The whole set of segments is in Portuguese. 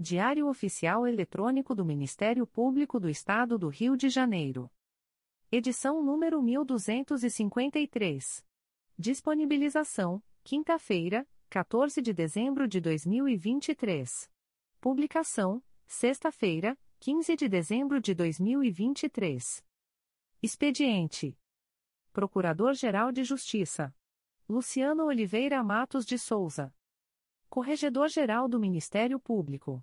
Diário Oficial Eletrônico do Ministério Público do Estado do Rio de Janeiro. Edição número 1253. Disponibilização: quinta-feira, 14 de dezembro de 2023. Publicação: sexta-feira, 15 de dezembro de 2023. Expediente: Procurador-Geral de Justiça Luciano Oliveira Matos de Souza. Corregedor-Geral do Ministério Público.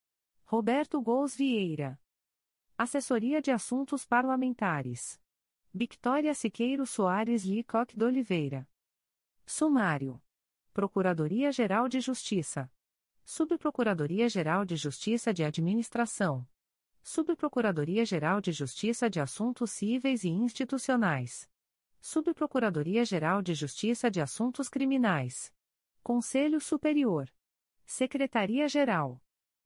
Roberto Gous Vieira. Assessoria de Assuntos Parlamentares. Victoria Siqueiro Soares Licoque de Oliveira. Sumário. Procuradoria-Geral de Justiça. Subprocuradoria-Geral de Justiça de Administração. Subprocuradoria-Geral de Justiça de Assuntos Cíveis e Institucionais. Subprocuradoria-Geral de Justiça de Assuntos Criminais. Conselho Superior. Secretaria-Geral.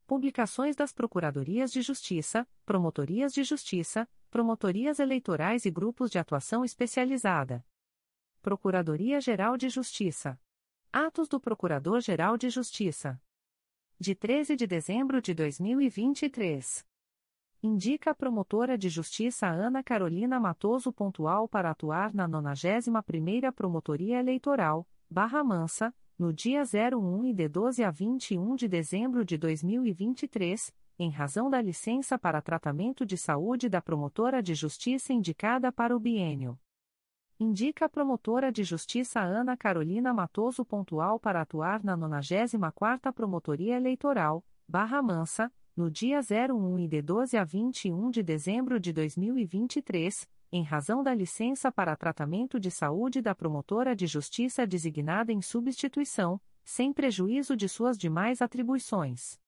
Publicações das Procuradorias de Justiça, Promotorias de Justiça, Promotorias Eleitorais e Grupos de Atuação Especializada. Procuradoria-Geral de Justiça. Atos do Procurador-Geral de Justiça. De 13 de dezembro de 2023. Indica a promotora de justiça Ana Carolina Matoso pontual para atuar na 91ª Promotoria Eleitoral, Barra Mansa, no dia 01 e de 12 a 21 de dezembro de 2023, em razão da licença para tratamento de saúde da promotora de justiça indicada para o biênio. Indica a promotora de justiça Ana Carolina Matoso pontual para atuar na 94ª Promotoria Eleitoral, Barra Mansa, no dia 01 e de 12 a 21 de dezembro de 2023, em razão da licença para tratamento de saúde da promotora de justiça designada em substituição, sem prejuízo de suas demais atribuições.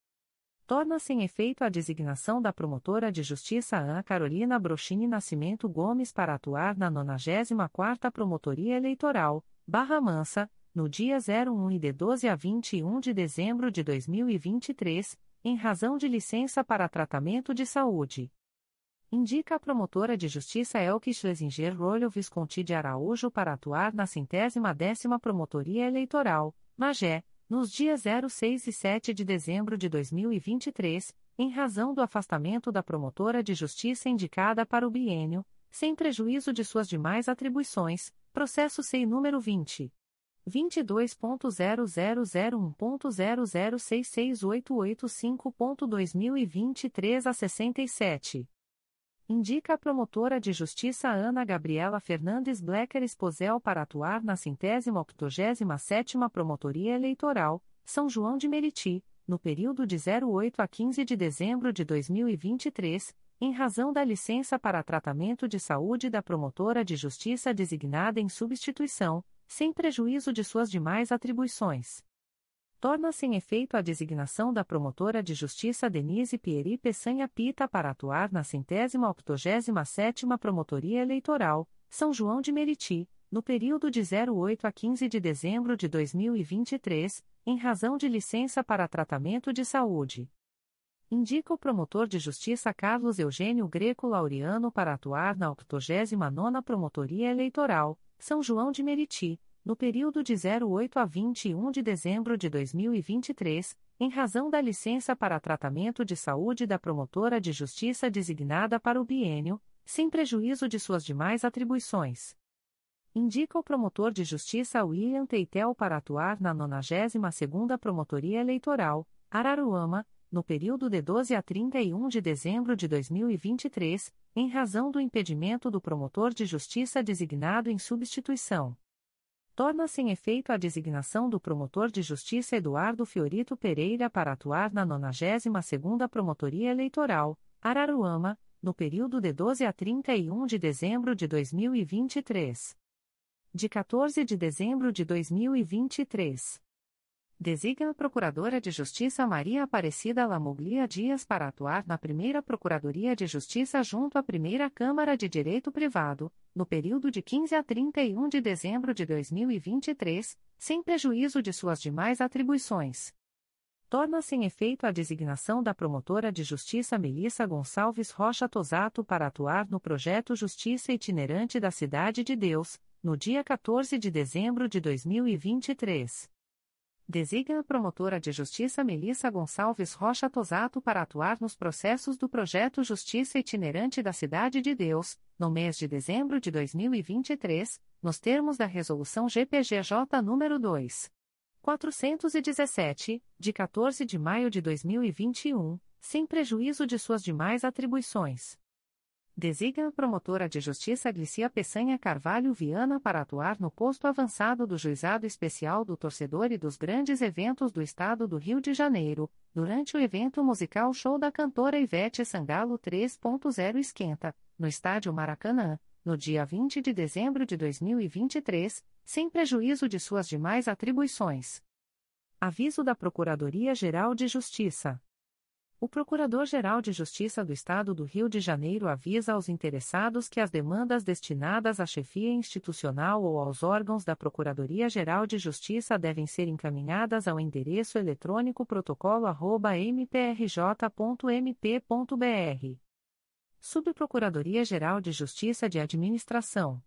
Torna-se em efeito a designação da promotora de justiça Ana Carolina Brochini Nascimento Gomes para atuar na 94ª Promotoria Eleitoral, Barra Mansa, no dia 01 e de 12 a 21 de dezembro de 2023, em razão de licença para tratamento de saúde. Indica a promotora de justiça Elke Schlesinger Rolho Visconti de Araújo para atuar na centésima décima Promotoria Eleitoral, Magé, nos dias 06 e 7 de dezembro de 2023, em razão do afastamento da promotora de justiça indicada para o biênio, sem prejuízo de suas demais atribuições, processo SEI número 20. 22.0001.0066885.2023 a 67. Indica a promotora de justiça Ana Gabriela Fernandes Blecker Esposel para atuar na centésima octogésima sétima Promotoria Eleitoral, São João de Meriti, no período de 08 a 15 de dezembro de 2023, em razão da licença para tratamento de saúde da promotora de justiça designada em substituição, sem prejuízo de suas demais atribuições. Torna-se em efeito a designação da promotora de justiça Denise Pieri Peçanha Pita para atuar na centésima octogésima sétima Promotoria Eleitoral, São João de Meriti, no período de 08 a 15 de dezembro de 2023, em razão de licença para tratamento de saúde. Indica o promotor de justiça Carlos Eugênio Greco Laureano para atuar na 89ª Promotoria Eleitoral, São João de Meriti, no período de 08 a 21 de dezembro de 2023, em razão da licença para tratamento de saúde da promotora de justiça designada para o biênio, sem prejuízo de suas demais atribuições. Indica o promotor de justiça William Teitel para atuar na 92ª Promotoria Eleitoral, Araruama, no período de 12 a 31 de dezembro de 2023, em razão do impedimento do promotor de justiça designado em substituição. Torna-se em efeito a designação do promotor de justiça Eduardo Fiorito Pereira para atuar na 92ª Promotoria Eleitoral, Araruama, no período de 12 a 31 de dezembro de 2023. De 14 de dezembro de 2023. Designa a Procuradora de Justiça Maria Aparecida Lamoglia Dias para atuar na Primeira Procuradoria de Justiça junto à Primeira Câmara de Direito Privado, no período de 15 a 31 de dezembro de 2023, sem prejuízo de suas demais atribuições. Torna-se em efeito a designação da Promotora de Justiça Melissa Gonçalves Rocha Tosato para atuar no projeto Justiça Itinerante da Cidade de Deus, no dia 14 de dezembro de 2023. Designa a promotora de justiça Melissa Gonçalves Rocha Tosato para atuar nos processos do projeto Justiça Itinerante da Cidade de Deus, no mês de dezembro de 2023, nos termos da Resolução GPGJ nº 2. 417, de 14 de maio de 2021, sem prejuízo de suas demais atribuições. Designa a promotora de justiça Glicia Peçanha Carvalho Viana para atuar no posto avançado do Juizado Especial do Torcedor e dos Grandes Eventos do Estado do Rio de Janeiro, durante o evento musical Show da cantora Ivete Sangalo 3.0 Esquenta, no Estádio Maracanã, no dia 20 de dezembro de 2023, sem prejuízo de suas demais atribuições. Aviso da Procuradoria-Geral de Justiça. O Procurador-Geral de Justiça do Estado do Rio de Janeiro avisa aos interessados que as demandas destinadas à chefia institucional ou aos órgãos da Procuradoria-Geral de Justiça devem ser encaminhadas ao endereço eletrônico protocolo@mprj.mp.br. Subprocuradoria-Geral de Justiça de Administração.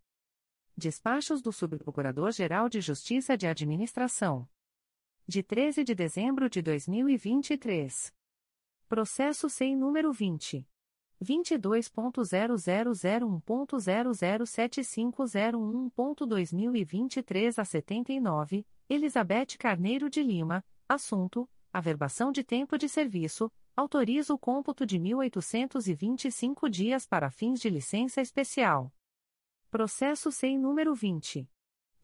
Despachos do Subprocurador-Geral de Justiça de Administração. De 13 de dezembro de 2023. Processo sem número 20. 22.0001.0075011.2023 a 79, Elizabeth Carneiro de Lima, assunto: averbação de tempo de serviço, autoriza o cômputo de 1.825 dias para fins de licença especial. Processo sem número 20.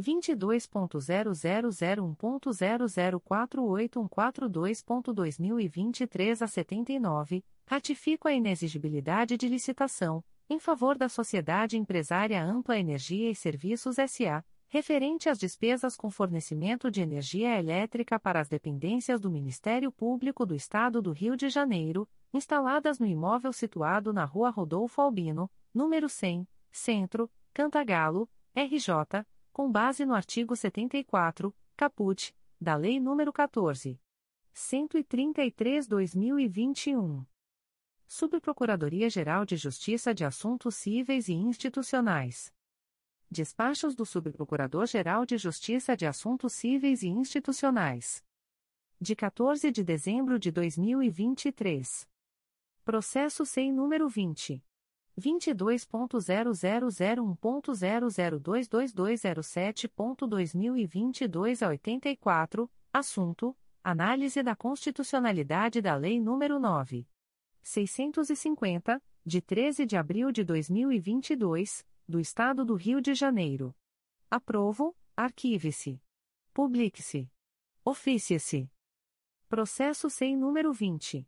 22.0001.0048142.2023 a 79, ratifico a inexigibilidade de licitação, em favor da Sociedade Empresária Ampla Energia e Serviços S.A., referente às despesas com fornecimento de energia elétrica para as dependências do Ministério Público do Estado do Rio de Janeiro, instaladas no imóvel situado na Rua Rodolfo Albino, número 100, Centro, Cantagalo, RJ, com base no artigo 74, caput, da Lei nº 14. 133/2021. Subprocuradoria-Geral de Justiça de Assuntos Cíveis e Institucionais. Despachos do Subprocurador-Geral de Justiça de Assuntos Cíveis e Institucionais. De 14 de dezembro de 2023. Processo sem número 20. 22.0001.0022207.2022 a 84, assunto: Análise da constitucionalidade da Lei nº 9. 650, de 13 de abril de 2022, do Estado do Rio de Janeiro. Aprovo, arquive-se. Publique-se. Oficie-se. Processo sem número 20.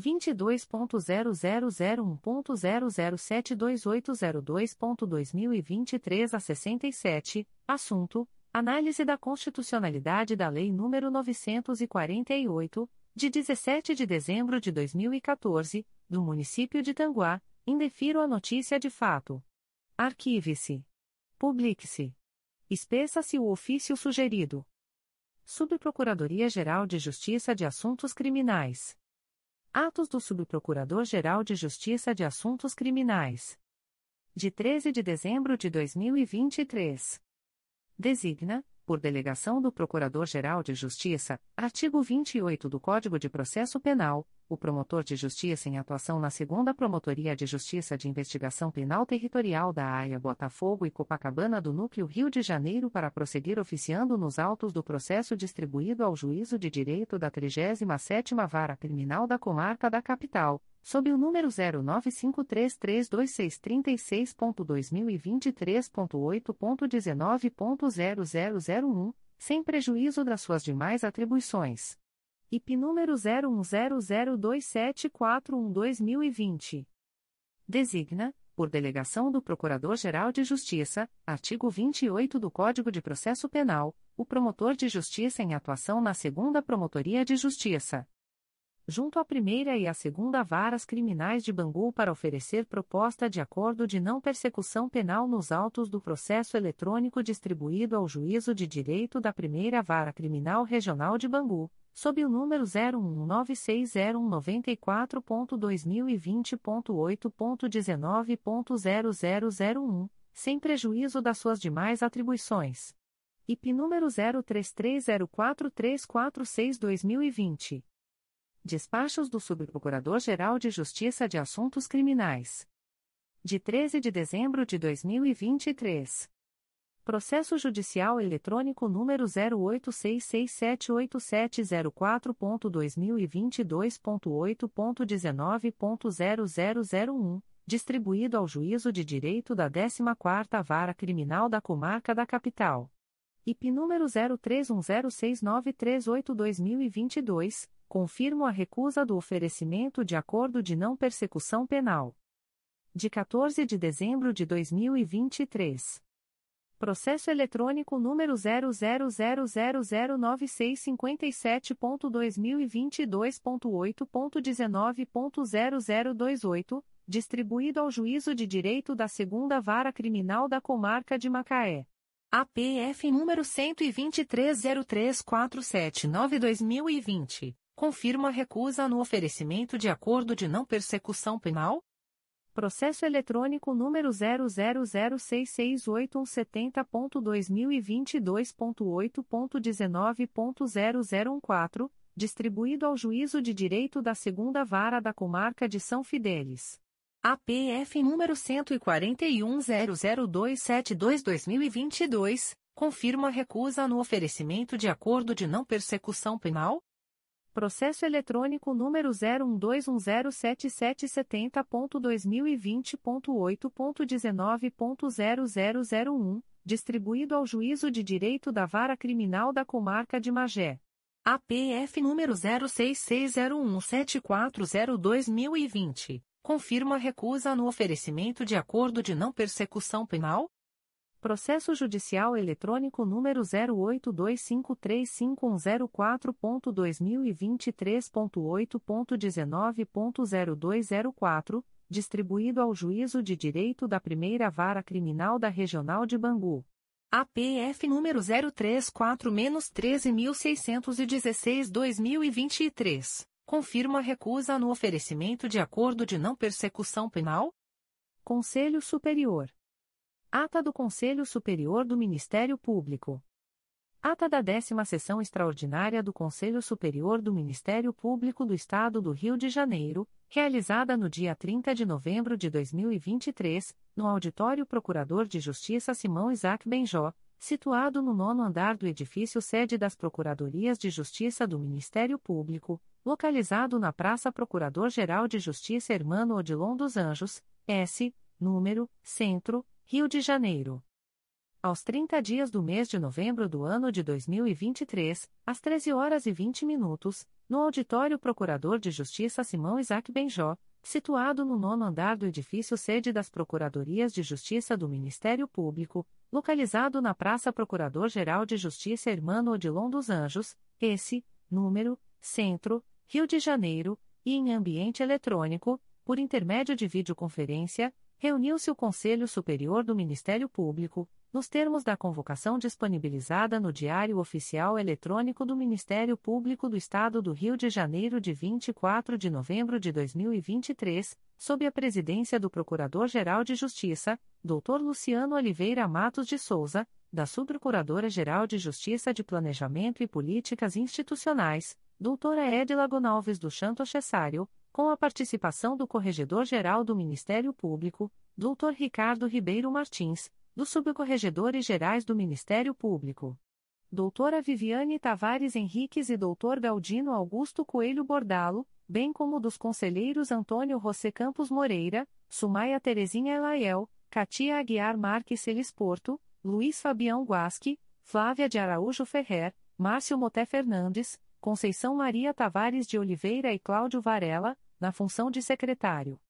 22.0001.0072802.2023 a 67, assunto: Análise da constitucionalidade da Lei nº 948, de 17 de dezembro de 2014, do município de Tanguá, indefiro a notícia de fato. Arquive-se. Publique-se. Espeça-se o ofício sugerido. Subprocuradoria-Geral de Justiça de Assuntos Criminais Atos do Subprocurador-Geral de Justiça de Assuntos Criminais. De 13 de dezembro de 2023. Designa, por delegação do Procurador-Geral de Justiça, artigo 28 do Código de Processo Penal, o promotor de justiça em atuação na Segunda Promotoria de Justiça de Investigação Penal Territorial da área Botafogo e Copacabana do Núcleo Rio de Janeiro para prosseguir oficiando nos autos do processo distribuído ao Juízo de Direito da 37ª Vara Criminal da Comarca da Capital, sob o número 0953326636.2023.8.19.0001, sem prejuízo das suas demais atribuições. IP número 01002741-2020. Designa, por delegação do Procurador-Geral de Justiça, artigo 28 do Código de Processo Penal, o promotor de justiça em atuação na Segunda Promotoria de Justiça. Junto à primeira e à segunda varas criminais de Bangu para oferecer proposta de acordo de não persecução penal nos autos do processo eletrônico distribuído ao Juízo de Direito da Primeira Vara Criminal Regional de Bangu sob o número 0196094.2020.8.19.0001, sem prejuízo das suas demais atribuições. IP número 03304346-2020. Despachos do Subprocurador-Geral de Justiça de Assuntos Criminais. De 13 de dezembro de 2023. Processo Judicial Eletrônico número 086678704.2022.8.19.0001, distribuído ao Juízo de Direito da 14ª Vara Criminal da Comarca da Capital. IP número 03106938-2022, confirmo a recusa do oferecimento de acordo de não persecução penal. De 14 de dezembro de 2023. Processo eletrônico número 000009657.2022.8.19.0028, distribuído ao Juízo de Direito da Segunda Vara Criminal da Comarca de Macaé. APF número 123479-2020, confirma a recusa no oferecimento de acordo de não persecução penal? Processo eletrônico número 000668170.2022.8.19.0014, distribuído ao Juízo de Direito da Segunda Vara da Comarca de São Fidélis. APF número 14100272-2022, confirma recusa no oferecimento de acordo de não persecução penal? Processo eletrônico número 01210777.2020.8.19.0001, distribuído ao Juízo de Direito da Vara Criminal da Comarca de Magé. APF número 066017402020, confirma recusa no oferecimento de acordo de não persecução penal? Processo Judicial Eletrônico número 082535104.2023.8.19.0204, distribuído ao Juízo de Direito da Primeira Vara Criminal da Regional de Bangu. APF número 034-13616-2023, confirma recusa no oferecimento de acordo de não persecução penal? Conselho Superior Ata do Conselho Superior do Ministério Público. Ata da 10 Sessão Extraordinária do Conselho Superior do Ministério Público do Estado do Rio de Janeiro, realizada no dia 30 de novembro de 2023, no Auditório Procurador de Justiça Simão Isaac Benjó, situado no nono andar do edifício sede das Procuradorias de Justiça do Ministério Público, localizado na Praça Procurador-Geral de Justiça Hermano Odilon dos Anjos, S, número, Centro, Rio de Janeiro. Aos 30 dias do mês de novembro do ano de 2023, às 13 horas e 20 minutos, no Auditório Procurador de Justiça Simão Isaac Benjó, situado no nono andar do edifício sede das Procuradorias de Justiça do Ministério Público, localizado na Praça Procurador-Geral de Justiça Hermano Odilon dos Anjos, esse, número, Centro, Rio de Janeiro, e em ambiente eletrônico, por intermédio de videoconferência, reuniu-se o Conselho Superior do Ministério Público, nos termos da convocação disponibilizada no Diário Oficial Eletrônico do Ministério Público do Estado do Rio de Janeiro de 24 de novembro de 2023, sob a presidência do Procurador-Geral de Justiça, Dr. Luciano Oliveira Matos de Souza, da Subprocuradora-Geral de Justiça de Planejamento e Políticas Institucionais, doutora Edila Gonalves do Chanto Cessário, com a participação do Corregedor-Geral do Ministério Público, doutor Ricardo Ribeiro Martins, dos Subcorregedores Gerais do Ministério Público. Doutora Viviane Tavares Henriques e doutor Galdino Augusto Coelho Bordalo, bem como dos conselheiros Antônio José Campos Moreira, Sumaia Terezinha Elaiel, Katia Aguiar Marques Celis Porto, Luiz Fabião Guasque, Flávia de Araújo Ferrer, Márcio Moté Fernandes, Conceição Maria Tavares de Oliveira e Cláudio Varela, na função de secretário.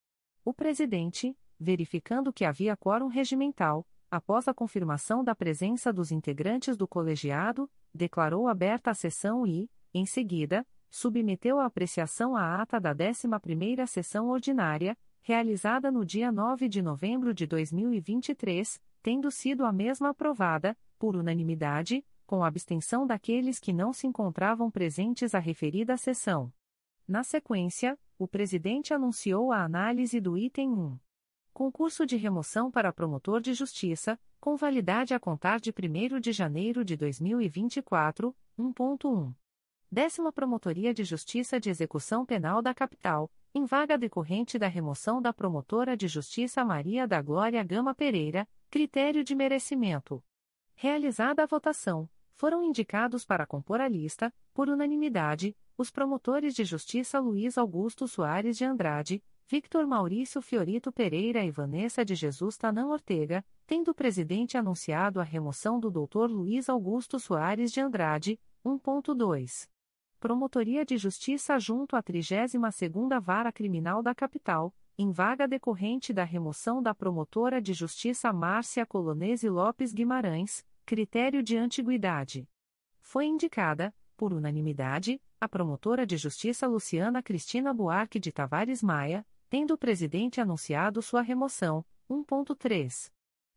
O presidente, verificando que havia quórum regimental, após a confirmação da presença dos integrantes do colegiado, declarou aberta a sessão e, em seguida, submeteu à apreciação a ata da 11ª sessão ordinária, realizada no dia 9 de novembro de 2023, tendo sido a mesma aprovada, por unanimidade, com abstenção daqueles que não se encontravam presentes à referida sessão. Na sequência, o presidente anunciou a análise do item 1. Concurso de remoção para promotor de justiça, com validade a contar de 1 de janeiro de 2024, 1.1. Décima Promotoria de Justiça de Execução Penal da Capital, em vaga decorrente da remoção da promotora de justiça Maria da Glória Gama Pereira, critério de merecimento. Realizada a votação, foram indicados para compor a lista, por unanimidade, os promotores de justiça Luiz Augusto Soares de Andrade, Victor Maurício Fiorito Pereira e Vanessa de Jesus Tanã Ortega, tendo o presidente anunciado a remoção do Dr. Luiz Augusto Soares de Andrade, 1.2. Promotoria de Justiça junto à 32ª Vara Criminal da Capital, em vaga decorrente da remoção da promotora de Justiça Márcia Colonese Lopes Guimarães, critério de antiguidade. Foi indicada, por unanimidade, a promotora de Justiça Luciana Cristina Buarque de Tavares Maia, tendo o presidente anunciado sua remoção. 1.3.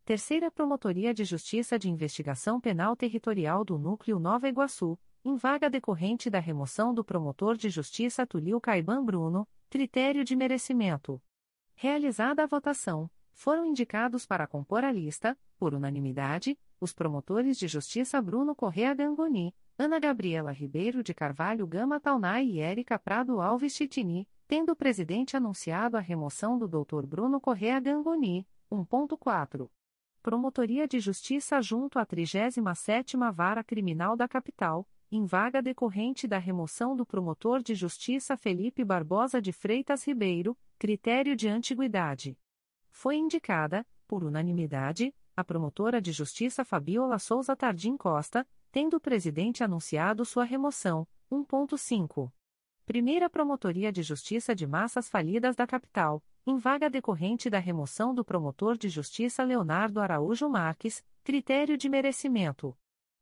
Terceira Promotoria de Justiça de Investigação Penal Territorial do Núcleo Nova Iguaçu, em vaga decorrente da remoção do promotor de justiça Tulio Caiban Bruno, critério de merecimento. Realizada a votação, foram indicados para compor a lista, por unanimidade, os promotores de justiça Bruno Correa Gangoni, Ana Gabriela Ribeiro de Carvalho Gama Taunay e Érica Prado Alves Chitini, tendo o presidente anunciado a remoção do Dr. Bruno Correa Gangoni, 1.4. Promotoria de Justiça junto à 37ª Vara Criminal da Capital, em vaga decorrente da remoção do promotor de justiça Felipe Barbosa de Freitas Ribeiro, critério de antiguidade. Foi indicada, por unanimidade, a promotora de justiça Fabiola Souza Tardim Costa, tendo o presidente anunciado sua remoção. 1.5. Primeira Promotoria de Justiça de Massas Falidas da Capital, em vaga decorrente da remoção do promotor de justiça Leonardo Araújo Marques, critério de merecimento.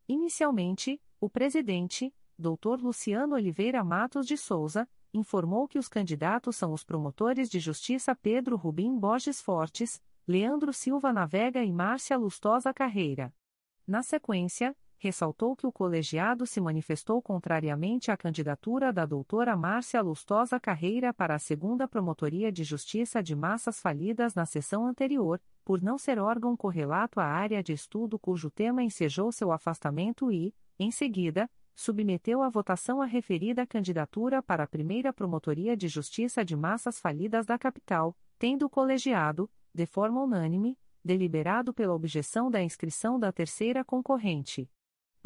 Inicialmente, o presidente, Dr. Luciano Oliveira Matos de Souza, informou que os candidatos são os promotores de justiça Pedro Rubim Borges Fortes, Leandro Silva Navega e Márcia Lustosa Carreira. Na sequência, ressaltou que o colegiado se manifestou contrariamente à candidatura da doutora Márcia Lustosa Carreira para a segunda Promotoria de Justiça de Massas Falidas na sessão anterior, por não ser órgão correlato à área de estudo cujo tema ensejou seu afastamento e, em seguida, submeteu à votação a referida candidatura para a primeira Promotoria de Justiça de Massas Falidas da capital, tendo o colegiado, de forma unânime, deliberado pela objeção da inscrição da terceira concorrente.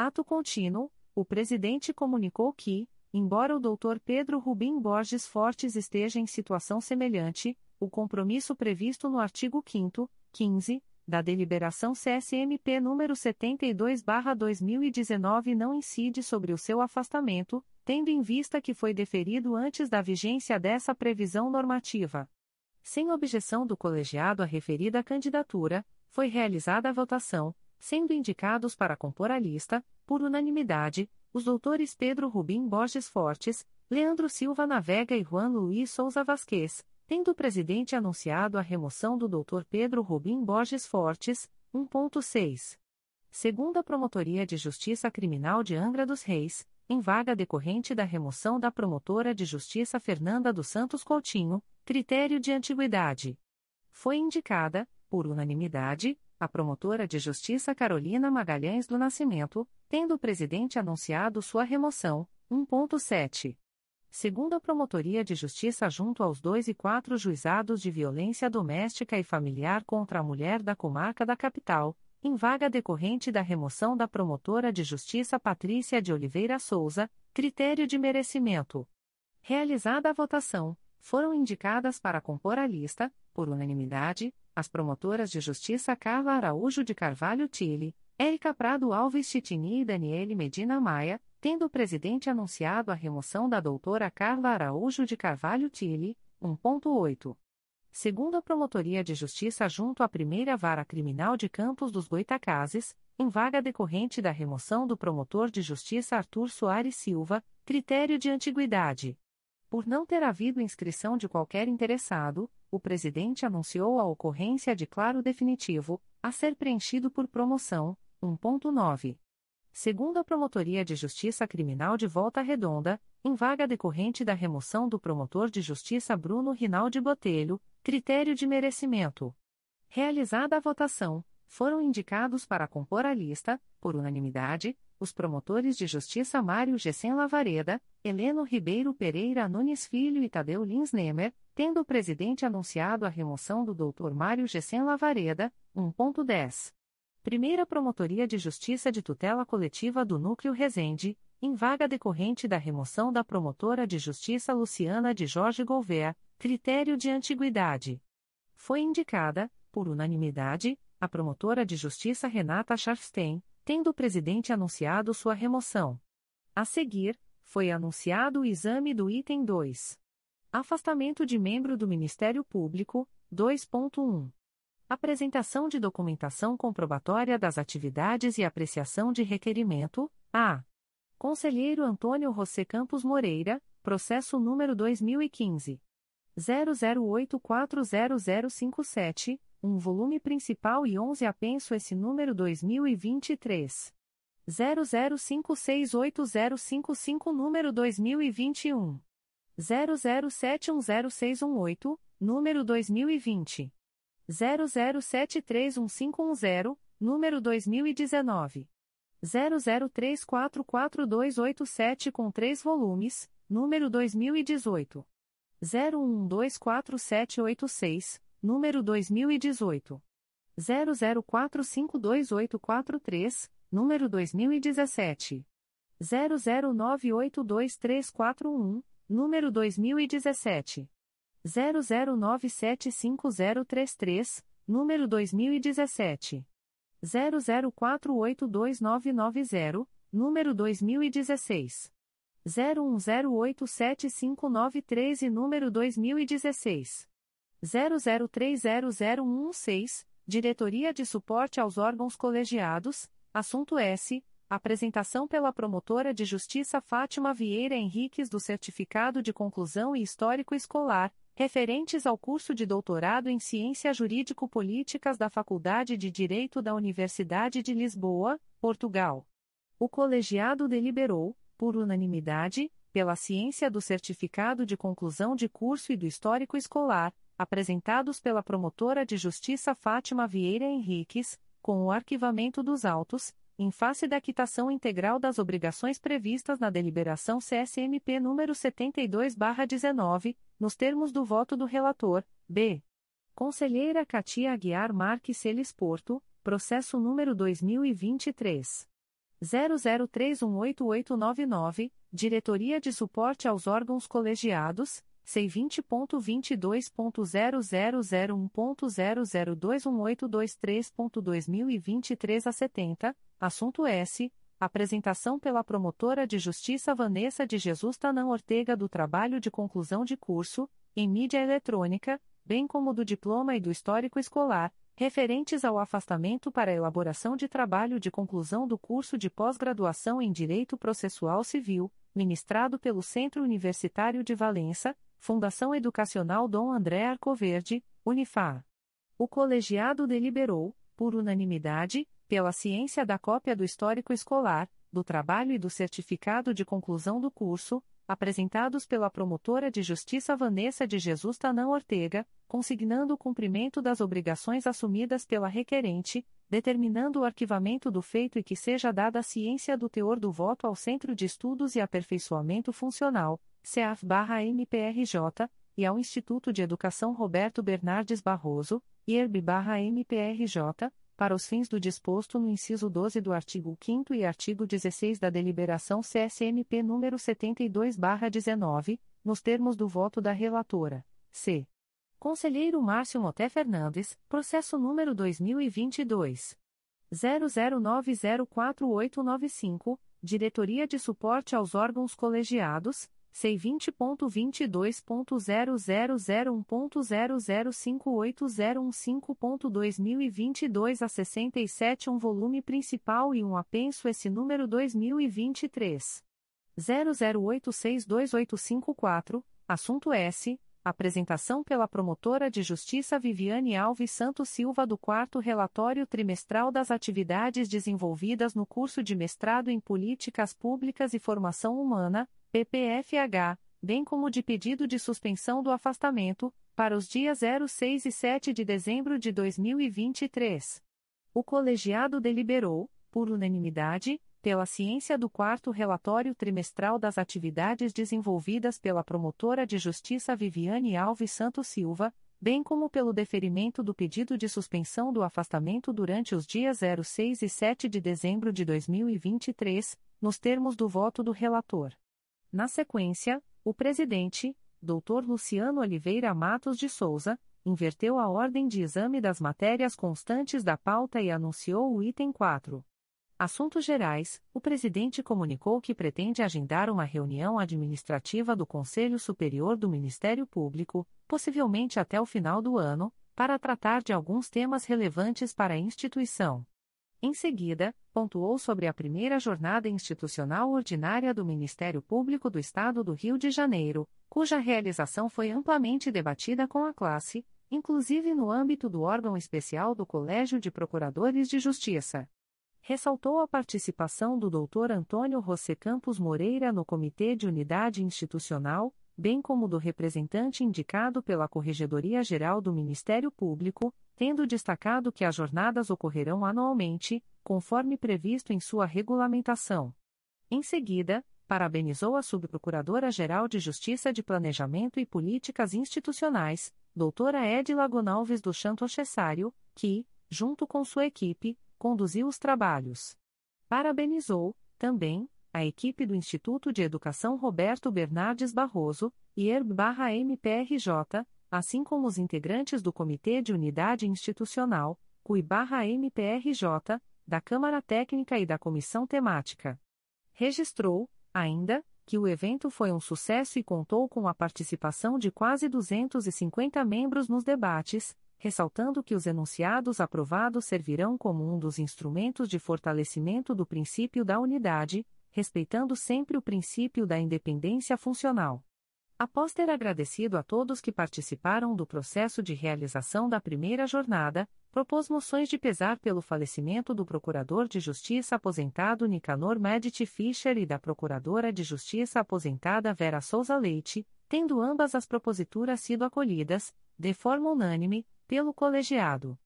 Ato contínuo, o presidente comunicou que, embora o Dr. Pedro Rubim Borges Fortes esteja em situação semelhante, o compromisso previsto no artigo 5 15, da deliberação CSMP número 72/2019 não incide sobre o seu afastamento, tendo em vista que foi deferido antes da vigência dessa previsão normativa. Sem objeção do colegiado à referida candidatura, foi realizada a votação sendo indicados para compor a lista, por unanimidade, os doutores Pedro Rubim Borges Fortes, Leandro Silva Navega e Juan Luiz Souza Vasquez, tendo o presidente anunciado a remoção do doutor Pedro Rubim Borges Fortes, 1.6. Segunda Promotoria de Justiça Criminal de Angra dos Reis, em vaga decorrente da remoção da promotora de justiça Fernanda dos Santos Coutinho, critério de antiguidade. Foi indicada, por unanimidade, a promotora de justiça Carolina Magalhães do Nascimento, tendo o presidente anunciado sua remoção. 1.7. Segundo a Promotoria de Justiça junto aos dois e quatro juizados de violência doméstica e familiar contra a mulher da comarca da capital, em vaga decorrente da remoção da promotora de justiça Patrícia de Oliveira Souza, critério de merecimento. Realizada a votação, foram indicadas para compor a lista, por unanimidade, as promotoras de justiça Carla Araújo de Carvalho Tille, Érica Prado Alves Chitini e Daniele Medina Maia, tendo o presidente anunciado a remoção da doutora Carla Araújo de Carvalho Tille, 1.8. Segundo a Promotoria de Justiça junto à Primeira Vara Criminal de Campos dos Goitacazes, em vaga decorrente da remoção do promotor de justiça Arthur Soares Silva, critério de antiguidade. Por não ter havido inscrição de qualquer interessado, o presidente anunciou a ocorrência de claro definitivo, a ser preenchido por promoção, 1.9. Segundo a Promotoria de Justiça Criminal de Volta Redonda, em vaga decorrente da remoção do promotor de justiça Bruno Rinaldi Botelho, critério de merecimento. Realizada a votação, foram indicados para compor a lista, por unanimidade, os promotores de justiça Mário Gessen Lavareda, Heleno Ribeiro Pereira Nunes Filho e Tadeu Lins Nemer, tendo o presidente anunciado a remoção do Dr. Mário Gessen Lavareda, 1.10. Primeira Promotoria de Justiça de Tutela Coletiva do Núcleo Resende, em vaga decorrente da remoção da promotora de justiça Luciana de Jorge Gouveia, critério de antiguidade. Foi indicada, por unanimidade, a promotora de justiça Renata Scharfstein, tendo o presidente anunciado sua remoção. A seguir, foi anunciado o exame do item 2. Afastamento de membro do Ministério Público, 2.1. Apresentação de documentação comprobatória das atividades e apreciação de requerimento. A. Conselheiro Antônio José Campos Moreira, processo número 2015. 00840057, um volume principal e 11 apenso esse número 2023. 00568055 número 2021. 00710618, número 2020. 00731510, número 2019. 00344287 com três volumes, número 2018. 01124786, número 2018. 00452843, número 2017. 00982341, número 2017. 00975033, número 2017. 00482990, número 2016. 01087593 e número 2016. 00300116, Diretoria de Suporte aos Órgãos Colegiados, assunto S. Apresentação pela promotora de justiça Fátima Vieira Henriques do Certificado de Conclusão e Histórico Escolar, referentes ao curso de doutorado em Ciências Jurídico-Políticas da Faculdade de Direito da Universidade de Lisboa, Portugal. O colegiado deliberou, por unanimidade, pela ciência do certificado de conclusão de curso e do histórico escolar, apresentados pela promotora de justiça Fátima Vieira Henriques, com o arquivamento dos autos, em face da quitação integral das obrigações previstas na deliberação CSMP número 72/19, nos termos do voto do relator, B. Conselheira Katia Aguiar Marques Celes Porto, processo número 2023 00318899, Diretoria de Suporte aos Órgãos Colegiados, C20.22.0001.0021823.2023 a 70, assunto S. Apresentação pela promotora de justiça Vanessa de Jesus Tanã Ortega do trabalho de conclusão de curso, em mídia eletrônica, bem como do diploma e do histórico escolar, referentes ao afastamento para elaboração de trabalho de conclusão do curso de pós-graduação em Direito Processual Civil, ministrado pelo Centro Universitário de Valença, Fundação Educacional Dom André Arcoverde, Unifar. O colegiado deliberou, por unanimidade, pela ciência da cópia do histórico escolar, do trabalho e do certificado de conclusão do curso, apresentados pela promotora de justiça Vanessa de Jesus Tanã Ortega, consignando o cumprimento das obrigações assumidas pela requerente, determinando o arquivamento do feito e que seja dada a ciência do teor do voto ao Centro de Estudos e Aperfeiçoamento Funcional, CEAF-MPRJ, e ao Instituto de Educação Roberto Bernardes Barroso, IRB-MPRJ, para os fins do disposto no inciso 12 do artigo 5 e artigo 16 da deliberação CSMP número 72/19, nos termos do voto da relatora. C. Conselheiro Márcio Moté Fernandes, processo número 2022 00904895, Diretoria de Suporte aos Órgãos Colegiados C vinte ponto vinte dois ponto zero zero zero um ponto zero zero cinco oito zero um cinco ponto dois mil e vinte e dois a sessenta e sete um volume principal e um apenso esse número dois mil e vinte e três zero zero oito seis dois oito cinco quatro assunto S apresentação pela promotora de justiça Viviane Alves Santos Silva do quarto relatório trimestral das atividades desenvolvidas no curso de mestrado em políticas públicas e formação humana PPFH, bem como de pedido de suspensão do afastamento, para os dias 06 e 7 de dezembro de 2023. O colegiado deliberou, por unanimidade, pela ciência do quarto relatório trimestral das atividades desenvolvidas pela promotora de justiça Viviane Alves Santos Silva, bem como pelo deferimento do pedido de suspensão do afastamento durante os dias 06 e 7 de dezembro de 2023, nos termos do voto do relator. Na sequência, o presidente, Dr. Luciano Oliveira Matos de Souza, inverteu a ordem de exame das matérias constantes da pauta e anunciou o item 4. Assuntos Gerais: o presidente comunicou que pretende agendar uma reunião administrativa do Conselho Superior do Ministério Público, possivelmente até o final do ano, para tratar de alguns temas relevantes para a instituição. Em seguida, pontuou sobre a primeira jornada institucional ordinária do Ministério Público do Estado do Rio de Janeiro, cuja realização foi amplamente debatida com a classe, inclusive no âmbito do órgão especial do Colégio de Procuradores de Justiça. Ressaltou a participação do Dr. Antônio José Campos Moreira no Comitê de Unidade Institucional, bem como do representante indicado pela Corregedoria Geral do Ministério Público, tendo destacado que as jornadas ocorrerão anualmente, conforme previsto em sua regulamentação. Em seguida, parabenizou a Subprocuradora-Geral de Justiça de Planejamento e Políticas Institucionais, doutora Edila Gonalves do Chanto Cessário, que, junto com sua equipe, conduziu os trabalhos. Parabenizou, também, a equipe do Instituto de Educação Roberto Bernardes Barroso, IERB-MPRJ, assim como os integrantes do Comitê de Unidade Institucional, CUI-MPRJ, da Câmara Técnica e da Comissão Temática. Registrou, ainda, que o evento foi um sucesso e contou com a participação de quase 250 membros nos debates, ressaltando que os enunciados aprovados servirão como um dos instrumentos de fortalecimento do princípio da unidade, respeitando sempre o princípio da independência funcional. Após ter agradecido a todos que participaram do processo de realização da primeira jornada, propôs moções de pesar pelo falecimento do Procurador de Justiça aposentado Nicanor Medici Fischer e da Procuradora de Justiça aposentada Vera Souza Leite, tendo ambas as proposituras sido acolhidas, de forma unânime, pelo colegiado.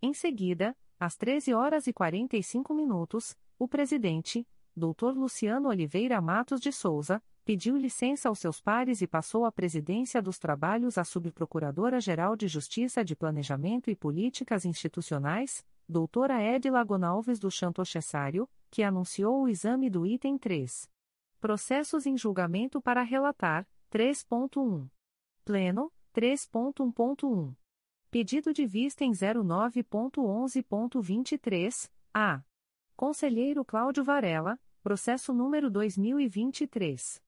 Em seguida, às 13 horas e 45 minutos, o presidente, Dr. Luciano Oliveira Matos de Souza, pediu licença aos seus pares e passou a presidência dos trabalhos à Subprocuradora-Geral de Justiça de Planejamento e Políticas Institucionais, doutora Edila Gonalves do Chanto Cessário, que anunciou o exame do item 3. Processos em julgamento para relatar, 3.1. Pleno, 3.1.1. Pedido de vista em 09.11.23, a. Conselheiro Cláudio Varela, processo número 2023.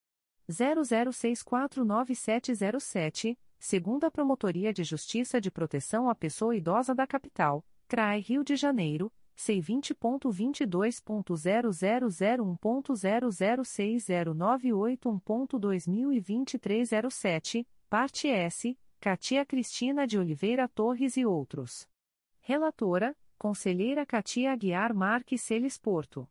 00649707, segunda Promotoria de Justiça de Proteção à Pessoa Idosa da Capital, CRAE Rio de Janeiro, C20.22.0001.0060981.2023 07, parte S, Katia Cristina de Oliveira Torres e outros. Relatora, Conselheira Katia Aguiar Marques Celes Porto.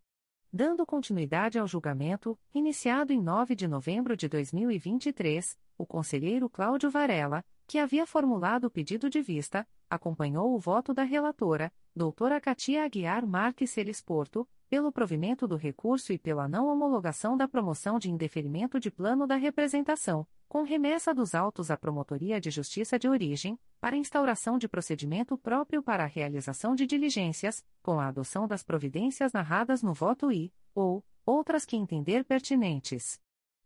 Dando continuidade ao julgamento, iniciado em 9 de novembro de 2023, o conselheiro Cláudio Varela, que havia formulado o pedido de vista, acompanhou o voto da relatora, doutora Katia Aguiar Marques Celes Porto, pelo provimento do recurso e pela não homologação da promoção de indeferimento de plano da representação, com remessa dos autos à Promotoria de Justiça de Origem, para instauração de procedimento próprio para a realização de diligências, com a adoção das providências narradas no voto I, ou, outras que entender pertinentes.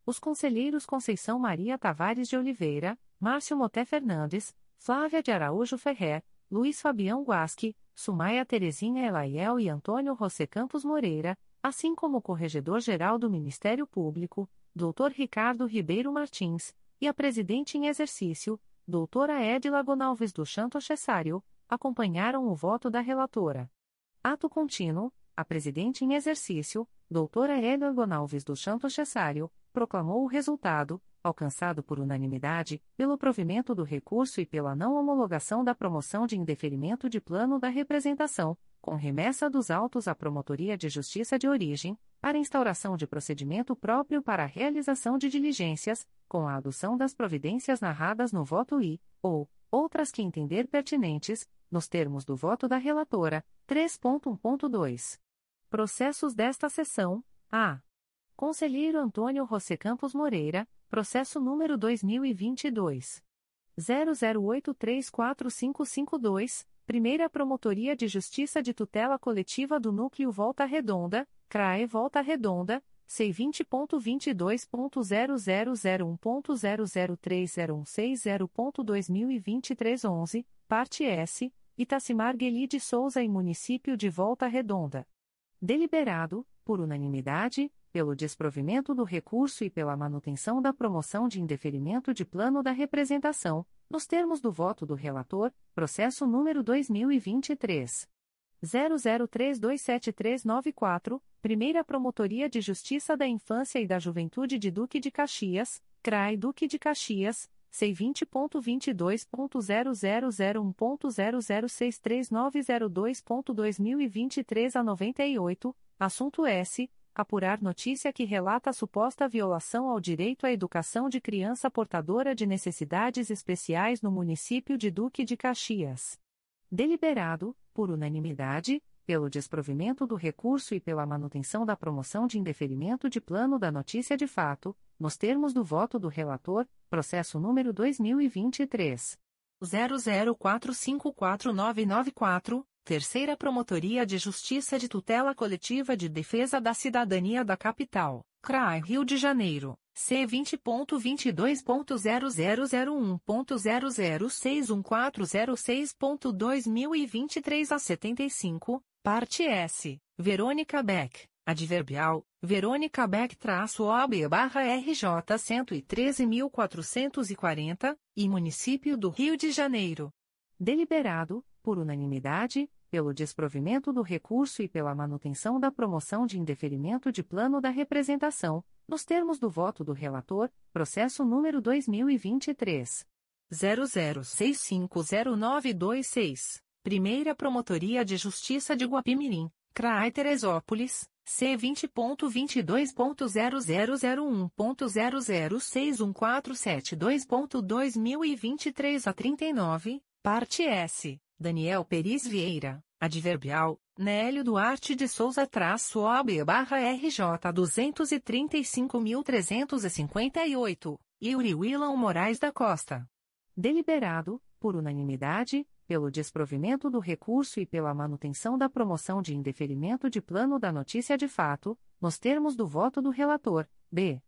Os conselheiros Conceição Maria Tavares de Oliveira, Márcio Moté Fernandes, Flávia de Araújo Ferrer, Luiz Fabião Guasque, Sumaia Terezinha Elaiel e Antônio José Campos Moreira, assim como o Corregedor-Geral do Ministério Público, Dr. Ricardo Ribeiro Martins, e a Presidente em Exercício, doutora Edila Gonalves do Chanto Cessário, acompanharam o voto da relatora. Ato contínuo, a Presidente em Exercício, doutora Edila Gonalves do Chanto Cessário, proclamou o resultado, alcançado por unanimidade, pelo provimento do recurso e pela não homologação da promoção de indeferimento de plano da representação, com remessa dos autos à Promotoria de Justiça de Origem, para instauração de procedimento próprio para a realização de diligências, com a adoção das providências narradas no voto I, ou, outras que entender pertinentes, nos termos do voto da relatora, 3.1.2. Processos desta sessão, a. Conselheiro Antônio José Campos Moreira, processo número 2022. 00834552, Primeira Promotoria de Justiça de Tutela Coletiva do Núcleo Volta Redonda, CRAE Volta Redonda, C20.22.0001.0030160.2023 11, parte S, Itacimar Gueli de Souza e Município de Volta Redonda. Deliberado, por unanimidade, pelo desprovimento do recurso e pela manutenção da promoção de indeferimento de plano da representação, nos termos do voto do relator, processo número 2023 00327394, Primeira Promotoria de Justiça da Infância e da Juventude de Duque de Caxias, CRAI Duque de Caxias, C20.22.0001.0063902.2023 a 98, assunto S apurar notícia que relata suposta violação ao direito à educação de criança portadora de necessidades especiais no município de Duque de Caxias. Deliberado, por unanimidade, pelo desprovimento do recurso e pela manutenção da promoção de indeferimento de plano da notícia de fato, nos termos do voto do relator, processo número 2023 00454994 Terceira Promotoria de Justiça de Tutela Coletiva de Defesa da Cidadania da Capital, CRAI Rio de Janeiro, C20.22.0001.0061406.2023 a 75, parte S, Verônica Beck, adverbial, Verônica Beck-OB barra RJ 113.440, e Município do Rio de Janeiro. Deliberado, por unanimidade, pelo desprovimento do recurso e pela manutenção da promoção de indeferimento de plano da representação, nos termos do voto do relator, processo número 2023 00650926, Primeira Promotoria de Justiça de Guapimirim, CRAI Teresópolis, C20.22.0001.0061472.2023 a 39, parte S. Daniel Peris Vieira, adverbial, Nélio Duarte de Souza traço OB barra RJ 235.358, Yuri Willan Moraes da Costa. Deliberado, por unanimidade, pelo desprovimento do recurso e pela manutenção da promoção de indeferimento de plano da notícia de fato, nos termos do voto do relator, B.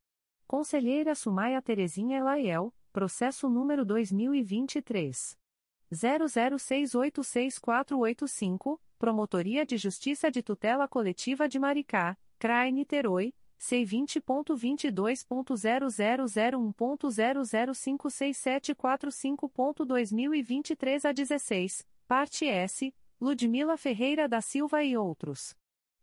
Conselheira Sumaia Terezinha Elaiel, processo número 2023 00686485, Promotoria de Justiça de Tutela Coletiva de Maricá, CRAE Niterói, C20.22.0001.0056745.2023 a 16, parte S, Ludmila Ferreira da Silva e outros.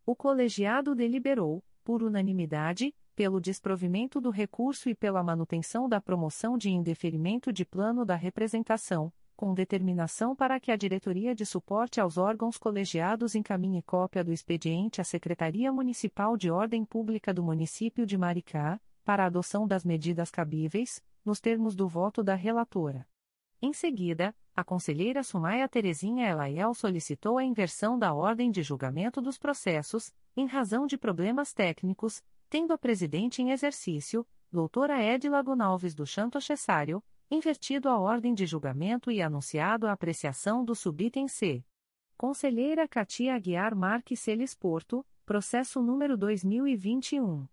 O colegiado deliberou, por unanimidade, pelo desprovimento do recurso e pela manutenção da promoção de indeferimento de plano da representação, com determinação para que a Diretoria de Suporte aos Órgãos Colegiados encaminhe cópia do expediente à Secretaria Municipal de Ordem Pública do Município de Maricá, para adoção das medidas cabíveis, nos termos do voto da relatora. Em seguida, a conselheira Sumaia Terezinha Elaiel solicitou a inversão da ordem de julgamento dos processos, em razão de problemas técnicos, tendo a presidente em exercício, doutora Edila Gonalves do Chanto Cessário, invertido a ordem de julgamento e anunciado a apreciação do subitem C. Conselheira Katia Aguiar Marques Celes Porto, processo número 2021.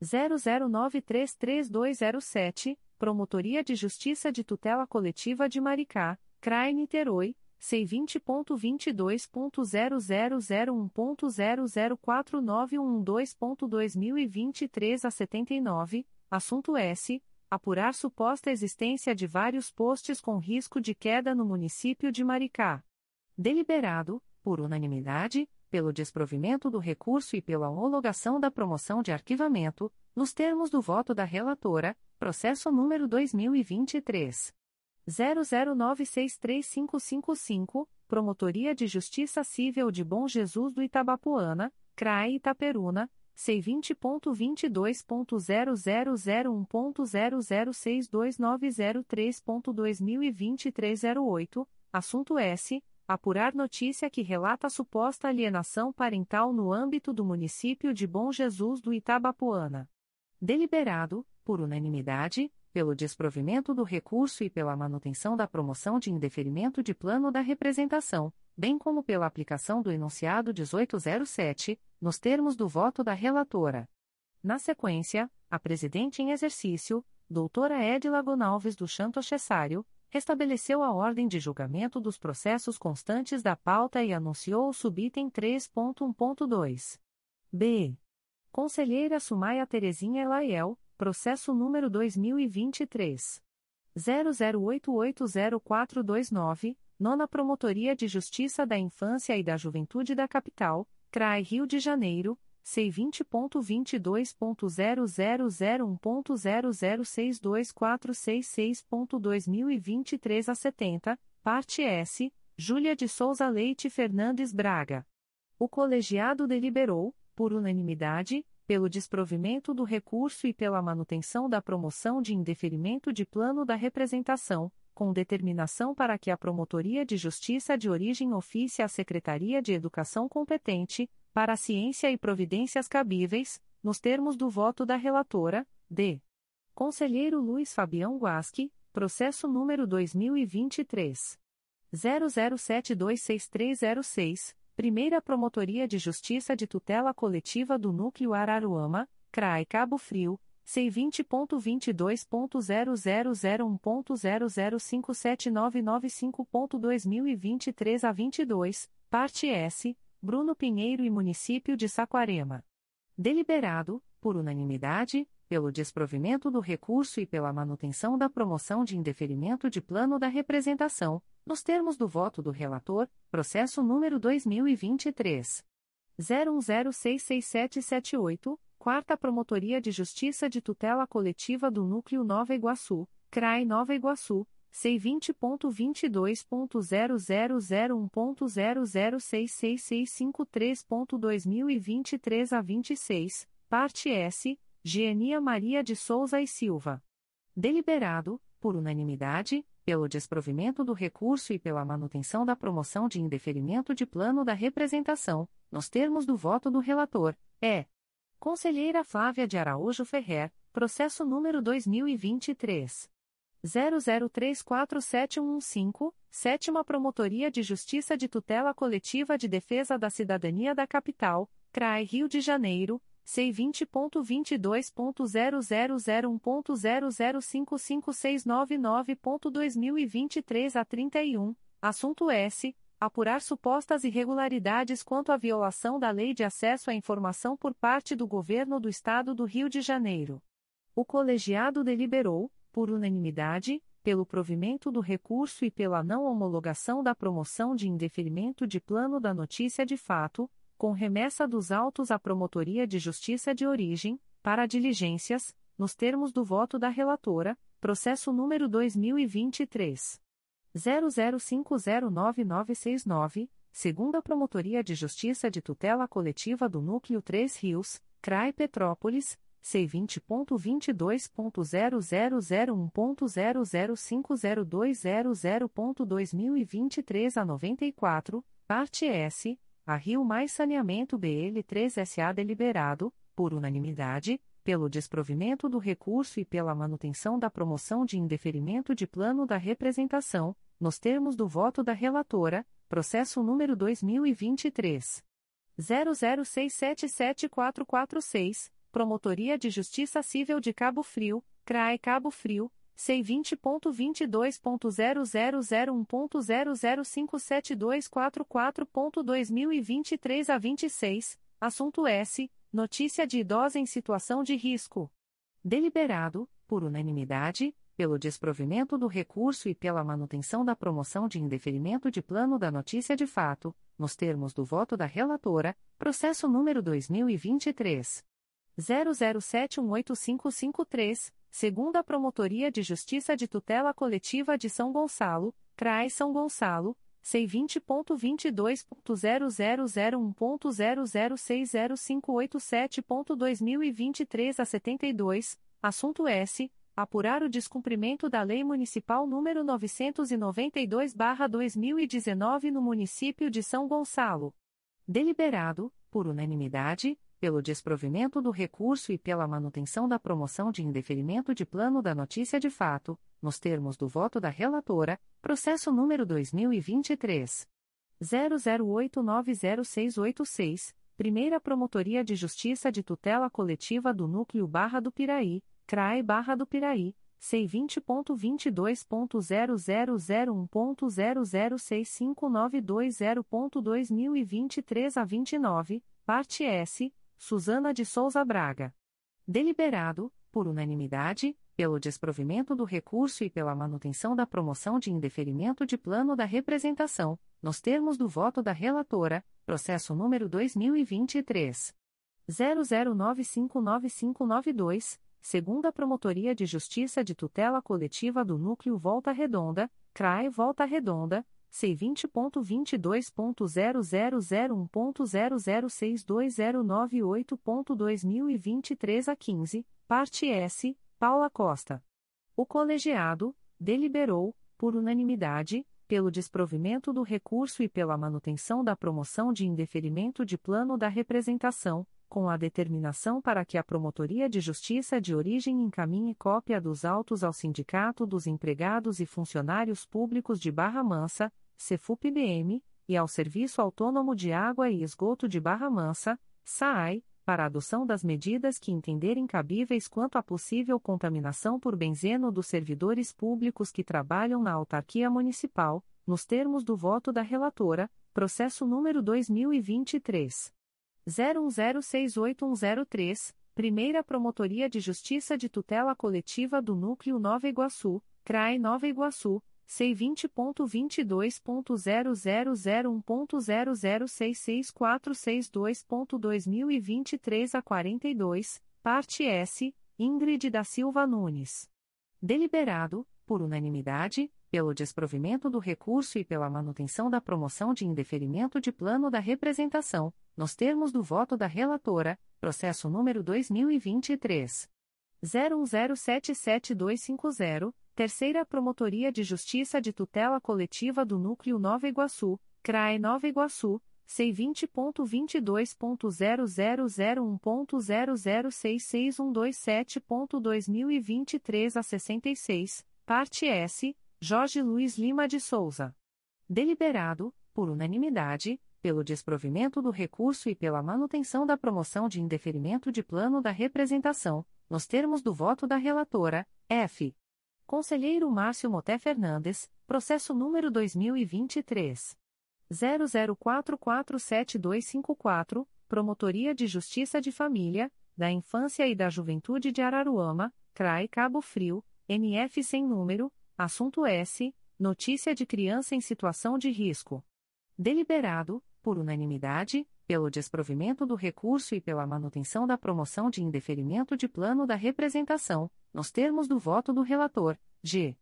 00933207, Promotoria de Justiça de Tutela Coletiva de Maricá, CRAE Niterói, C20.22.0001.0049112.2023 a 79, assunto S apurar suposta existência de vários postes com risco de queda no município de Maricá. Deliberado, por unanimidade, pelo desprovimento do recurso e pela homologação da promoção de arquivamento, nos termos do voto da relatora, processo número 2023 00963555, Promotoria de Justiça Civil de Bom Jesus do Itabapuana, CRAE Itaperuna, C20.22.0001.0062903.2023 08, assunto S. Apurar notícia que relata suposta alienação parental no âmbito do município de Bom Jesus do Itabapoana. Deliberado, por unanimidade, pelo desprovimento do recurso e pela manutenção da promoção de indeferimento de plano da representação, bem como pela aplicação do enunciado 1807, nos termos do voto da relatora. Na sequência, a presidente em exercício, doutora Edila Gonalves do Chanto Cessário, restabeleceu a ordem de julgamento dos processos constantes da pauta e anunciou o subitem 3.1.2. B. Conselheira Sumaia Terezinha Elaiel, processo número 2023 00880429 Nona Promotoria de Justiça da Infância e da Juventude da Capital, CRAI Rio de Janeiro, C20.22.0001.0062466.2023 a 70, parte S, Júlia de Souza Leite Fernandes Braga. O colegiado deliberou, por unanimidade, pelo desprovimento do recurso e pela manutenção da promoção de indeferimento de plano da representação, com determinação para que a Promotoria de Justiça de origem oficie à Secretaria de Educação competente, para a ciência e providências cabíveis, nos termos do voto da relatora, d. Conselheiro Luiz Fabião Guasque, processo número 2023. 00726306, Primeira Promotoria de Justiça de Tutela Coletiva do Núcleo Araruama, CRAE Cabo Frio, C20.22.0001.0057995.2023 a 22, parte S, Bruno Pinheiro e Município de Saquarema. Deliberado, por unanimidade, pelo desprovimento do recurso e pela manutenção da promoção de indeferimento de plano da representação, nos termos do voto do relator, processo número 2023. 01066778 Quarta Promotoria de Justiça de Tutela Coletiva do Núcleo Nova Iguaçu, CRAI Nova Iguaçu, C20.22.0001.0066653.2023 a 26, parte S, Genia Maria de Souza e Silva. Deliberado, por unanimidade, pelo desprovimento do recurso e pela manutenção da promoção de indeferimento de plano da representação, nos termos do voto do relator, é Conselheira Flávia de Araújo Ferrer, processo número 2023. 00347115, Sétima Promotoria de Justiça de Tutela Coletiva de Defesa da Cidadania da Capital, CRAE Rio de Janeiro, C20.22.0001.0055699.2023 a 31, assunto S apurar supostas irregularidades quanto à violação da Lei de Acesso à Informação por parte do Governo do Estado do Rio de Janeiro. O colegiado deliberou, por unanimidade, pelo provimento do recurso e pela não homologação da promoção de indeferimento de plano da notícia de fato, com remessa dos autos à Promotoria de Justiça de Origem, para diligências, nos termos do voto da relatora, processo número 2023. 00509969, segunda Promotoria de Justiça de Tutela Coletiva do Núcleo 3 Rios, CRAI Petrópolis, C20.22.0001.0050200.2023 a 94, parte S, a Rio Mais Saneamento BL 3SA deliberado, por unanimidade, pelo desprovimento do recurso e pela manutenção da promoção de indeferimento de plano da representação, nos termos do voto da relatora, processo número 2023 00677446. Promotoria de Justiça Civil de Cabo Frio, CRAE Cabo Frio, C20.22.0001.0057244.2023 a 26, assunto S. Notícia de idosa em situação de risco. Deliberado, por unanimidade, pelo desprovimento do recurso e pela manutenção da promoção de indeferimento de plano da notícia de fato, nos termos do voto da relatora, processo número 2023 00718553, segunda Promotoria de Justiça de Tutela Coletiva de São Gonçalo, CRAI São Gonçalo, C20.22.0001.0060587.2023 a 72, assunto S. Apurar o descumprimento da Lei Municipal nº 992-2019 no município de São Gonçalo. Deliberado, por unanimidade, pelo desprovimento do recurso e pela manutenção da promoção de indeferimento de plano da notícia de fato, nos termos do voto da relatora, processo número 2023 00890686, Primeira Promotoria de Justiça de Tutela Coletiva do Núcleo Barra do Piraí, CRAE Barra do Piraí, C20.22.0001.0065920.2023 a 29, parte S Susana de Souza Braga. Deliberado, por unanimidade, pelo desprovimento do recurso e pela manutenção da promoção de indeferimento de plano da representação, nos termos do voto da relatora, processo número 2023 00959592, segunda Promotoria de Justiça de Tutela Coletiva do Núcleo Volta Redonda, CRAE Volta Redonda, C20.22.0001.0062098.2023 a 15, parte S, Paula Costa. O colegiado deliberou, por unanimidade, pelo desprovimento do recurso e pela manutenção da promoção de indeferimento de plano da representação, com a determinação para que a Promotoria de Justiça de Origem encaminhe cópia dos autos ao Sindicato dos Empregados e Funcionários Públicos de Barra Mansa, Cefupbm, e ao Serviço Autônomo de Água e Esgoto de Barra Mansa, SAAI, para adoção das medidas que entenderem cabíveis quanto à possível contaminação por benzeno dos servidores públicos que trabalham na autarquia municipal, nos termos do voto da relatora, processo número 2023 01068103, Primeira Promotoria de Justiça de Tutela Coletiva do Núcleo Nova Iguaçu, CRAE Nova Iguaçu, C20.22.0001.0066462.2023 a 42, parte S, Ingrid da Silva Nunes. Deliberado, por unanimidade, pelo desprovimento do recurso e pela manutenção da promoção de indeferimento de plano da representação, nos termos do voto da relatora, processo número 2023 01077250. Terceira Promotoria de Justiça de Tutela Coletiva do Núcleo Nova Iguaçu, CRAE Nova Iguaçu, C20.22.0001.0066127.2023 a 66, parte S, Jorge Luiz Lima de Souza. Deliberado, por unanimidade, pelo desprovimento do recurso e pela manutenção da promoção de indeferimento de plano da representação, nos termos do voto da relatora, F. Conselheiro Márcio Moté Fernandes, processo número 2023. 00447254, Promotoria de Justiça de Família, da Infância e da Juventude de Araruama, CRAI Cabo Frio, NF sem número, assunto S, notícia de criança em situação de risco. Deliberado, por unanimidade, pelo desprovimento do recurso e pela manutenção da promoção de indeferimento de plano da representação, nos termos do voto do relator, G.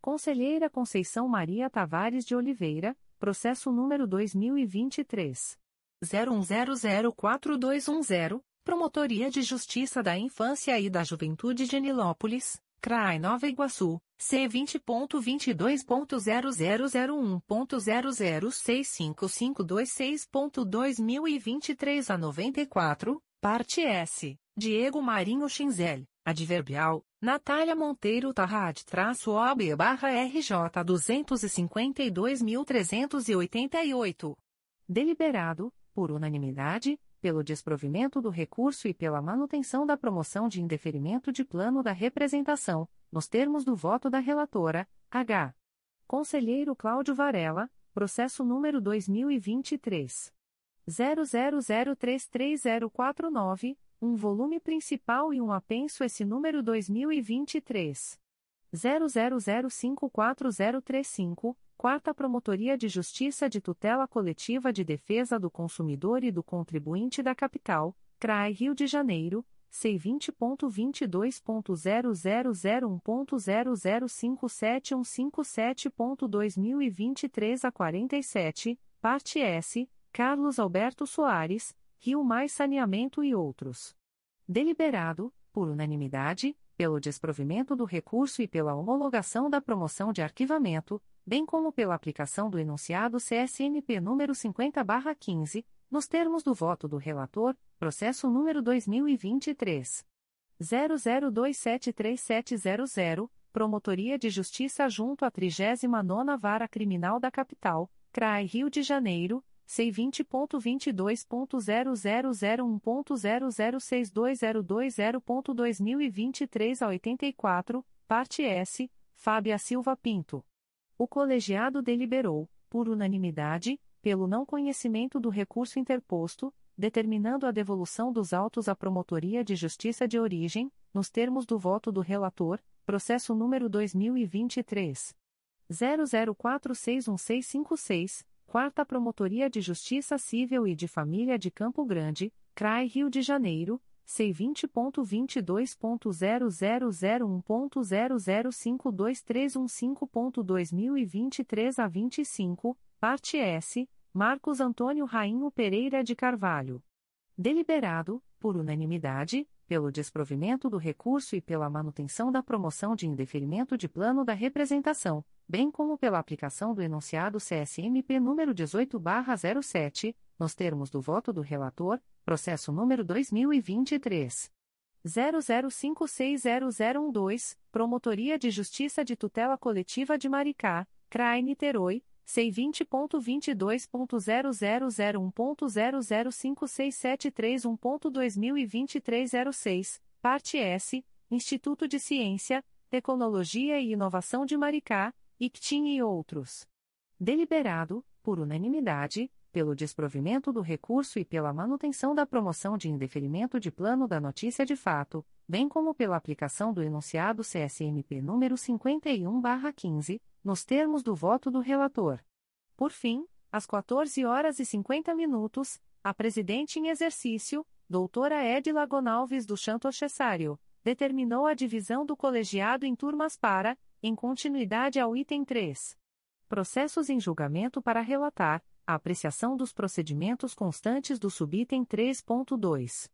Conselheira Conceição Maria Tavares de Oliveira, processo número 2023 01004210, Promotoria de Justiça da Infância e da Juventude de Nilópolis, CRAI Nova Iguaçu, C20.22.0001.0065526.2023 a 94, parte S, Diego Marinho Chinzel, adverbial, Natália Monteiro Tarrad-OB barra RJ 252.388. Deliberado, por unanimidade, pelo desprovimento do recurso e pela manutenção da promoção de indeferimento de plano da representação, nos termos do voto da relatora, H. Conselheiro Cláudio Varela, processo número 2023 00033049, um volume principal e um apenso esse número 2023 00054035 Quarta Promotoria de Justiça de Tutela Coletiva de Defesa do Consumidor e do Contribuinte da Capital, CRAI Rio de Janeiro, C20.22.0001.0057157.2023 a 47, parte S, Carlos Alberto Soares, Rio Mais Saneamento e outros. Deliberado, por unanimidade, pelo desprovimento do recurso e pela homologação da promoção de arquivamento, bem como pela aplicação do enunciado CSNP número 50/15, nos termos do voto do relator, processo número 2023 00273700, Promotoria de Justiça junto à 39ª Vara Criminal da Capital, CRAI Rio de Janeiro, C20.22.0001.0062020.2023 a 84, parte S, Fábia Silva Pinto. O colegiado deliberou, por unanimidade, pelo não conhecimento do recurso interposto, determinando a devolução dos autos à Promotoria de Justiça de Origem, nos termos do voto do relator, processo número 2023 00461656, Quarta Promotoria de Justiça Civil e de Família de Campo Grande, CRAI Rio de Janeiro, C20.22.0001.0052315.2023 a 25, parte S, Marcos Antônio Rainho Pereira de Carvalho. Deliberado, por unanimidade, pelo desprovimento do recurso e pela manutenção da promoção de indeferimento de plano da representação, bem como pela aplicação do enunciado CSMP número 18/07, nos termos do voto do relator, processo número 2023 00560012, Promotoria de Justiça de Tutela Coletiva de Maricá, CRAI Niterói, C20.22.0001.0056731.2023 06, parte S, Instituto de Ciência, Tecnologia e Inovação de Maricá, ICTIN e outros. Deliberado, por unanimidade, pelo desprovimento do recurso e pela manutenção da promoção de indeferimento de plano da notícia de fato, bem como pela aplicação do enunciado CSMP número 51/15, nos termos do voto do relator. Por fim, às 14 horas e 50 minutos, a presidente em exercício, doutora Edila Gonalves do Chanto Cessário, determinou a divisão do colegiado em turmas para, em continuidade ao item 3. Processos em julgamento para relatar, a apreciação dos procedimentos constantes do subitem 3.2.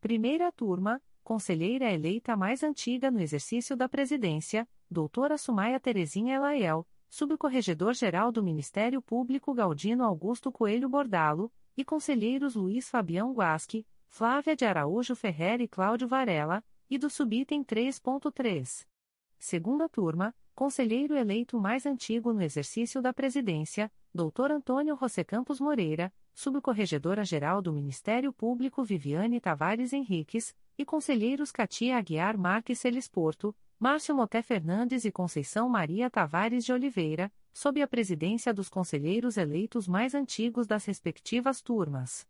Primeira turma, conselheira eleita mais antiga no exercício da presidência, doutora Sumaia Terezinha Elaiel, subcorregedor-geral do Ministério Público Galdino Augusto Coelho Bordalo, e conselheiros Luiz Fabião Guasque, Flávia de Araújo Ferrer e Cláudio Varela, e do subitem 3.3. Segunda turma, conselheiro eleito mais antigo no exercício da presidência, Dr. Antônio José Campos Moreira, subcorregedora-geral do Ministério Público Viviane Tavares Henriques, e conselheiros Katia Aguiar Marques Celisporto, Márcio Moté Fernandes e Conceição Maria Tavares de Oliveira, sob a presidência dos conselheiros eleitos mais antigos das respectivas turmas.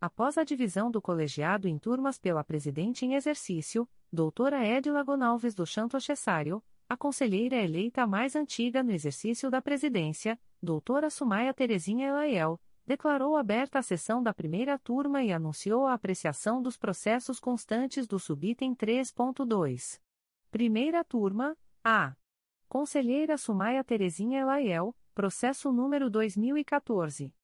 Após a divisão do colegiado em turmas pela presidente em exercício, doutora Edila Gonalves do Chanto Cessário, a conselheira eleita mais antiga no exercício da presidência, doutora Sumaia Terezinha Elaiel, declarou aberta a sessão da primeira turma e anunciou a apreciação dos processos constantes do subitem 3.2. Primeira turma, A. Conselheira Sumaia Terezinha Elaiel, processo número 2014.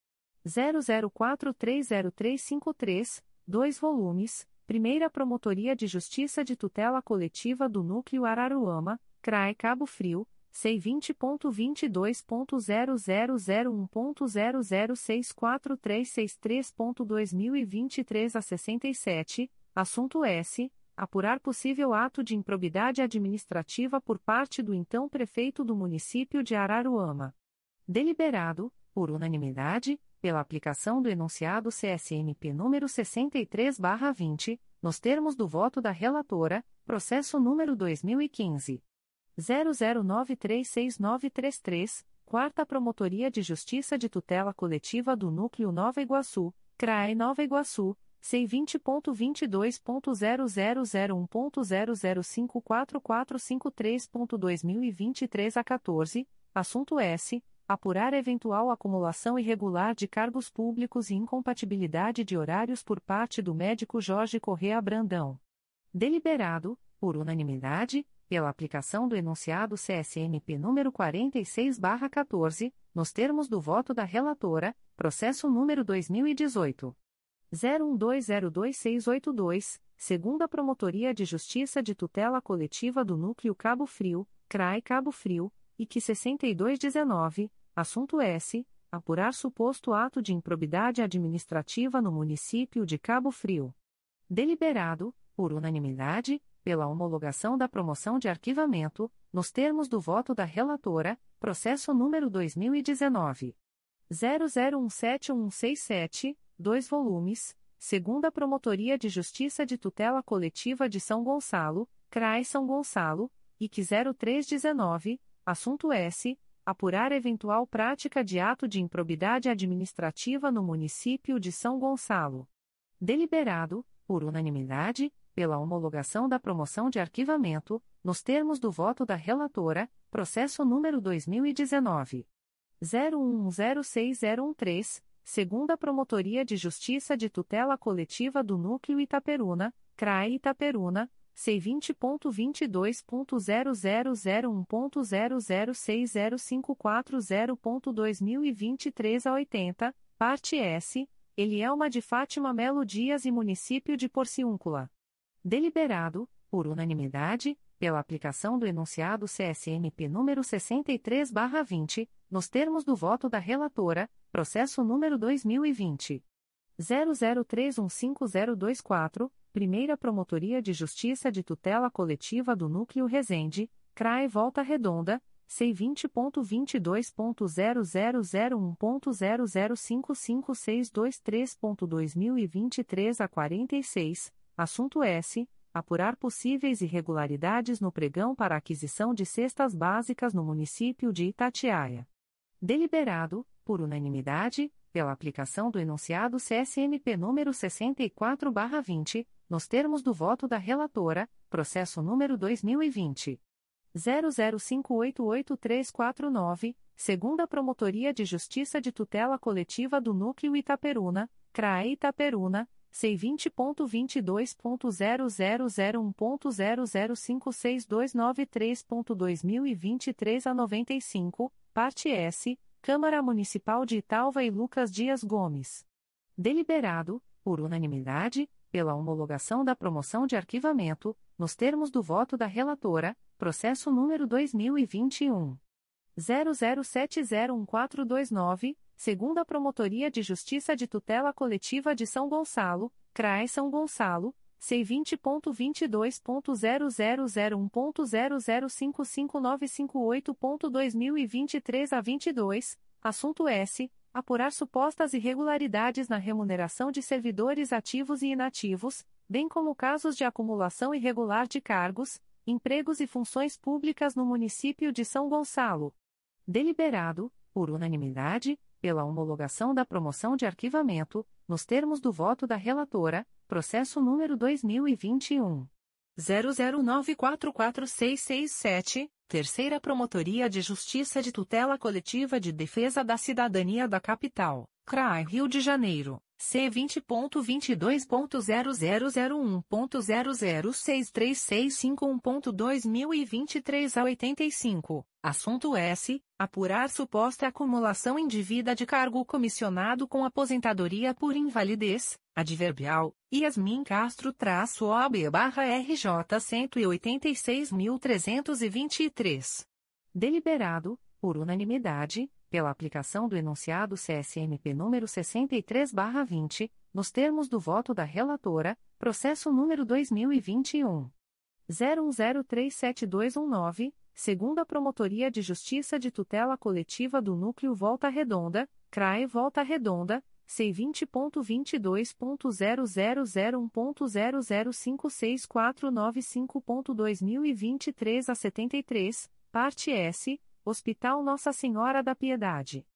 00430353, 2 volumes, Primeira Promotoria de Justiça de Tutela Coletiva do Núcleo Araruama, CRAE Cabo Frio, C20.22.0001.0064363.2023 a 67, assunto S. Apurar possível ato de improbidade administrativa por parte do então prefeito do município de Araruama. Deliberado, por unanimidade, pela aplicação do enunciado CSMP número 63/20, nos termos do voto da relatora, processo número 2015 00936933, Quarta Promotoria de Justiça de Tutela Coletiva do Núcleo Nova Iguaçu, CRAE Nova Iguaçu C20.22.0001.0054453.2023 a 14, assunto S. Apurar eventual acumulação irregular de cargos públicos e incompatibilidade de horários por parte do médico Jorge Correa Brandão. Deliberado, por unanimidade, pela aplicação do enunciado CSMP número 46/14, nos termos do voto da relatora, processo número 2018 01202682, segunda Promotoria de Justiça de Tutela Coletiva do Núcleo Cabo Frio, CRAI Cabo Frio, e que 6219, assunto S. Apurar suposto ato de improbidade administrativa no município de Cabo Frio. Deliberado, por unanimidade, pela homologação da promoção de arquivamento, nos termos do voto da relatora, processo número 2019. 00171167, 2 volumes, segunda Promotoria de Justiça de Tutela Coletiva de São Gonçalo, CRAE São Gonçalo, IC 0319, assunto S. Apurar eventual prática de ato de improbidade administrativa no município de São Gonçalo. Deliberado, por unanimidade, pela homologação da promoção de arquivamento, nos termos do voto da relatora, processo número 2019. 01106013, segunda Promotoria de Justiça de Tutela Coletiva do Núcleo Itaperuna, CRAE Itaperuna, C20.22.0001.0060540.2023 a 80, parte S, Elielma de Fátima Melo Dias e Município de Porciúncula. Deliberado, por unanimidade, pela aplicação do enunciado CSMP número 63/20, nos termos do voto da relatora, processo número 2020 00315024, Primeira Promotoria de Justiça de Tutela Coletiva do Núcleo Resende, CRAE Volta Redonda, C20.22.0001.0055623.2023 a 46, assunto S apurar possíveis irregularidades no pregão para aquisição de cestas básicas no município de Itatiaia. Deliberado, por unanimidade, pela aplicação do enunciado CSMP número 64/20, nos termos do voto da relatora, processo número 2020 00588349, segunda Promotoria de Justiça de Tutela Coletiva do Núcleo Itaperuna, CRAE Itaperuna C20.22.0001.0056293.2023 a 95, parte S, Câmara Municipal de Italva e Lucas Dias Gomes. Deliberado, por unanimidade, pela homologação da promoção de arquivamento, nos termos do voto da relatora, processo número 2021. 00701429, segunda Promotoria de Justiça de Tutela Coletiva de São Gonçalo, CRAE São Gonçalo, C20.22.0001.0055958.2023 a 22, assunto S. Apurar supostas irregularidades na remuneração de servidores ativos e inativos, bem como casos de acumulação irregular de cargos, empregos e funções públicas no município de São Gonçalo. Deliberado, por unanimidade, pela homologação da promoção de arquivamento, nos termos do voto da relatora, processo número 2021 00944667, Terceira Promotoria de Justiça de Tutela Coletiva de Defesa da Cidadania da Capital, CRAI Rio de Janeiro. C vinte ponto vinte dois ponto zero zero zero um ponto zero zero seis três seis cinco um ponto dois mil e vinte três a oitenta e cinco. Assunto S apurar suposta acumulação indevida de cargo comissionado com aposentadoria por invalidez adverbial Yasmin Castro traço OB barra RJ cento e oitenta e seis mil trezentos e vinte e três. Deliberado por unanimidade pela aplicação do enunciado CSMP número 63/20, nos termos do voto da relatora, processo número 2021 01037219, segunda Promotoria de Justiça de Tutela Coletiva do Núcleo Volta Redonda, CRAE Volta Redonda, C20.22.0001.0056495.2023 a 73, parte S Hospital Nossa Senhora da Piedade.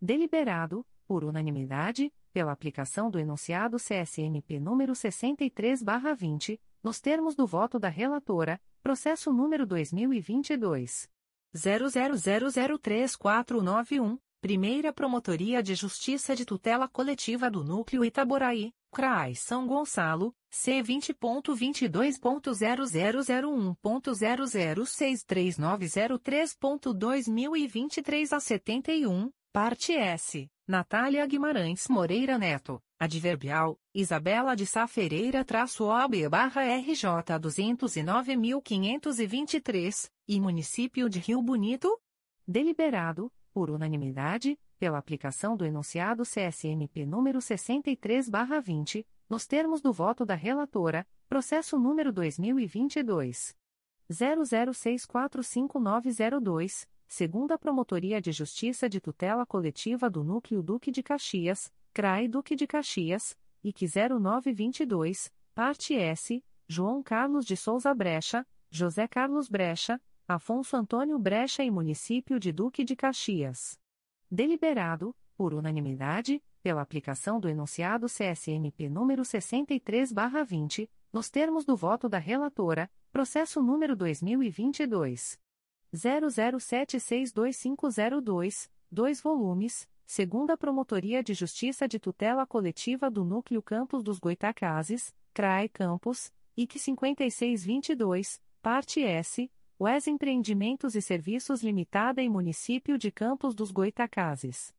Deliberado, por unanimidade, pela aplicação do enunciado CSMP número 63/20, nos termos do voto da relatora, processo número 2022 00003491, Primeira Promotoria de Justiça de Tutela Coletiva do Núcleo Itaboraí, CRAI São Gonçalo, C20.22.0001.0063903.2023 a 71, parte S, Natália Guimarães Moreira Neto, adverbial, Isabela de Sá Ferreira traço OB barra RJ 209.523, e Município de Rio Bonito? Deliberado, por unanimidade, pela aplicação do enunciado CSMP número 63/20, nos termos do voto da relatora, processo número 2022 00645902, segunda Promotoria de Justiça de Tutela Coletiva do Núcleo Duque de Caxias, CRAI Duque de Caxias, IC 0922, parte S, João Carlos de Souza Brecha, José Carlos Brecha, Afonso Antônio Brecha e Município de Duque de Caxias. Deliberado, por unanimidade, pela aplicação do enunciado CSMP número 63/20, nos termos do voto da relatora, processo número 2022 00762502, dois. volumes, segunda Promotoria de Justiça de Tutela Coletiva do Núcleo Campos dos Goitacazes, CRAE Campos, IC 5622, parte S UES Empreendimentos e Serviços Limitada e Município de Campos dos Goitacazes.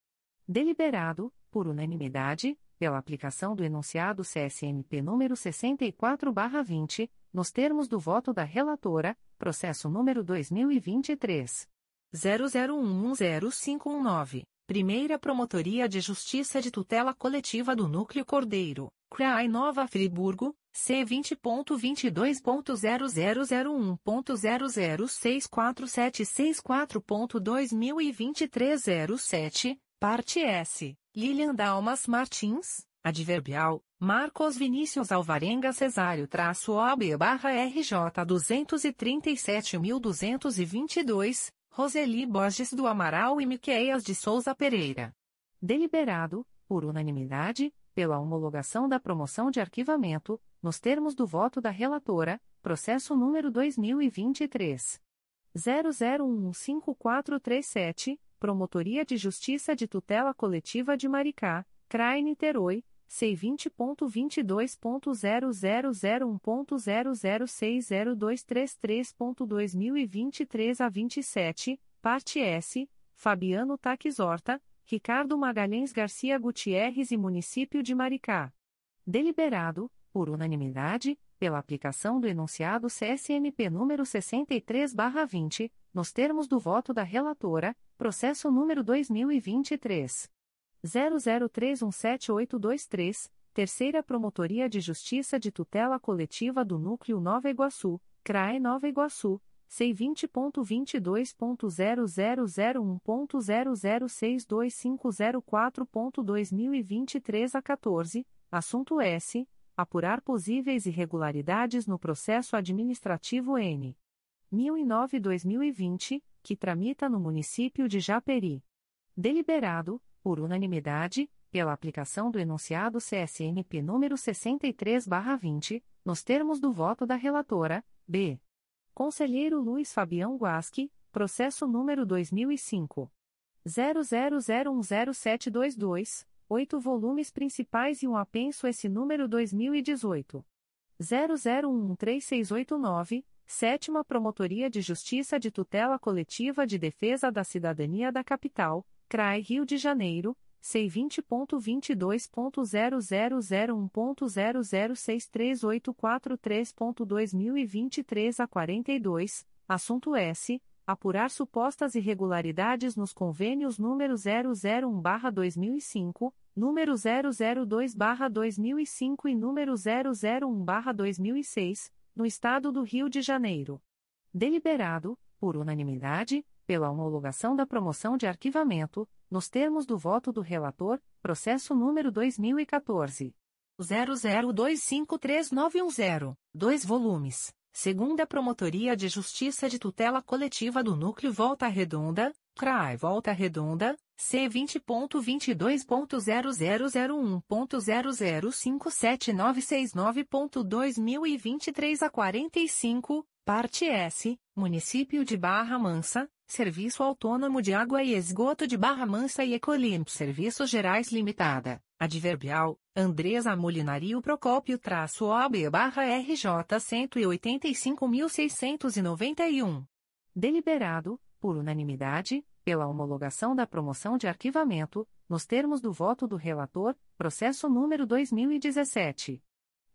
Deliberado, por unanimidade, pela aplicação do enunciado CSMP número 64/20, nos termos do voto da relatora, processo número 2023 00110519, Primeira Promotoria de Justiça de Tutela Coletiva do Núcleo Cordeiro, CRAI Nova Friburgo, C vinte ponto vinte dois ponto zero zero zero um ponto zero zero seis quatro sete seis quatro ponto dois mil e vinte três zero sete parte S. Lilian Dalmas Martins. Adverbial. Marcos Vinícius Alvarenga Cesário traço OB barra RJ duzentos e trinta e sete mil duzentos e vinte e dois Roseli Borges do Amaral e Miqueias de Souza Pereira. Deliberado por unanimidade pela homologação da promoção de arquivamento, nos termos do voto da relatora, processo número 2023 00115437, Promotoria de Justiça de Tutela Coletiva de Maricá, CRAI Niterói, C20.22.0001.0060233.2023 a 27, parte S, Fabiano Taques Horta, Ricardo Magalhães Garcia Gutierrez e Município de Maricá. Deliberado, por unanimidade, pela aplicação do enunciado CSMP número 63/20, nos termos do voto da relatora, processo número 2023 00317823, Terceira Promotoria de Justiça de Tutela Coletiva do Núcleo Nova Iguaçu, CRAE Nova Iguaçu C20.22.0001.0062504.2023 a 14, assunto S. Apurar possíveis irregularidades no processo administrativo N. 1009-2020, que tramita no município de Japeri. Deliberado, por unanimidade, pela aplicação do enunciado CSNP número 63-20, nos termos do voto da relatora, B. Conselheiro Luiz Fabião Guasque, processo número 2005. 00010722, oito volumes principais e um apenso esse número 2018. 00136889, Sétima Promotoria de Justiça de Tutela Coletiva de Defesa da Cidadania da Capital, CRAI Rio de Janeiro, C20.22.0001.0063843.2023 a 42, assunto S. Apurar supostas irregularidades nos convênios número 001-2005, número 002-2005 e número 001-2006, no Estado do Rio de Janeiro. Deliberado, por unanimidade, pela homologação da promoção de arquivamento, nos termos do voto do relator, processo número 2014. 00253910, dois volumes, segunda Promotoria de Justiça de Tutela Coletiva do Núcleo Volta Redonda, CRAI Volta Redonda, C20.22.0001.0057969.2023 a 45, parte S, Município de Barra Mansa, Serviço Autônomo de Água e Esgoto de Barra Mansa e Ecolimp Serviços Gerais Limitada, Adverbial, Andresa Molinario Procópio traço OB barra RJ 185.691. Deliberado, por unanimidade, pela homologação da promoção de arquivamento, nos termos do voto do relator, processo número 2017.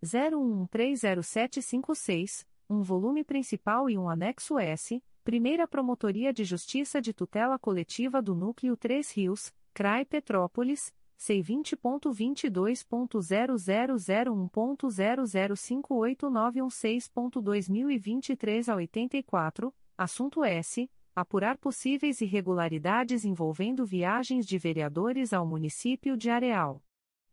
01130756, um volume principal e um anexo S, Primeira Promotoria de Justiça de Tutela Coletiva do Núcleo 3 Rios, CRAI Petrópolis, C20.22.0001.0058916.2023 a 84, assunto S. Apurar possíveis irregularidades envolvendo viagens de vereadores ao município de Areal.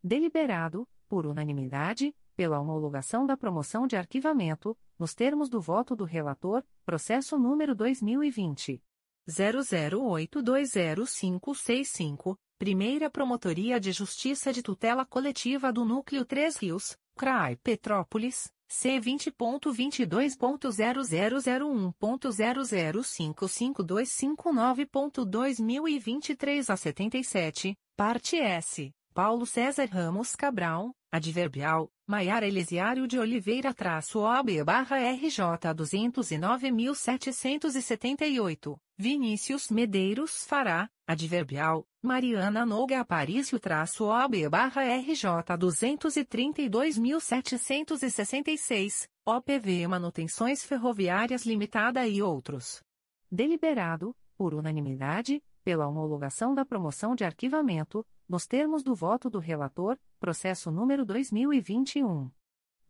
Deliberado, por unanimidade, pela homologação da promoção de arquivamento, nos termos do voto do relator, processo número 2020. 00820565, Primeira Promotoria de Justiça de Tutela Coletiva do Núcleo 3 Rios, CRAI Petrópolis, C20.22.0001.0055259.2023 a 77, parte S, Paulo César Ramos Cabral, Adverbial, Maiara Elisiário de Oliveira traço OB barra RJ 209.778, Vinícius Medeiros Fará, Adverbial, Mariana Noga Aparício traço OB barra RJ 232.766, OPV Manutenções Ferroviárias Limitada e outros. Deliberado, por unanimidade, pela homologação da promoção de arquivamento, nos termos do voto do relator, processo número 2021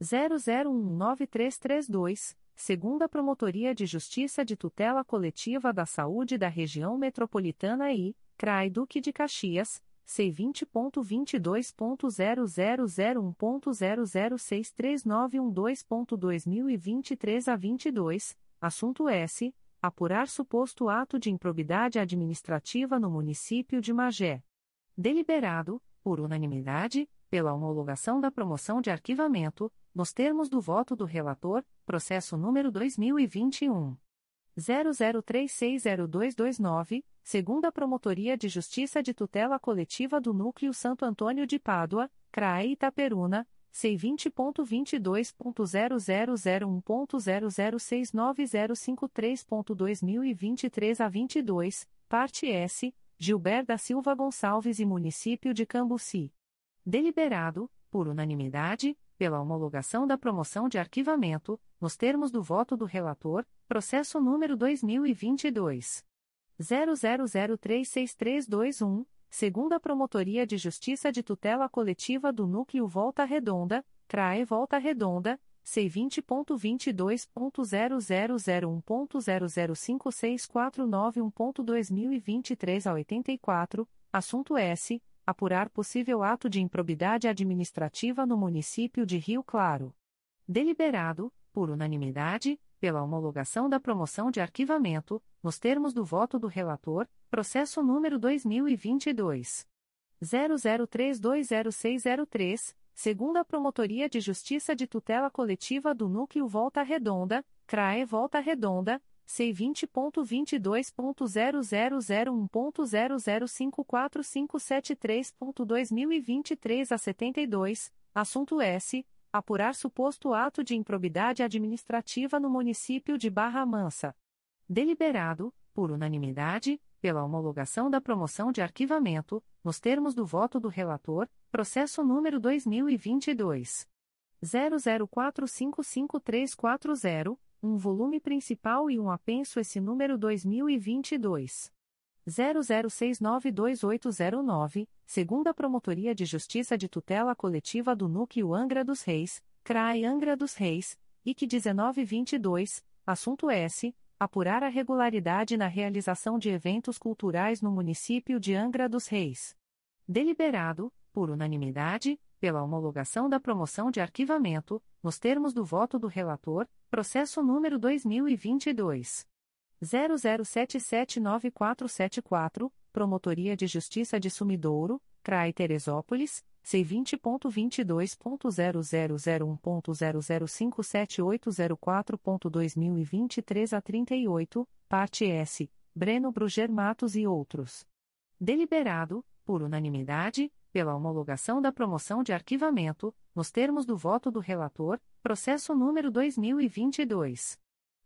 00193332, segunda Promotoria de Justiça de Tutela Coletiva da Saúde da Região Metropolitana e CRAI Duque de Caxias, C20.22.0001.0063912.2023 a 22, assunto S. Apurar suposto ato de improbidade administrativa no município de Magé deliberado, por unanimidade, pela homologação da promoção de arquivamento, nos termos do voto do relator, processo número 2021 00360229, segunda Promotoria de Justiça de Tutela Coletiva do Núcleo Santo Antônio de Pádua, CRAE Itaperuna, C20.22.0001.0069053.2023 a 22, parte S Gilber da Silva Gonçalves e Município de Cambuci. Deliberado, por unanimidade, pela homologação da promoção de arquivamento, nos termos do voto do relator, processo número 2022 00036321, segunda Promotoria de Justiça de Tutela Coletiva do Núcleo Volta Redonda, CRAE Volta Redonda, C20.22.0001.0056491.2023 a 84, assunto S. Apurar possível ato de improbidade administrativa no município de Rio Claro. Deliberado, por unanimidade, pela homologação da promoção de arquivamento, nos termos do voto do relator, processo número 2022. 00320603 segunda Promotoria de Justiça de Tutela Coletiva do Núcleo Volta Redonda, CRAE Volta Redonda, C20.22.0001.0054573.2023 a 72, assunto S. Apurar suposto ato de improbidade administrativa no município de Barra Mansa. Deliberado, por unanimidade, pela homologação da promoção de arquivamento, nos termos do voto do relator, processo número 2022. 00455340, um volume principal e um apenso esse número 2022. 00692809, segunda Promotoria de Justiça de Tutela Coletiva do Núcleo Angra dos Reis, CRAI Angra dos Reis, IC 1922, assunto S. Apurar a regularidade na realização de eventos culturais no município de Angra dos Reis. Deliberado, por unanimidade, pela homologação da promoção de arquivamento, nos termos do voto do relator, processo número 2022. 00779474, Promotoria de Justiça de Sumidouro, CRAI Teresópolis, C20.22.0001.0057804.2023 a 38, parte S, Breno Bruger Matos e outros. Deliberado, por unanimidade, pela homologação da promoção de arquivamento, nos termos do voto do relator, processo número 2022.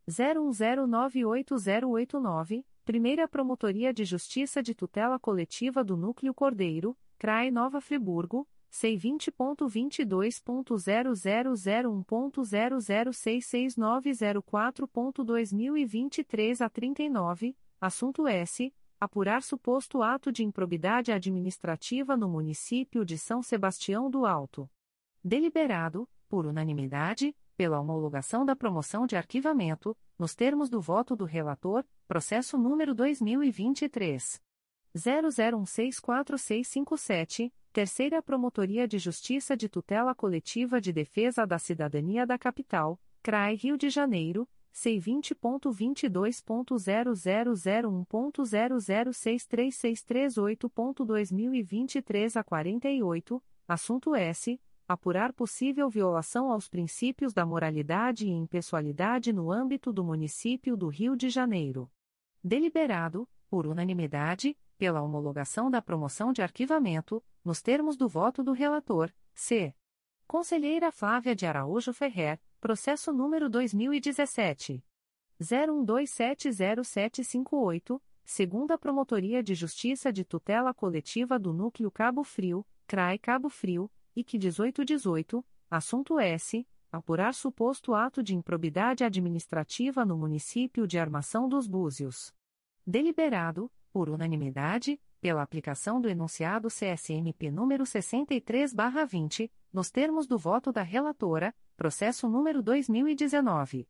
01098089, Primeira Promotoria de Justiça de Tutela Coletiva do Núcleo Cordeiro, CRAE Nova Friburgo, C20.22.0001.0066904.2023 a 39, assunto S. Apurar suposto ato de improbidade administrativa no município de São Sebastião do Alto. Deliberado, por unanimidade, pela homologação da promoção de arquivamento, nos termos do voto do relator, processo número 2023. 00164657, Terceira Promotoria de Justiça de Tutela Coletiva de Defesa da Cidadania da Capital, CRAI Rio de Janeiro, C20.22.0001.0063638.2023 a 48, assunto S apurar possível violação aos princípios da moralidade e impessoalidade no âmbito do município do Rio de Janeiro. Deliberado, por unanimidade, pela homologação da promoção de arquivamento, nos termos do voto do relator, C. Conselheira Flávia de Araújo Ferrer, processo número 2017. 01270758, segunda Promotoria de Justiça de Tutela Coletiva do Núcleo Cabo Frio, CRAI Cabo Frio, IC 1818, assunto S. Apurar suposto ato de improbidade administrativa no município de Armação dos Búzios. Deliberado, por unanimidade, pela aplicação do enunciado CSMP número 63/20, nos termos do voto da relatora, processo número 2019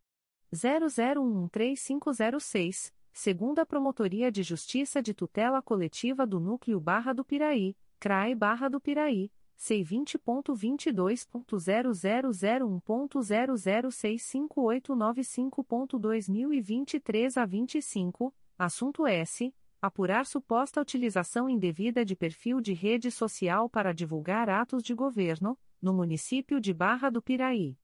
00135006, segunda Promotoria de Justiça de Tutela Coletiva do Núcleo Barra do Piraí, CRAE Barra do Piraí C20.22.0001.0065895.2023 a 25, assunto S. Apurar suposta utilização indevida de perfil de rede social para divulgar atos de governo, no município de Barra do Piraí.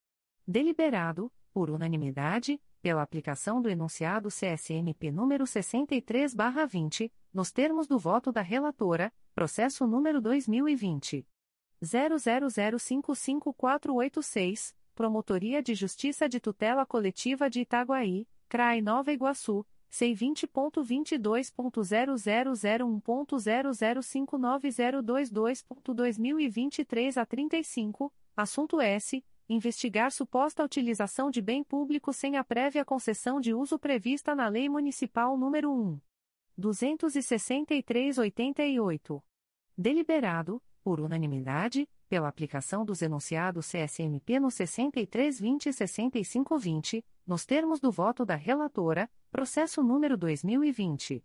Deliberado, por unanimidade, pela aplicação do enunciado CSMP número 63/20, nos termos do voto da relatora, processo número 2020 00055486, Promotoria de Justiça de Tutela Coletiva de Itaguaí, CRAI Nova Iguaçu, C20.22.0001.0059022.2023 a 35, assunto S. Investigar suposta utilização de bem público sem a prévia concessão de uso prevista na Lei Municipal nº 1. 263-88. Deliberado, por unanimidade, pela aplicação dos enunciados CSMP no 6320 e 6520, nos termos do voto da relatora, processo número 2020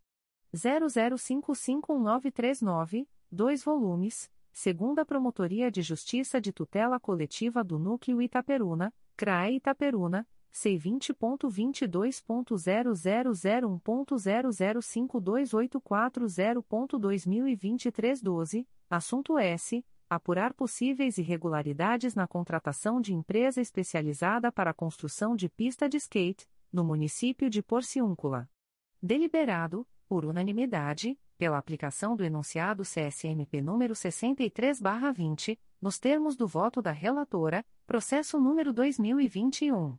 00551939, dois volumes, segunda Promotoria de Justiça de Tutela Coletiva do Núcleo Itaperuna, CRAE Itaperuna, C20.22.0001.0052840.2023 12, Assunto S. Apurar possíveis irregularidades na contratação de empresa especializada para a construção de pista de skate, no município de Porciúncula. Deliberado, por unanimidade, pela aplicação do enunciado CSMP número 63/20, nos termos do voto da relatora, processo número 2021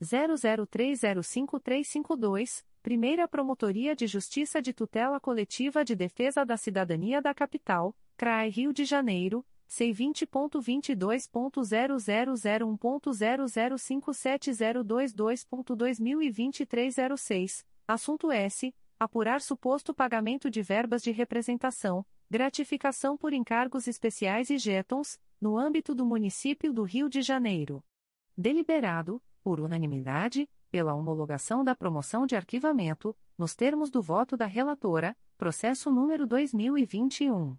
00305352, Primeira Promotoria de Justiça de Tutela Coletiva de Defesa da Cidadania da Capital, CRAE Rio de Janeiro. C20.22.0001.0057022.2023 06, assunto S. Apurar suposto pagamento de verbas de representação, gratificação por encargos especiais e jetons, no âmbito do município do Rio de Janeiro. Deliberado, por unanimidade, pela homologação da promoção de arquivamento, nos termos do voto da relatora, processo número 2021.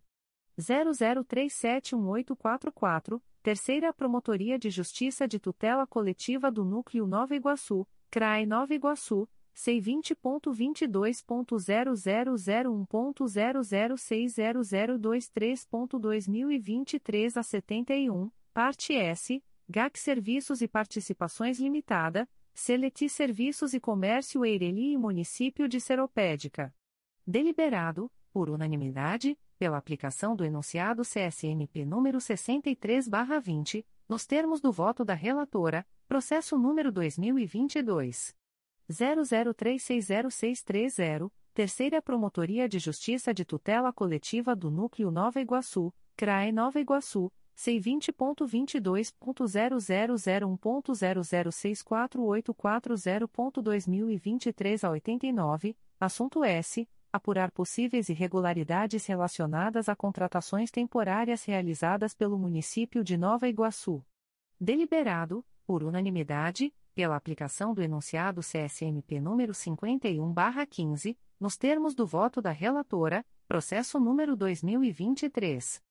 00371844, Terceira Promotoria de Justiça de Tutela Coletiva do Núcleo Nova Iguaçu, CRAE Nova Iguaçu, C20.22.0001.0060023.2023 a 71, parte S, GAC Serviços e Participações Limitada, Seleti Serviços e Comércio Eireli e Município de Seropédica. Deliberado, por unanimidade, pela aplicação do enunciado CSNP número 63/20, nos termos do voto da relatora, processo número 2022 00360630, Terceira Promotoria de Justiça de Tutela Coletiva do Núcleo Nova Iguaçu, CRAE Nova Iguaçu. C20.22.0001.0064840.2023 a 89, assunto S apurar possíveis irregularidades relacionadas a contratações temporárias realizadas pelo município de Nova Iguaçu. Deliberado, por unanimidade, pela aplicação do enunciado CSMP número 51/15, nos termos do voto da relatora, processo número 2023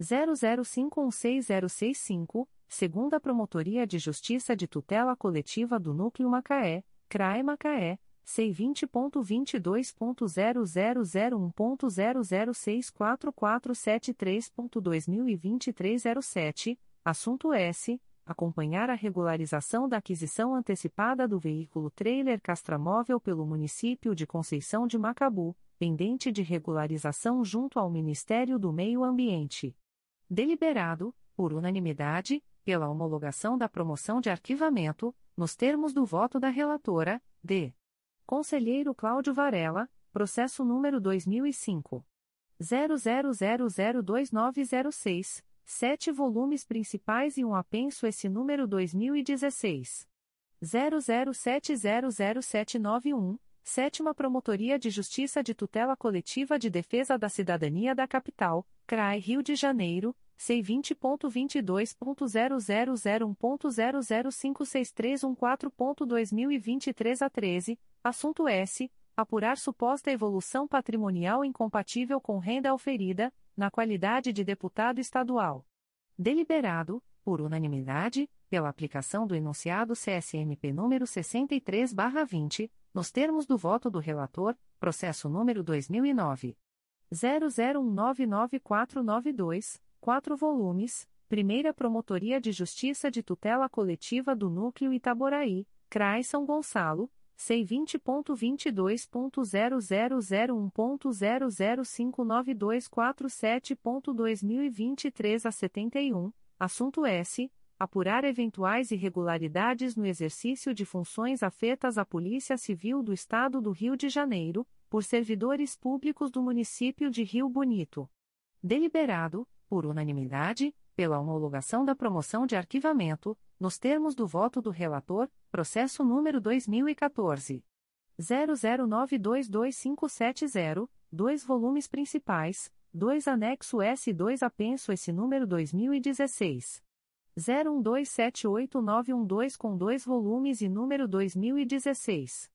00516065, segunda Promotoria de Justiça de Tutela Coletiva do Núcleo Macaé, CRAE Macaé C20.22.0001.0064473.2023 07, assunto S. Acompanhar a regularização da aquisição antecipada do veículo trailer castramóvel pelo município de Conceição de Macabu, pendente de regularização junto ao Ministério do Meio Ambiente. Deliberado, por unanimidade, pela homologação da promoção de arquivamento, nos termos do voto da relatora, D. Conselheiro Cláudio Varela, processo número 2005. 00002906, sete volumes principais e um apenso esse número 2016. 00700791, Sétima Promotoria de Justiça de Tutela Coletiva de Defesa da Cidadania da Capital, CRAI Rio de Janeiro, C20.22.0001.0056314.2023 a 13, assunto S. Apurar suposta evolução patrimonial incompatível com renda oferida, na qualidade de deputado estadual. Deliberado, por unanimidade, pela aplicação do enunciado CSMP número 63/20, nos termos do voto do relator, processo número 2009 00199492 quatro volumes, Primeira Promotoria de Justiça de Tutela Coletiva do Núcleo Itaboraí, CRAI São Gonçalo, C20.22.0001.0059247.2023 a 71, assunto S. Apurar eventuais irregularidades no exercício de funções afetas à Polícia Civil do Estado do Rio de Janeiro, por servidores públicos do município de Rio Bonito. Deliberado, por unanimidade, pela homologação da promoção de arquivamento, nos termos do voto do relator, processo número 2014. 00922570, dois volumes principais, dois anexo S2 apenso esse número 2016. 01278912 com dois volumes e número 2016.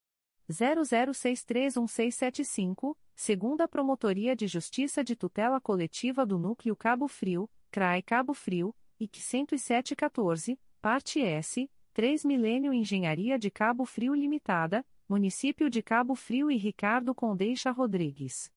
00631675, segunda Promotoria de Justiça de Tutela Coletiva do Núcleo Cabo Frio, CRAE Cabo Frio, IC 10714, parte S, 3 Milênio Engenharia de Cabo Frio Limitada, Município de Cabo Frio e Ricardo Condeixa Rodrigues.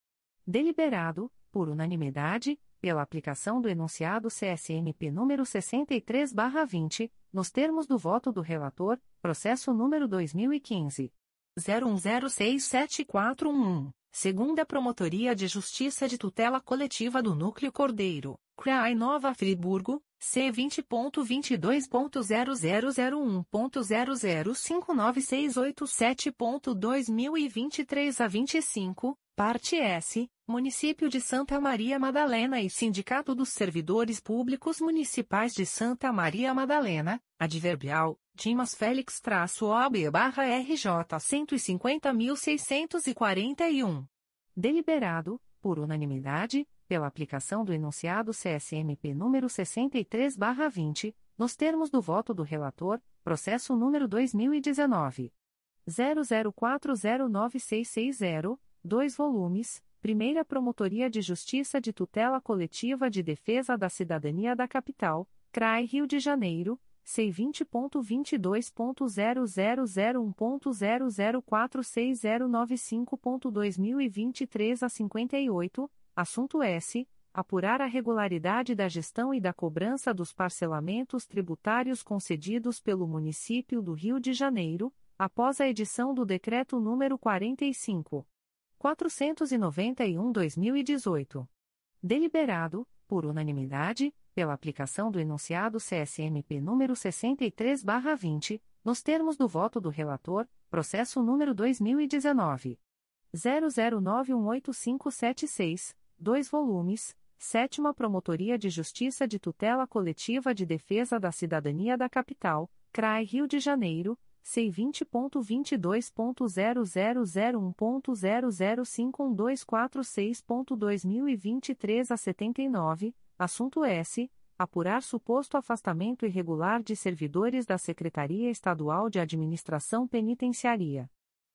Deliberado, por unanimidade, pela aplicação do enunciado CSMP número 63/20, nos termos do voto do relator, processo número 2015 01067411, segunda Promotoria de Justiça de Tutela Coletiva do Núcleo Cordeiro, CRAI Nova Friburgo C20.22.0001.0059687.2023 a 25, parte S, Município de Santa Maria Madalena e Sindicato dos Servidores Públicos Municipais de Santa Maria Madalena, adverbial, Dimas Félix-OB-RJ 150.641. Deliberado, por unanimidade, pela aplicação do enunciado CSMP número 63/20, nos termos do voto do relator, processo número 2019 00409660, dois volumes, Primeira Promotoria de Justiça de Tutela Coletiva de Defesa da Cidadania da Capital, CRAI Rio de Janeiro. C20.22.0001.0046095.2023 a 58, Assunto S. Apurar a regularidade da gestão e da cobrança dos parcelamentos tributários concedidos pelo Município do Rio de Janeiro, após a edição do Decreto nº 45. 491-2018. Deliberado, por unanimidade, pela aplicação do enunciado CSMP número 63/20, nos termos do voto do relator, processo número 2019 00918576 dois volumes, Sétima Promotoria de Justiça de Tutela Coletiva de Defesa da Cidadania da Capital, CRAI Rio de Janeiro, C20.22.0001.0051246.2023 a 79, assunto S. Apurar suposto afastamento irregular de servidores da Secretaria Estadual de Administração Penitenciária.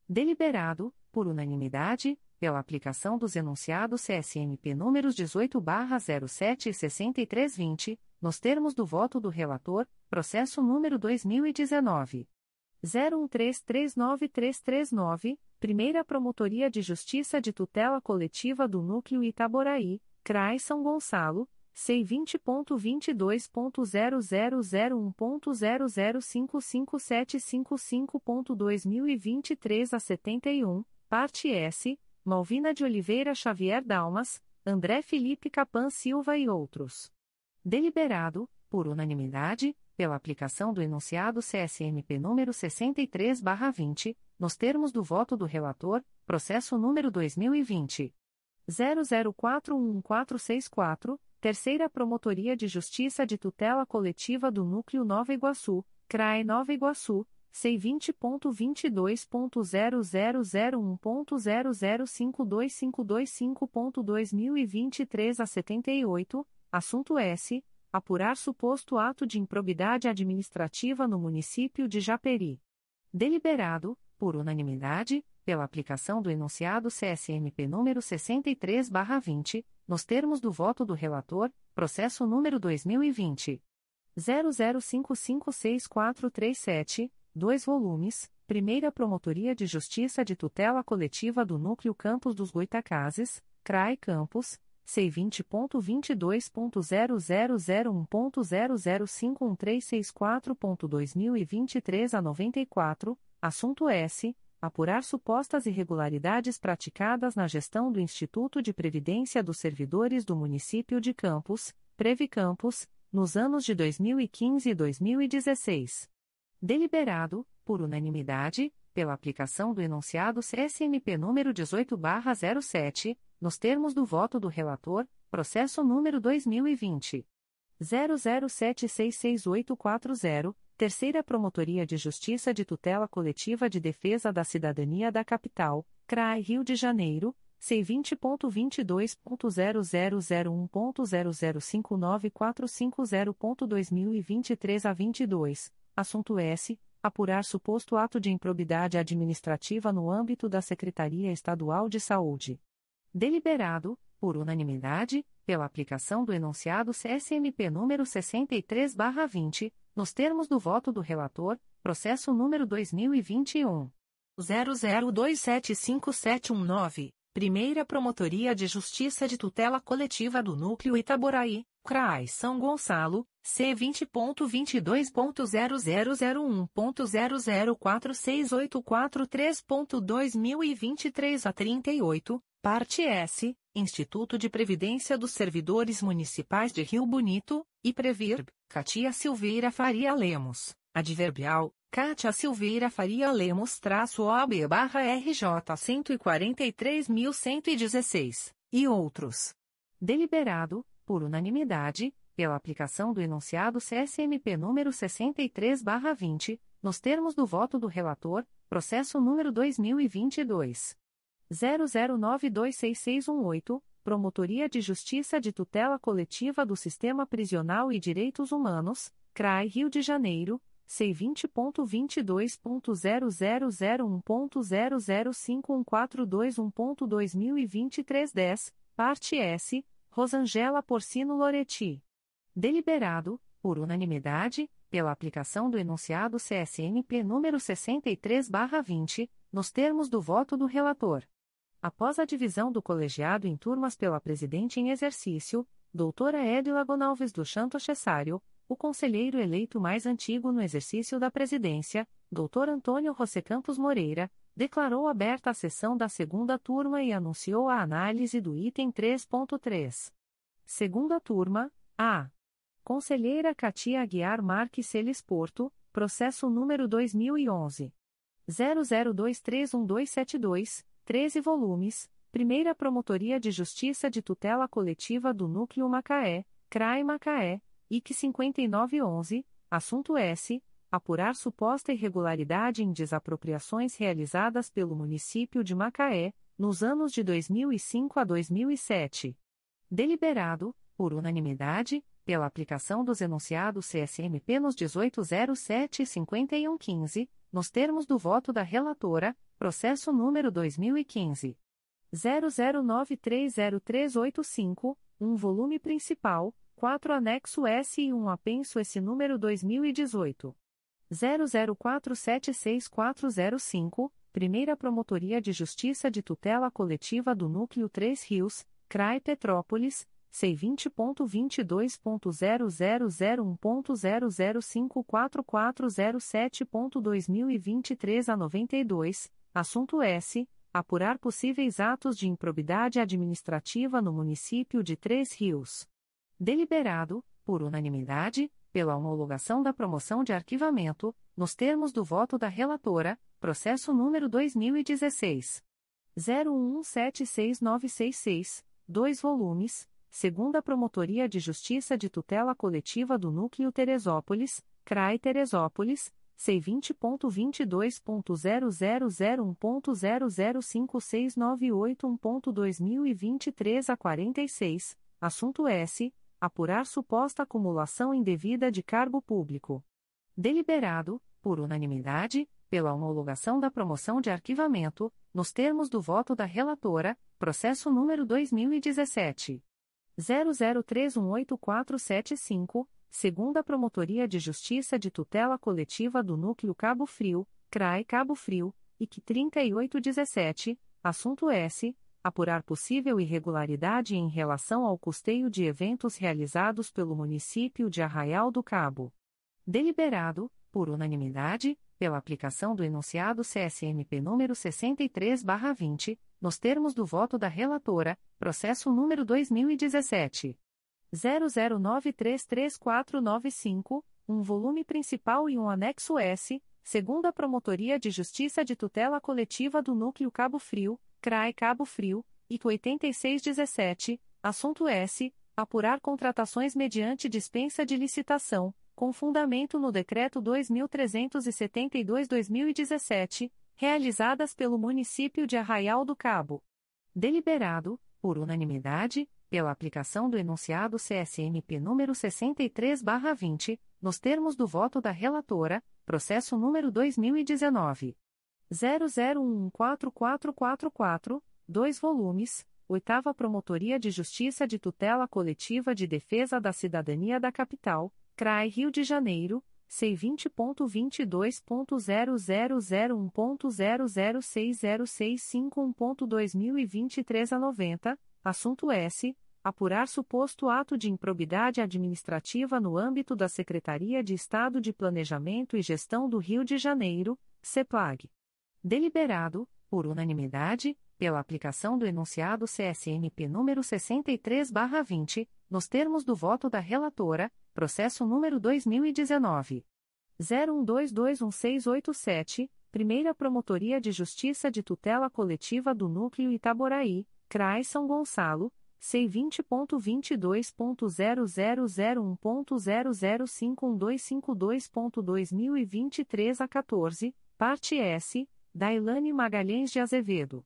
Deliberado, por unanimidade, pela aplicação dos enunciados CSMP números 18/07 e 6320, nos termos do voto do relator, processo número 2019 01339339, Primeira Promotoria de Justiça de Tutela Coletiva do Núcleo Itaboraí, CRAI São Gonçalo. C20.22.0001.0055755.2023 a 71, parte S, Malvina de Oliveira Xavier Dalmas, André Felipe Capan Silva e outros. Deliberado, por unanimidade, pela aplicação do enunciado CSMP número 63/20, nos termos do voto do relator, processo número 2020 00411464, Terceira Promotoria de Justiça de Tutela Coletiva do Núcleo Nova Iguaçu, CRAE Nova Iguaçu C20.22.0001.0052525.2023 a 78, assunto S. Apurar suposto ato de improbidade administrativa no município de Japeri. Deliberado, por unanimidade, pela aplicação do enunciado CSMP número 63/20, nos termos do voto do relator, processo número 2020 00556437 dois volumes, Primeira Promotoria de Justiça de Tutela Coletiva do Núcleo Campos dos Goitacazes, CRAE Campos, C20.22.0001.0051364.2023 a 94, assunto S. Apurar supostas irregularidades praticadas na gestão do Instituto de Previdência dos Servidores do Município de Campos, Previcampos, nos anos de 2015 e 2016. Deliberado, por unanimidade, pela aplicação do enunciado CSMP número 18/07, nos termos do voto do relator, processo número 2020 00766840, Terceira Promotoria de Justiça de Tutela Coletiva de Defesa da Cidadania da Capital, CRAI Rio de Janeiro. C20.22.0001.0059450.2023 a 22, Assunto S. Apurar suposto ato de improbidade administrativa no âmbito da Secretaria Estadual de Saúde. Deliberado, por unanimidade, pela aplicação do enunciado CSMP número 63/20, nos termos do voto do relator, processo número 2021 00275719. Primeira Promotoria de Justiça de Tutela Coletiva do Núcleo Itaboraí, CRAI São Gonçalo, C20.22.0001.0046843.2023 a 38, parte S, Instituto de Previdência dos Servidores Municipais de Rio Bonito, e Previrb, Catia Silveira Faria Lemos, adverbial, Kátia Silveira Faria Lemos traço OAB barra RJ 143.116, e outros. Deliberado, por unanimidade, pela aplicação do enunciado CSMP número 63 barra 20, nos termos do voto do relator, processo número 2022. 00926618, Promotoria de Justiça de Tutela Coletiva do Sistema Prisional e Direitos Humanos, CRAI Rio de Janeiro, C20.22.0001.0051421.2023 10, parte S, Rosangela Porcino Loretti. Deliberado, por unanimidade, pela aplicação do enunciado CSNP número 63/20, nos termos do voto do relator. Após a divisão do colegiado em turmas pela presidente em exercício, doutora Edila Gonalves do Chanto Cessário, o conselheiro eleito mais antigo no exercício da presidência, Dr. Antônio José Campos Moreira, declarou aberta a sessão da segunda turma e anunciou a análise do item 3.3. Segunda turma, A. Conselheira Katia Aguiar Marques Celes Porto, processo número 2011. 00231272, 13 volumes, Primeira Promotoria de Justiça de Tutela Coletiva do Núcleo Macaé, CRAI Macaé, IC 5911, assunto S. Apurar suposta irregularidade em desapropriações realizadas pelo município de Macaé, nos anos de 2005 a 2007. Deliberado, por unanimidade, pela aplicação dos enunciados CSMP nos 1807 e 5115, nos termos do voto da relatora, processo número 2015. 00930385, um volume principal, 4 anexo S e 1 apenso S número 2018. 00476405, Primeira Promotoria de Justiça de Tutela Coletiva do Núcleo 3 Rios, CRAI Petrópolis, C20.22.0001.0054407.2023 a 92, assunto S. Apurar possíveis atos de improbidade administrativa no município de Três Rios deliberado, por unanimidade, pela homologação da promoção de arquivamento, nos termos do voto da relatora, processo número 2016 01176966, dois volumes, segunda Promotoria de Justiça de Tutela Coletiva do Núcleo Teresópolis, CRAI Teresópolis, C20.22.0001.0056981.2023 a 46, assunto S. Apurar suposta acumulação indevida de cargo público. Deliberado, por unanimidade, pela homologação da promoção de arquivamento, nos termos do voto da relatora, processo número 2017 00318475, segunda Promotoria de Justiça de Tutela Coletiva do Núcleo Cabo Frio, CRAI Cabo Frio, IC 3817, assunto S apurar possível irregularidade em relação ao custeio de eventos realizados pelo município de Arraial do Cabo. Deliberado, por unanimidade, pela aplicação do enunciado CSMP número 63/20, nos termos do voto da relatora, processo número 2017 00933495, um volume principal e um anexo S, segunda Promotoria de Justiça de Tutela Coletiva do Núcleo Cabo Frio CRAE Cabo Frio, IC 8617, assunto S. Apurar contratações mediante dispensa de licitação, com fundamento no Decreto 2372-2017, realizadas pelo município de Arraial do Cabo. Deliberado, por unanimidade, pela aplicação do enunciado CSMP número 63/20, nos termos do voto da relatora, processo número 2019 00144444, 2 volumes, Oitava Promotoria de Justiça de Tutela Coletiva de Defesa da Cidadania da Capital, CRAI Rio de Janeiro, C20.22.0001.0060651.2023 a 90, assunto S. Apurar suposto ato de improbidade administrativa no âmbito da Secretaria de Estado de Planejamento e Gestão do Rio de Janeiro, CEPLAG. Deliberado, por unanimidade, pela aplicação do enunciado CSMP número 63/20, nos termos do voto da relatora, processo número 2019 01221687, Primeira Promotoria de Justiça de Tutela Coletiva do Núcleo Itaboraí, CRAI São Gonçalo, C20.22.0001.0051252.2023 a 14, parte S, da Ilane Magalhães de Azevedo.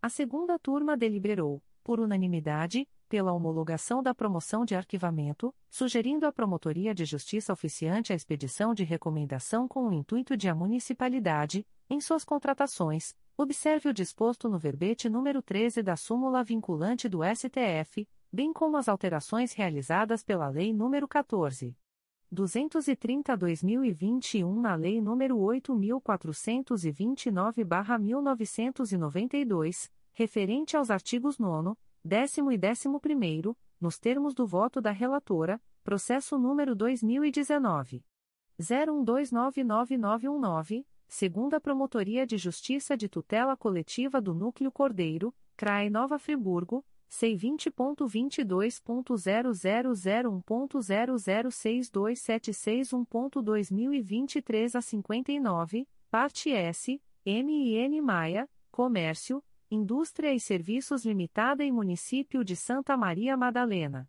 A segunda turma deliberou, por unanimidade, pela homologação da promoção de arquivamento, sugerindo à Promotoria de Justiça oficiante a expedição de recomendação com o intuito de a municipalidade, em suas contratações, observe o disposto no verbete número 13 da súmula vinculante do STF, bem como as alterações realizadas pela Lei nº 14. 230-2021 na Lei nº 8.429-1992, referente aos artigos 9, décimo e décimo primeiro, nos termos do voto da relatora, processo número 2019. 01299919, segunda Promotoria de Justiça de Tutela Coletiva do Núcleo Cordeiro, CRAE Nova Friburgo, C20.22.0001.0062761.2023 a 59, parte S, M e N Maia, Comércio, Indústria e Serviços Limitada e Município de Santa Maria Madalena.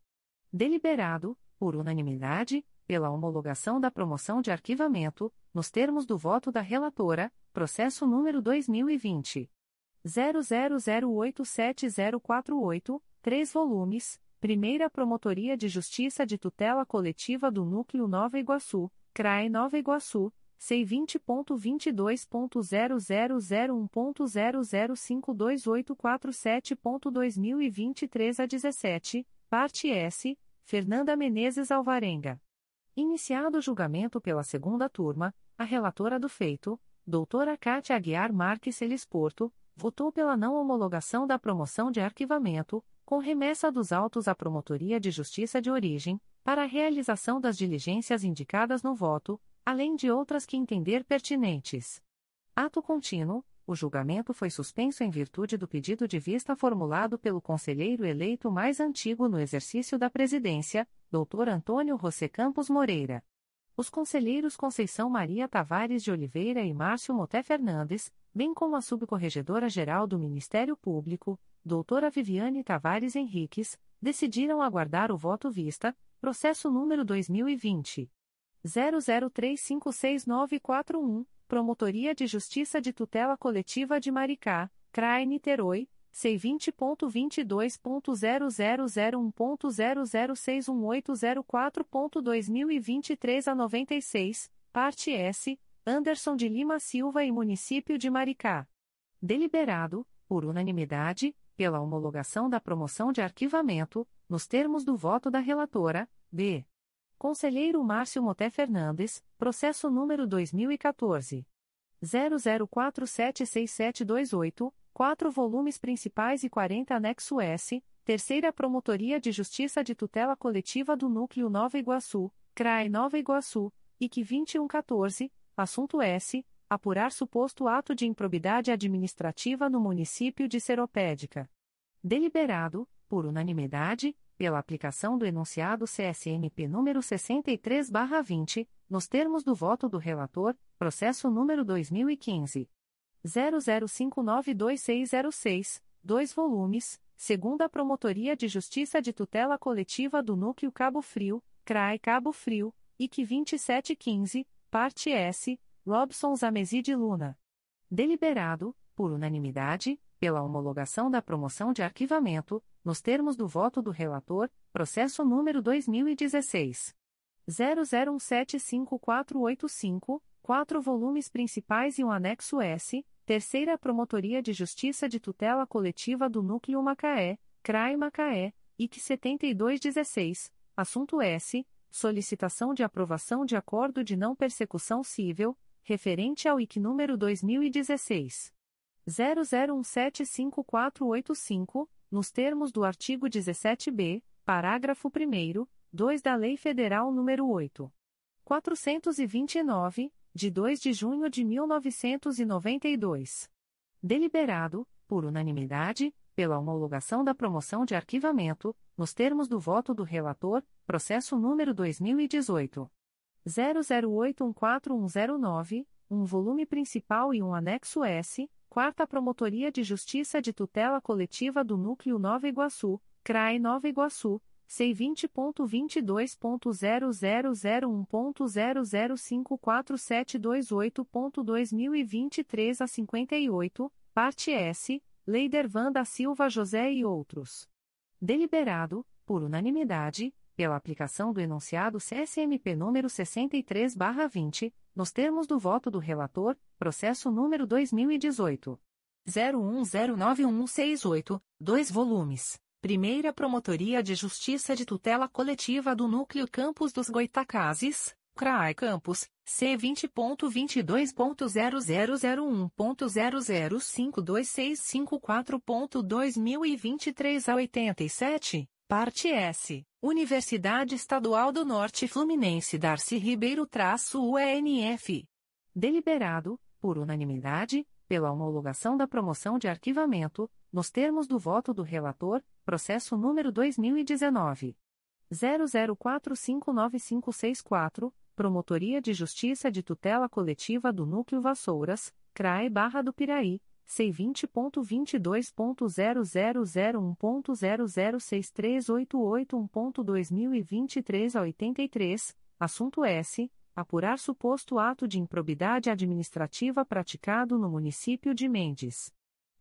Deliberado, por unanimidade, pela homologação da promoção de arquivamento, nos termos do voto da relatora, processo número 2020 00087048, 3 volumes, Primeira Promotoria de Justiça de Tutela Coletiva do Núcleo Nova Iguaçu, CRAE Nova Iguaçu, C20.22.0001.0052847.2023 a 17, parte S, Fernanda Menezes Alvarenga. Iniciado o julgamento pela segunda turma, a relatora do feito, doutora Cátia Aguiar Marques Elisporto, votou pela não homologação da promoção de arquivamento, com remessa dos autos à Promotoria de Justiça de Origem, para a realização das diligências indicadas no voto, além de outras que entender pertinentes. Ato contínuo, o julgamento foi suspenso em virtude do pedido de vista formulado pelo conselheiro eleito mais antigo no exercício da presidência, Dr. Antônio José Campos Moreira. Os conselheiros Conceição Maria Tavares de Oliveira e Márcio Moté Fernandes, bem como a subcorregedora-geral do Ministério Público, doutora Viviane Tavares Henriques, decidiram aguardar o voto vista, processo número 2020. 00356941, Promotoria de Justiça de Tutela Coletiva de Maricá, CRAE Niterói, C20.22.0001.0061804.2023 a 96, parte S, Anderson de Lima Silva e Município de Maricá. Deliberado, por unanimidade, pela homologação da promoção de arquivamento, nos termos do voto da relatora, B. Conselheiro Márcio Moté Fernandes, processo número 2014. 00476728, 4 volumes principais e 40 anexo S, Terceira Promotoria de Justiça de Tutela Coletiva do Núcleo Nova Iguaçu, CRAE Nova Iguaçu, IC 2114, Assunto S. Apurar suposto ato de improbidade administrativa no município de Seropédica. Deliberado, por unanimidade, pela aplicação do enunciado CSMP número 63/20, nos termos do voto do relator, processo número 2015 00592606, 2 volumes, segunda Promotoria de Justiça de Tutela Coletiva do Núcleo Cabo Frio, CRAE Cabo Frio, IC 2715, parte S, Robson Zameside Luna. Deliberado, por unanimidade, pela homologação da promoção de arquivamento, nos termos do voto do relator, processo número 2016 00175485, quatro volumes principais e um anexo S, Terceira Promotoria de Justiça de Tutela Coletiva do Núcleo Macaé, CRAI Macaé, IC 7216, assunto S solicitação de aprovação de acordo de não persecução civil, referente ao IC número 2016 00175485, nos termos do artigo 17b, parágrafo 1 2 da Lei Federal nº 8. 429, de 2 de junho de 1992. Deliberado, por unanimidade, pela homologação da promoção de arquivamento, nos termos do voto do relator, processo número 2018 00814109, um volume principal e um anexo S, Quarta Promotoria de Justiça de Tutela Coletiva do Núcleo Nova Iguaçu, CRAE Nova Iguaçu, C20.22.0001.0054728.2023 a 58, parte S, Leidervan da Silva José e outros. Deliberado, por unanimidade, pela aplicação do enunciado CSMP número 63/20, nos termos do voto do relator, processo número 2018 01091168, 2 volumes. Primeira Promotoria de Justiça de Tutela Coletiva do Núcleo Campos dos Goitacazes, CRAI Campos, C20.22.0001.0052654.2023 a 87, parte S, Universidade Estadual do Norte Fluminense Darcy Ribeiro-UENF. Deliberado, por unanimidade, pela homologação da promoção de arquivamento, nos termos do voto do relator, processo número 2019. 00459564, Promotoria de Justiça de Tutela Coletiva do Núcleo Vassouras, CRAE Barra do Piraí, C20.22.0001.0063881.2023 a 83, assunto S. Apurar suposto ato de improbidade administrativa praticado no município de Mendes.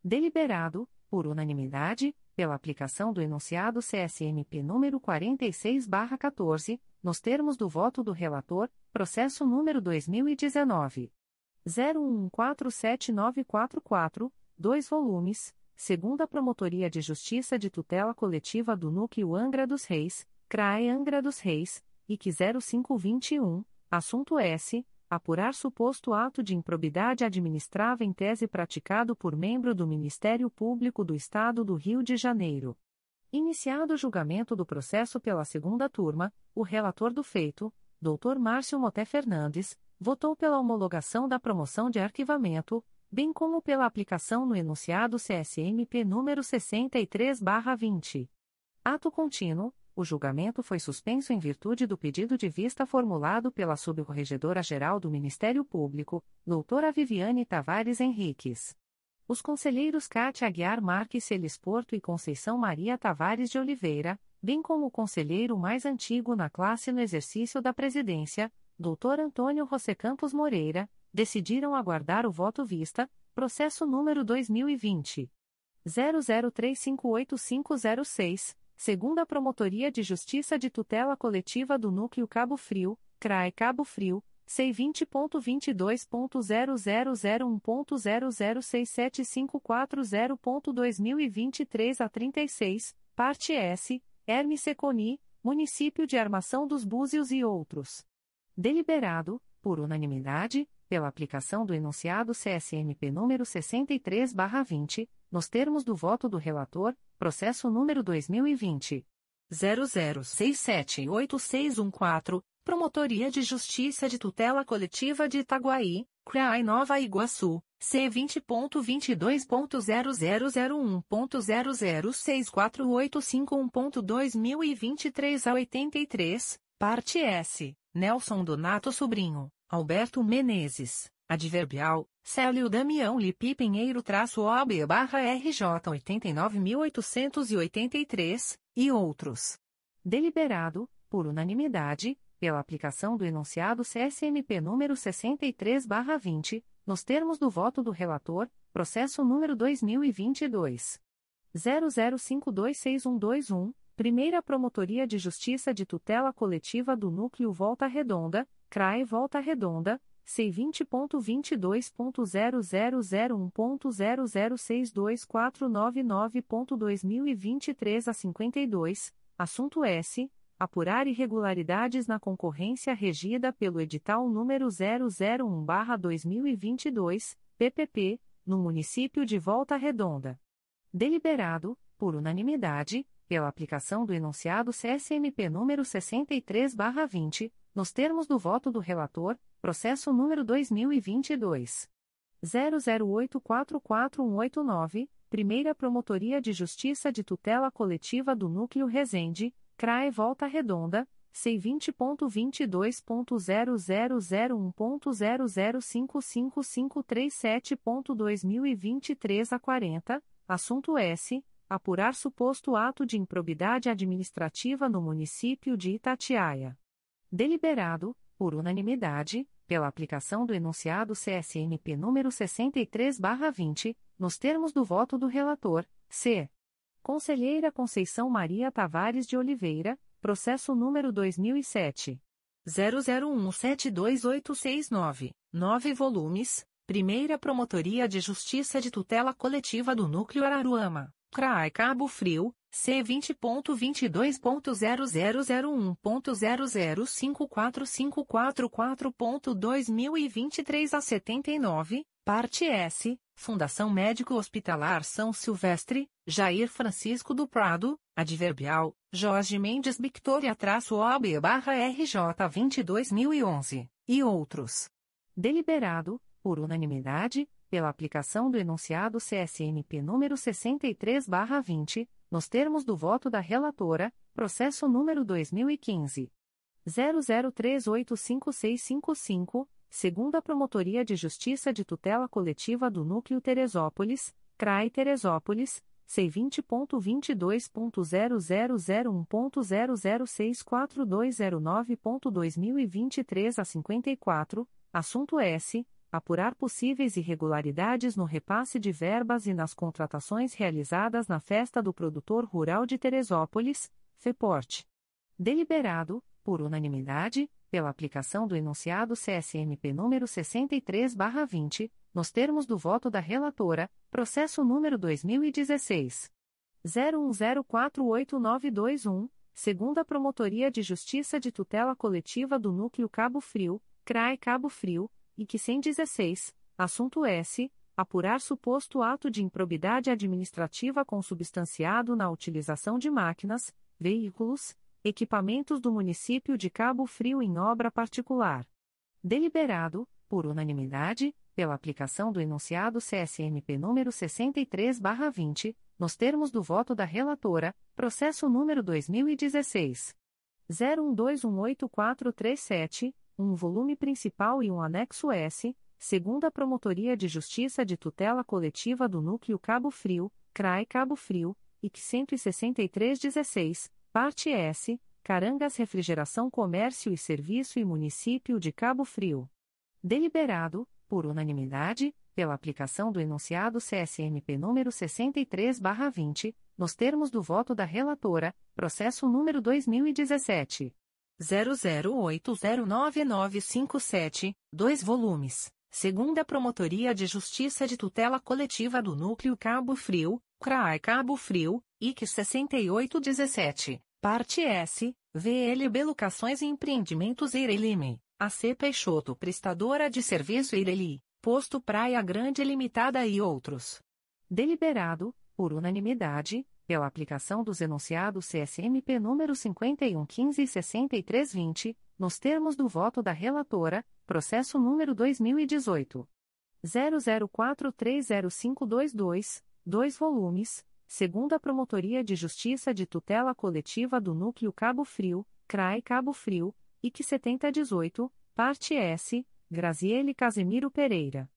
Deliberado, por unanimidade, pela aplicação do enunciado CSMP número 46/14, nos termos do voto do relator, processo número 2019 01147944, 2 volumes, segunda Promotoria de Justiça de Tutela Coletiva do Núcleo Angra dos Reis, CRAE Angra dos Reis, IC 0521, assunto S apurar suposto ato de improbidade administrava em tese praticado por membro do Ministério Público do Estado do Rio de Janeiro. Iniciado o julgamento do processo pela segunda turma, o relator do feito, Dr. Márcio Moté Fernandes, votou pela homologação da promoção de arquivamento, bem como pela aplicação no enunciado CSMP número 63/20. Ato contínuo, o julgamento foi suspenso em virtude do pedido de vista formulado pela Subcorregedora-Geral do Ministério Público, doutora Viviane Tavares Henriques. Os conselheiros Cátia Aguiar Marques Celis Porto e Conceição Maria Tavares de Oliveira, bem como o conselheiro mais antigo na classe no exercício da presidência, doutor Antônio José Campos Moreira, decidiram aguardar o voto vista, processo número 2020. 00358506 segunda Promotoria de Justiça de Tutela Coletiva do Núcleo Cabo Frio, CRAE Cabo Frio, C20.22.0001.0067540.2023 a 36, parte S, Hermes Seconi, Município de Armação dos Búzios e outros. Deliberado, por unanimidade, pela aplicação do enunciado CSMP número 63/20, nos termos do voto do relator, processo número 2020 00678614, Promotoria de Justiça de Tutela Coletiva de Itaguaí, CRAI Nova Iguaçu, C20.22.0001.0064851.2023 a 83, parte S, Nelson Donato Sobrinho. Alberto Menezes, adverbial, Célio Damião Lipi Pinheiro traço OB barra RJ 89.883, e outros. Deliberado, por unanimidade, pela aplicação do enunciado CSMP número 63 barra 20, nos termos do voto do relator, processo número 2022. 00526121, Primeira Promotoria de Justiça de Tutela Coletiva do Núcleo Volta Redonda, CRAE Volta Redonda, C20.22.0001.0062499.2023 a 52, assunto S. apurar irregularidades na concorrência regida pelo edital número 001/2022, PPP, no município de Volta Redonda. Deliberado, por unanimidade, pela aplicação do enunciado CSMP número 63/20, nos termos do voto do relator, processo número 2022 00844189, Primeira Promotoria de Justiça de Tutela Coletiva do Núcleo Resende, CRAE Volta Redonda, C20.22.0001.0055537.2023 a 40, assunto S. Apurar suposto ato de improbidade administrativa no município de Itatiaia. Deliberado, por unanimidade, pela aplicação do enunciado CSNP número 63/20, nos termos do voto do relator, C. Conselheira Conceição Maria Tavares de Oliveira, processo número 2007 00172869, 9 volumes, Primeira Promotoria de Justiça de Tutela Coletiva do Núcleo Araruama, CRAI Cabo Frio, C20.22.0001.0054544.2023 a 79, parte S, Fundação Médico Hospitalar São Silvestre, Jair Francisco do Prado, adverbial, Jorge Mendes Victoria-OB-RJ 22011, e outros. Deliberado, por unanimidade, pela aplicação do enunciado CSNP número 63/20, nos termos do voto da relatora, processo número 2015 00385655, segunda Promotoria de Justiça de Tutela Coletiva do Núcleo Teresópolis, CRAI Teresópolis, C20.22.0001.0064209.2023 a 54, assunto S apurar possíveis irregularidades no repasse de verbas e nas contratações realizadas na Festa do Produtor Rural de Teresópolis, FEPORT. Deliberado, por unanimidade, pela aplicação do enunciado CSMP número 63/20, nos termos do voto da relatora, processo número 2016 01048921, segunda Promotoria de Justiça de Tutela Coletiva do Núcleo Cabo Frio, CRAE Cabo Frio e que 116, assunto S. Apurar suposto ato de improbidade administrativa consubstanciado na utilização de máquinas, veículos, equipamentos do município de Cabo Frio em obra particular. Deliberado, por unanimidade, pela aplicação do enunciado CSMP número 63/20, nos termos do voto da relatora, processo número 2016 01218437 um volume principal e um anexo S, segunda Promotoria de Justiça de Tutela Coletiva do Núcleo Cabo Frio, CRAI Cabo Frio, IC 16316, parte S, Carangas Refrigeração Comércio e Serviço e Município de Cabo Frio. Deliberado, por unanimidade, pela aplicação do enunciado CSMP número 63/20, nos termos do voto da relatora, processo número 2017 00809957, 2 volumes. Segunda Promotoria de Justiça de Tutela Coletiva do Núcleo Cabo Frio, CRAI Cabo Frio, IC 6817. Parte S, VLB Locações e Empreendimentos Eirelime, AC Peixoto Prestadora de Serviço Eireli, Posto Praia Grande Limitada e outros. Deliberado, por unanimidade, pela aplicação dos enunciados CSMP número 5115 e 6320, nos termos do voto da relatora, processo número 2018 00430522, 2 volumes, segunda Promotoria de Justiça de Tutela Coletiva do Núcleo Cabo Frio, CRAE Cabo Frio, IC 7018, parte S, Graziele Casemiro Pereira.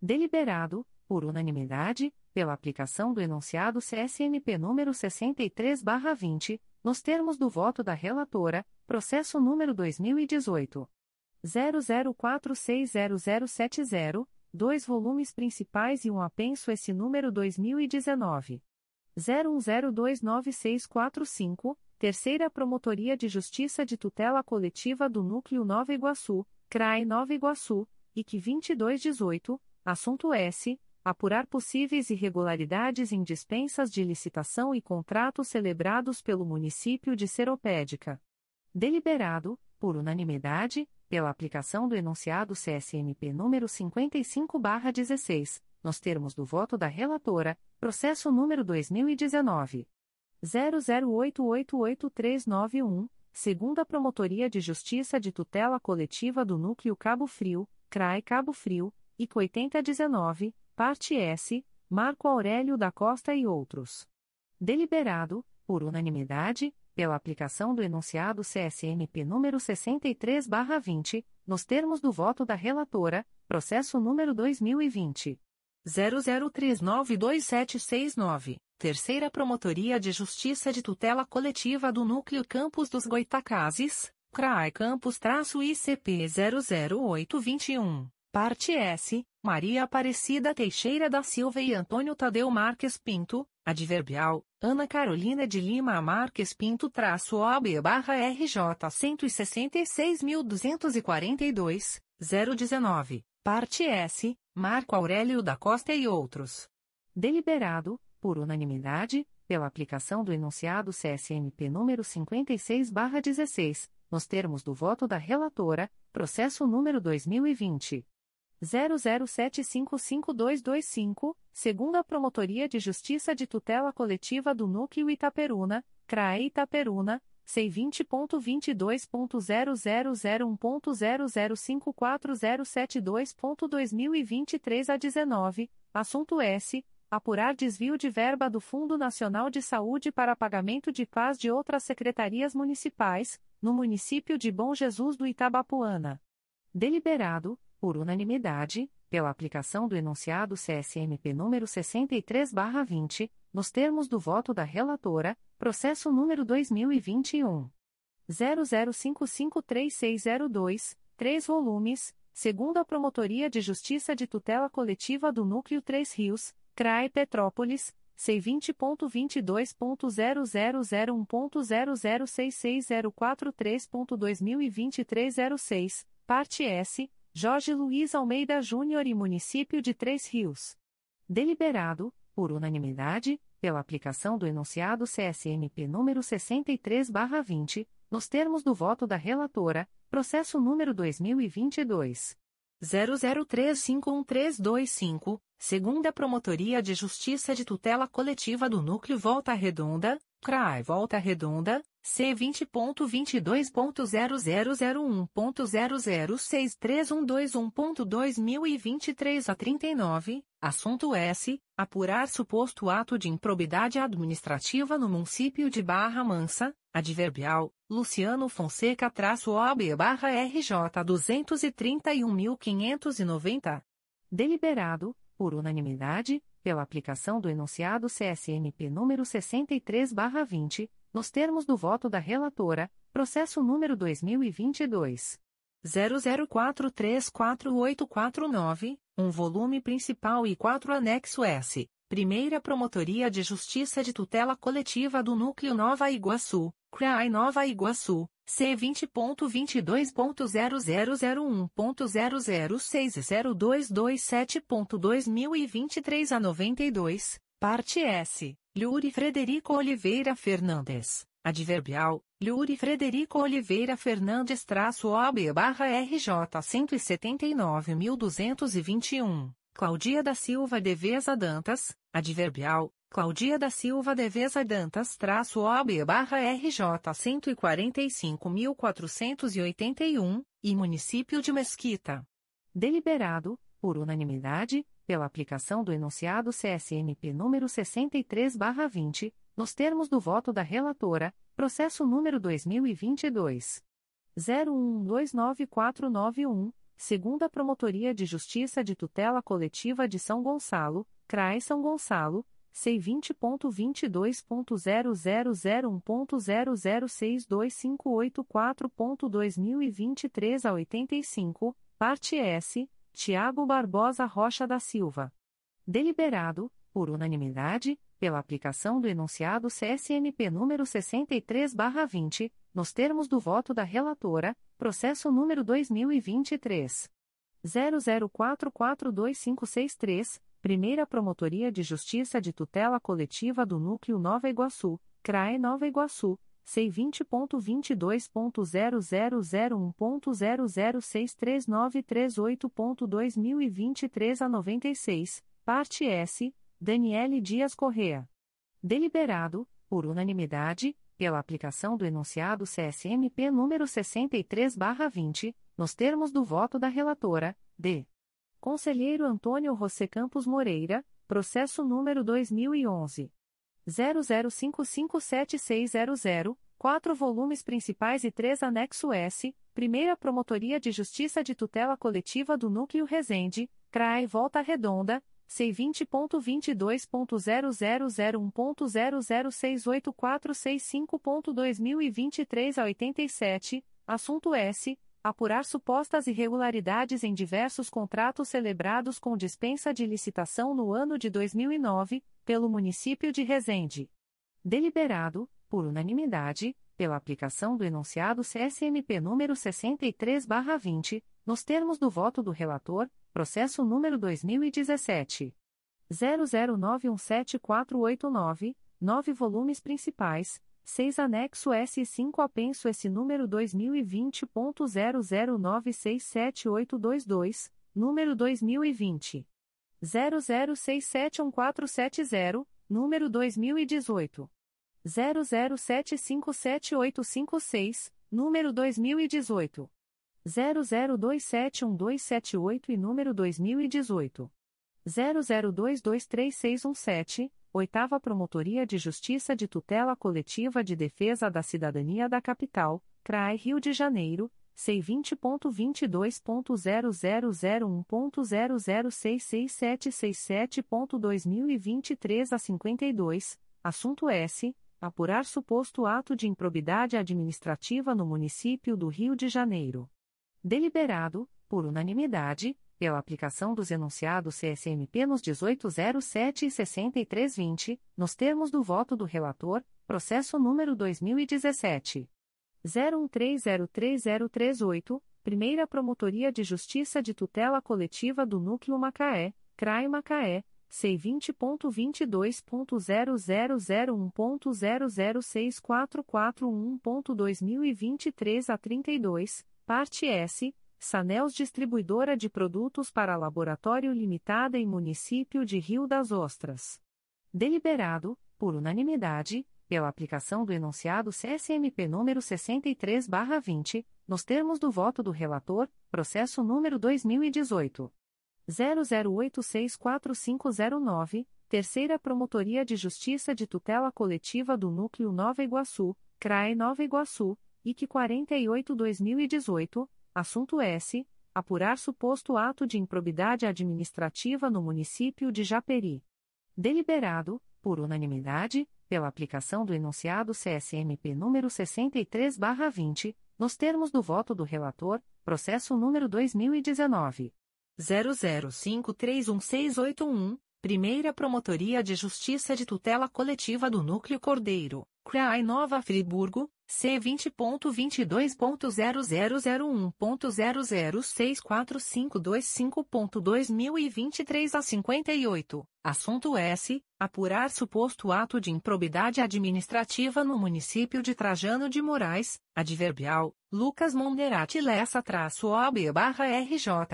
Deliberado, por unanimidade, pela aplicação do enunciado CSNP número 63/20, nos termos do voto da relatora, processo número 2018 00460070, dois volumes principais e um apenso esse número 2019 01029645, Terceira Promotoria de Justiça de Tutela Coletiva do Núcleo Nova Iguaçu, CRAI Nova Iguaçu, IC 2218, assunto S apurar possíveis irregularidades em dispensas de licitação e contratos celebrados pelo município de Seropédica. Deliberado, por unanimidade, pela aplicação do enunciado CSMP número 55/16, nos termos do voto da relatora, processo número 2019 00888391, segunda Promotoria de Justiça de Tutela Coletiva do Núcleo Cabo Frio, CRAI Cabo Frio, IC 8019, parte S, Marco Aurélio da Costa e outros. Deliberado, por unanimidade, pela aplicação do enunciado CSMP número 63/20, nos termos do voto da relatora, processo número 2020 00392769, Terceira Promotoria de Justiça de Tutela Coletiva do Núcleo Campos dos Goitacazes, CRAI Campos-ICP 00821. Parte S, Maria Aparecida Teixeira da Silva e Antônio Tadeu Marques Pinto, adverbial, Ana Carolina de Lima Marques Pinto traço OB barra RJ 166.242, 019, parte S, Marco Aurélio da Costa e outros. Deliberado, por unanimidade, pela aplicação do enunciado CSMP número 56 barra 16, nos termos do voto da relatora, processo número 2020. 00755225, segunda Promotoria de Justiça de Tutela Coletiva do Núcleo Itaperuna, CRAE Itaperuna, C20.22.0001.0054072.2023 a 19, assunto S. Apurar desvio de verba do Fundo Nacional de Saúde para pagamento de paz de outras secretarias municipais, no município de Bom Jesus do Itabapuana. Deliberado, por unanimidade, pela aplicação do enunciado CSMP número 63/20, nos termos do voto da relatora, processo número 2021 00553602, 3 volumes, segunda Promotoria de Justiça de Tutela Coletiva do Núcleo 3 Rios, CRAE Petrópolis. C20.22.0001.0066043.2023 06, parte S, Jorge Luiz Almeida Júnior e Município de Três Rios. Deliberado, por unanimidade, pela aplicação do enunciado CSMP número 63/20, nos termos do voto da relatora, processo número 2022 00351325, segunda Promotoria de Justiça de Tutela Coletiva do Núcleo Volta Redonda, CRAI Volta Redonda, C20.22.0001.0063121.2023 a 39, assunto S. Apurar suposto ato de improbidade administrativa no município de Barra Mansa, adverbial, Luciano Fonseca-OB barra RJ 231.590. Deliberado, por unanimidade, pela aplicação do enunciado CSMP número 63/20, nos termos do voto da relatora, processo número 2022 00434849, um volume principal e quatro anexo S. Primeira Promotoria de Justiça de Tutela Coletiva do Núcleo Nova Iguaçu, CRAI Nova Iguaçu, C20.22.0001.0060227.2023 a 92, parte S, Luri Frederico Oliveira Fernandes, adverbial, Luri Frederico Oliveira Fernandes traço OB barra RJ 179.221, Claudia da Silva Deveza Dantas, adverbial, Claudia da Silva Deveza Dantas traço OB barra RJ 145.481, e Município de Mesquita. Deliberado, por unanimidade, pela aplicação do enunciado CSMP número 63/20, nos termos do voto da relatora, processo número 2022 01129491, segunda Promotoria de Justiça de Tutela Coletiva de São Gonçalo, CRAI São Gonçalo C20.22.0001.0062584.2023 a 85, parte S, Tiago Barbosa Rocha da Silva. Deliberado, por unanimidade, pela aplicação do enunciado CSMP número 63/20, nos termos do voto da relatora, processo número 2023 00442563 Primeira Promotoria de Justiça de Tutela Coletiva do Núcleo Nova Iguaçu, CRAE Nova Iguaçu, C20.22.0001.0063938.2023 a 96, parte S, Daniele Dias Correa. Deliberado, por unanimidade, pela aplicação do enunciado CSMP número 63/20, nos termos do voto da relatora, D. Conselheiro Antônio José Campos Moreira, processo número 2011 00557600, quatro volumes principais e três anexo S, Primeira Promotoria de Justiça de Tutela Coletiva do Núcleo Resende, CRAE Volta Redonda, C20.22.0001.0068465.2023 a 87, assunto S. Apurar supostas irregularidades em diversos contratos celebrados com dispensa de licitação no ano de 2009, pelo município de Resende. Deliberado, por unanimidade, pela aplicação do enunciado CSMP número 63/20, nos termos do voto do relator, processo número 2017 00917489, nove volumes principais, seis anexo S e 5 apenso S número 2020.00967822, número 2020 00671470, número 2018 00757856, número 2018 00271278 e número 2018 00223617, Oitava Promotoria de Justiça de Tutela Coletiva de Defesa da Cidadania da Capital, CRAE Rio de Janeiro, C20.22.0001.0066767.2023 a 52, assunto S. Apurar suposto ato de improbidade administrativa no município do Rio de Janeiro. Deliberado, por unanimidade, pela aplicação dos enunciados CSMP nos 1807 e 6320, nos termos do voto do relator, processo número 2017 01303038, Primeira Promotoria de Justiça de Tutela Coletiva do Núcleo Macaé, CRAI Macaé, C20.22.0001.0064441.2023 a 32, parte S Sanels Distribuidora de Produtos para Laboratório Limitada em Município de Rio das Ostras. Deliberado, por unanimidade, pela aplicação do enunciado CSMP número 63/20, nos termos do voto do relator, processo número 2018 00864509, Terceira Promotoria de Justiça de Tutela Coletiva do Núcleo Nova Iguaçu, CRAE Nova Iguaçu, IC 48/2018 Assunto S. Apurar suposto ato de improbidade administrativa no município de Japeri. Deliberado, por unanimidade, pela aplicação do enunciado CSMP número 63/20, nos termos do voto do relator, processo número 2019 00531681, Primeira Promotoria de Justiça de Tutela Coletiva do Núcleo Cordeiro, CRAI Nova Friburgo, C20.22.0001.0064525.2023 a 58, assunto S. Apurar suposto ato de improbidade administrativa no município de Trajano de Moraes, adverbial, Lucas Monderati Lessa-OB-RJ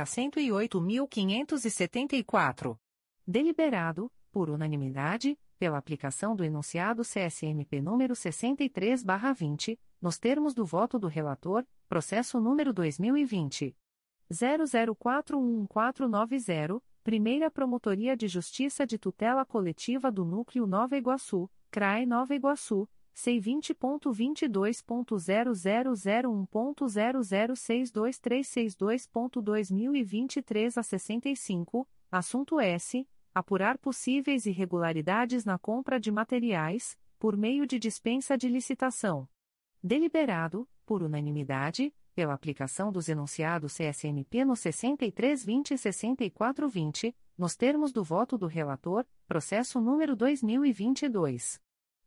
108.574. Deliberado, por unanimidade, pela aplicação do enunciado CSMP número 63/20, nos termos do voto do relator, processo número 2020 00411490, Primeira Promotoria de Justiça de Tutela Coletiva do Núcleo Nova Iguaçu, CRAE Nova Iguaçu. C20.22.0001.0062362.2023 a 65, assunto S apurar possíveis irregularidades na compra de materiais, por meio de dispensa de licitação. Deliberado, por unanimidade, pela aplicação dos enunciados CSMP no 6320 e 6420, nos termos do voto do relator, processo número 2022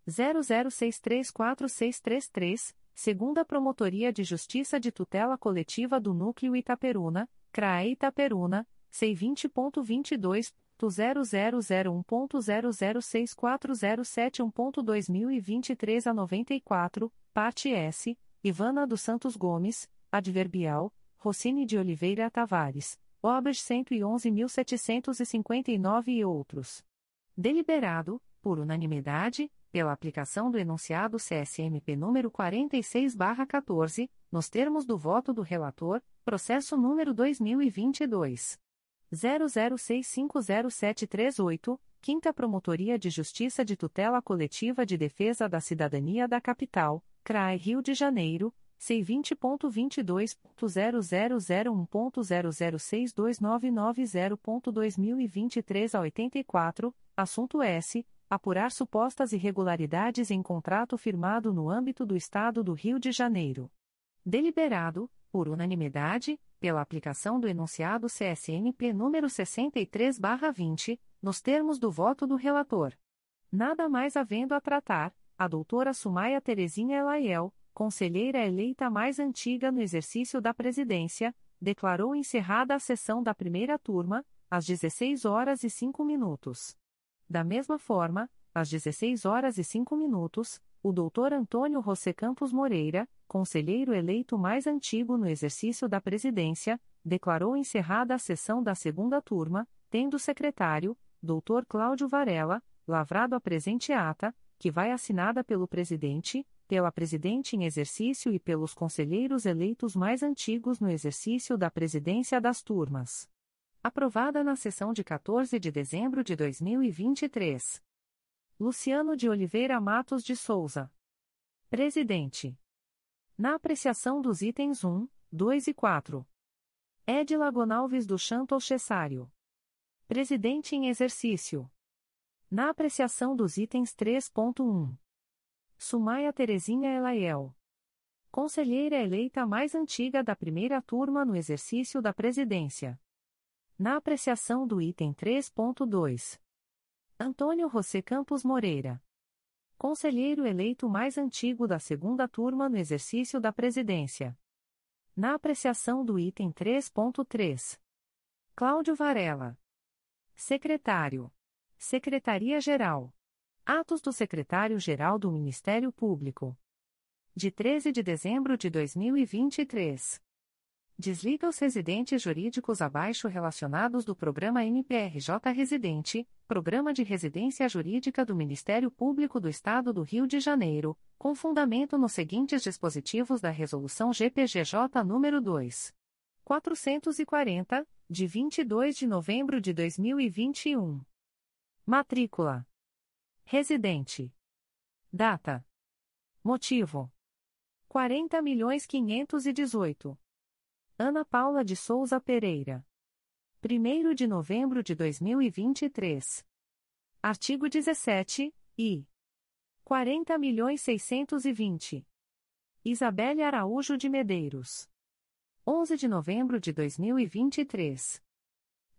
00634633, segunda Promotoria de Justiça de Tutela Coletiva do Núcleo Itaperuna, CRAE Itaperuna, C20.22 0001.0064071.2023 a 94, Parte S, Ivana dos Santos Gomes, Adverbial, Rocine de Oliveira Tavares, Obras 111.759 e outros. Deliberado, por unanimidade, pela aplicação do enunciado CSMP número 46/14, nos termos do voto do relator, processo número 2022 00650738, Quinta Promotoria de Justiça de Tutela Coletiva de Defesa da Cidadania da Capital, CRAE Rio de Janeiro. C20.22.0001.0062990.2023 a 84, assunto S apurar supostas irregularidades em contrato firmado no âmbito do Estado do Rio de Janeiro. Deliberado, por unanimidade, pela aplicação do enunciado CSNP número 63/20, nos termos do voto do relator. Nada mais havendo a tratar, a doutora Sumaia Terezinha Elaiel, conselheira eleita mais antiga no exercício da presidência, declarou encerrada a sessão da primeira turma, às 16 horas e 5 minutos. Da mesma forma, às 16 horas e 5 minutos, o Dr. Antônio José Campos Moreira, conselheiro eleito mais antigo no exercício da presidência, declarou encerrada a sessão da segunda turma, tendo o secretário, Dr. Cláudio Varela, lavrado a presente ata, que vai assinada pelo presidente, pela presidente em exercício e pelos conselheiros eleitos mais antigos no exercício da presidência das turmas. Aprovada na sessão de 14 de dezembro de 2023. Luciano de Oliveira Matos de Souza. Presidente. Na apreciação dos itens 1, 2 e 4. Edila Gonalves do Chanto Cessário. Presidente em exercício. Na apreciação dos itens 3.1. Sumaia Terezinha Elaiel. Conselheira eleita mais antiga da primeira turma no exercício da presidência. Na apreciação do item 3.2. Antônio José Campos Moreira. Conselheiro eleito mais antigo da segunda turma no exercício da presidência. Na apreciação do item 3.3. Cláudio Varela. Secretário. Secretaria-Geral. Atos do Secretário-Geral do Ministério Público. De 13 de dezembro de 2023. Desliga os residentes jurídicos abaixo relacionados do Programa MPRJ Residente, Programa de Residência Jurídica do Ministério Público do Estado do Rio de Janeiro, com fundamento nos seguintes dispositivos da Resolução GPGJ nº 2. 440, de 22 de novembro de 2021. Matrícula. Residente. Data. Motivo. 40.518. Ana Paula de Souza Pereira. 1 de novembro de 2023. Artigo 17, I. 40.620. Isabelle Araújo de Medeiros. 11 de novembro de 2023.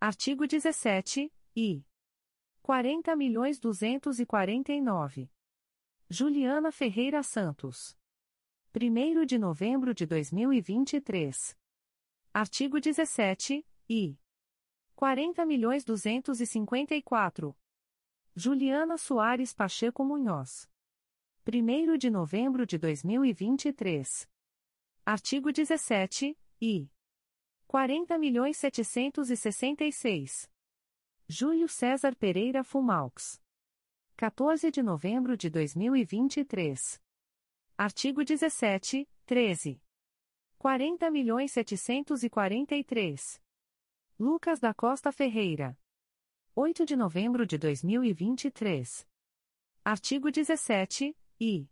Artigo 17, I. 40.249. Juliana Ferreira Santos. 1 de novembro de 2023. Artigo 17, I. 40.254. Juliana Soares Pacheco Munhoz. 1 de novembro de 2023. Artigo 17, I. 40.766. Júlio César Pereira Fumalx. 14 de novembro de 2023. Artigo 17, 13. 40 milhões 743. Lucas da Costa Ferreira. 8 de novembro de 2023. Artigo 17, I.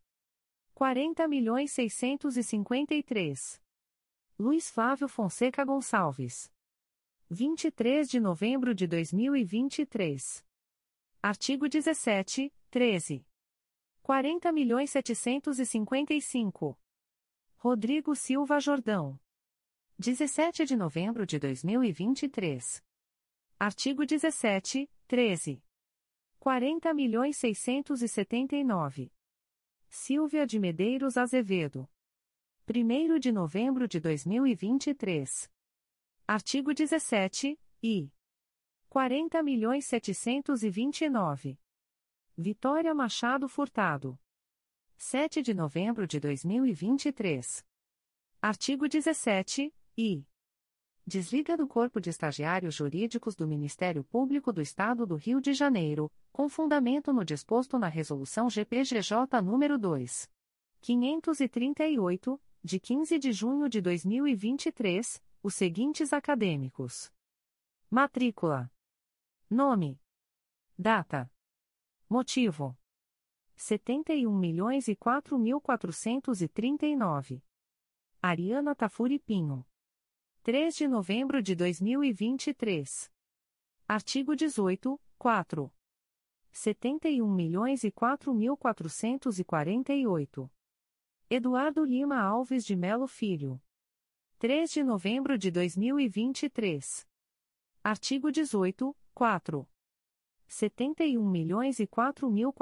40 milhões 653. Luiz Flávio Fonseca Gonçalves. 23 de novembro de 2023. Artigo 17, 13. 40 milhões 755. Rodrigo Silva Jordão. 17 de novembro de 2023. Artigo 17, 13. 40 milhões 679. Silvia de Medeiros Azevedo. 1 de novembro de 2023. Artigo 17, I. 40 milhões 729. Vitória Machado Furtado. 7 de novembro de 2023. Artigo 17, e Desliga do Corpo de Estagiários Jurídicos do Ministério Público do Estado do Rio de Janeiro, com fundamento no disposto na Resolução GPGJ nº 2. 538, de 15 de junho de 2023, os seguintes acadêmicos: Matrícula. Nome. Data. Motivo. 71 milhões e mil Ariana Tafuri Pinho. 3 de novembro de 2023. Artigo 18, 4. 71 milhões e mil Eduardo Lima Alves de Melo Filho. 3 de novembro de 2023. Artigo 18, 4. 71 milhões e mil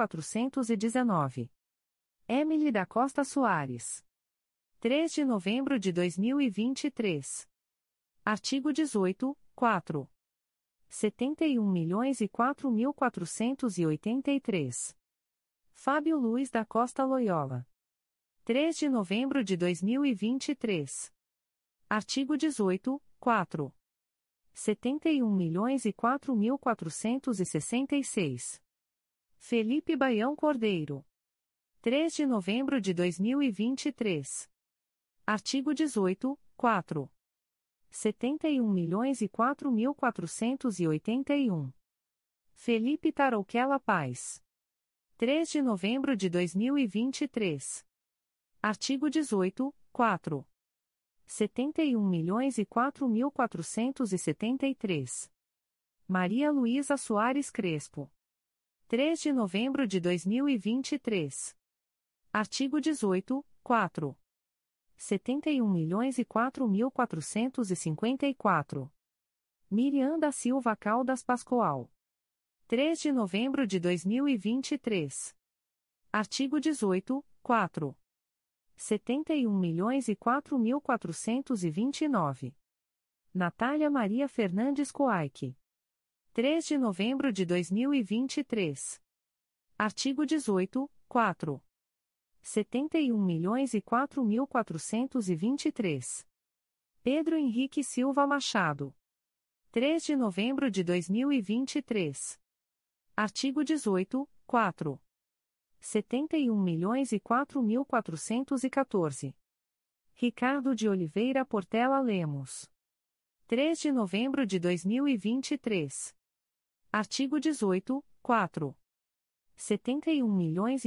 Emily da Costa Soares. 3 de novembro de 2023. Artigo 18, 4. 71 milhões e mil Fábio Luiz da Costa Loyola. 3 de novembro de 2023. Artigo 18, 4. 71 milhões e mil Felipe Baião Cordeiro. 3 de novembro de 2023. Artigo 18, 4. 71 milhões e mil Felipe Tarouquela Paz. 3 de novembro de 2023. Artigo 18, 4. 71 milhões e mil Maria Luísa Soares Crespo. 3 de novembro de 2023. Artigo 18, 4. 71 milhões e mil Miriam da Silva Caldas Pascoal. 3 de novembro de 2023. Artigo 18, 4. 71 milhões e mil Natália Maria Fernandes Coaique. 3 de novembro de 2023. Artigo 18, 4. 71 milhões e mil Pedro Henrique Silva Machado. 3 de novembro de 2023. Artigo 18, 4. 71 milhões e mil Ricardo de Oliveira Portela Lemos. 3 de novembro de 2023. Artigo 18, 4. 71 milhões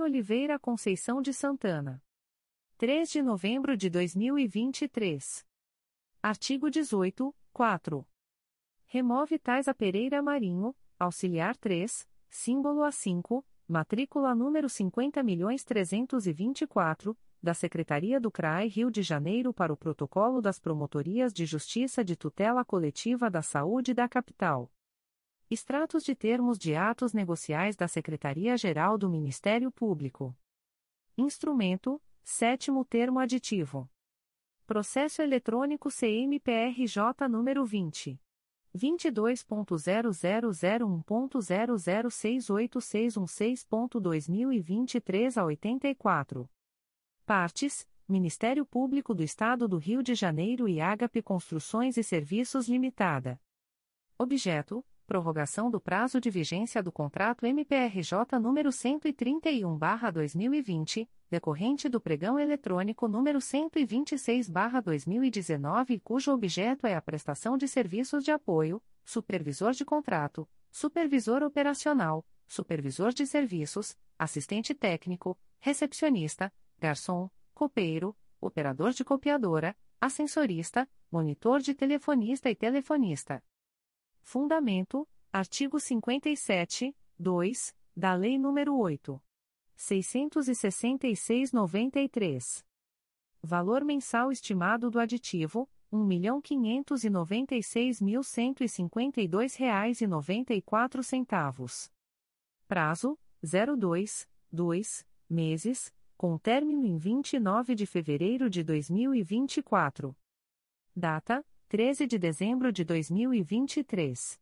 Oliveira Conceição de Santana. 3 de novembro de 2023. Artigo 18, 4. Remove Taisa Pereira Marinho, auxiliar 3, símbolo A5, matrícula número 50.324, da Secretaria do CRAI Rio de Janeiro para o Protocolo das Promotorias de Justiça de Tutela Coletiva da Saúde da Capital. Extratos de termos de atos negociais da Secretaria-Geral do Ministério Público. Instrumento: Sétimo termo aditivo. Processo eletrônico CMPRJ número 20 22.0001.0068616.2023 a 84. Partes: Ministério Público do Estado do Rio de Janeiro e Agape Construções e Serviços Limitada. Objeto: prorrogação do prazo de vigência do contrato MPRJ número 131/2020, decorrente do pregão eletrônico número 126/2019, cujo objeto é a prestação de serviços de apoio, supervisor de contrato, supervisor operacional, supervisor de serviços, assistente técnico, recepcionista, garçom, copeiro, operador de copiadora, ascensorista, monitor de telefonista e telefonista. Fundamento: artigo 57, 2, da Lei nº 8. 666-93. Valor mensal estimado do aditivo: R$ 1.596.152,94. Prazo: 02, 2 meses, com término em 29 de fevereiro de 2024. Data: 13 de dezembro de 2023.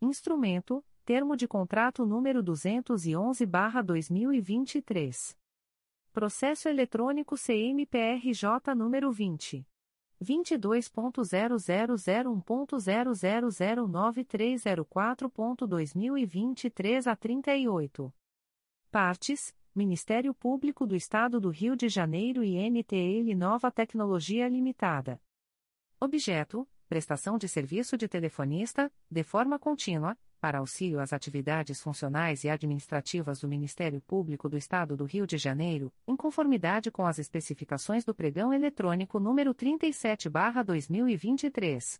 Instrumento: termo de contrato número 211/2023. Processo eletrônico CMPRJ número 20 22.0001.0009304.2023 a 38. Partes: Ministério Público do Estado do Rio de Janeiro e NTL Nova Tecnologia Limitada. Objeto: prestação de serviço de telefonista, de forma contínua, para auxílio às atividades funcionais e administrativas do Ministério Público do Estado do Rio de Janeiro, em conformidade com as especificações do pregão eletrônico número 37/2023.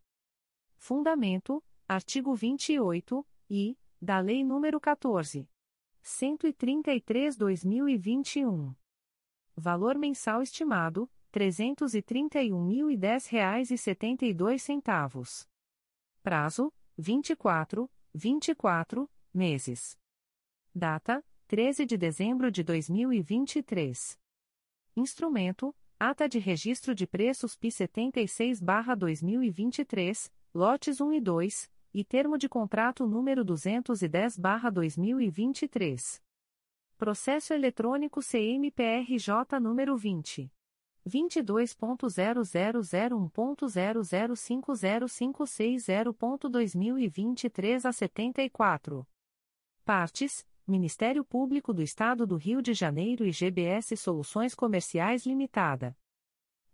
Fundamento: artigo 28 e da Lei nº 14. 133/2021. Valor mensal estimado: R$ 331.010,72. Prazo: 24 24 meses. Data: 13 de dezembro de 2023. Instrumento: Ata de Registro de Preços P 76/2023, lotes 1 e 2, e termo de contrato número 210/2023. Processo eletrônico CMPRJ número 20 22.0001.0050560.2023 a 74. Partes: Ministério Público do Estado do Rio de Janeiro e GBS Soluções Comerciais Limitada.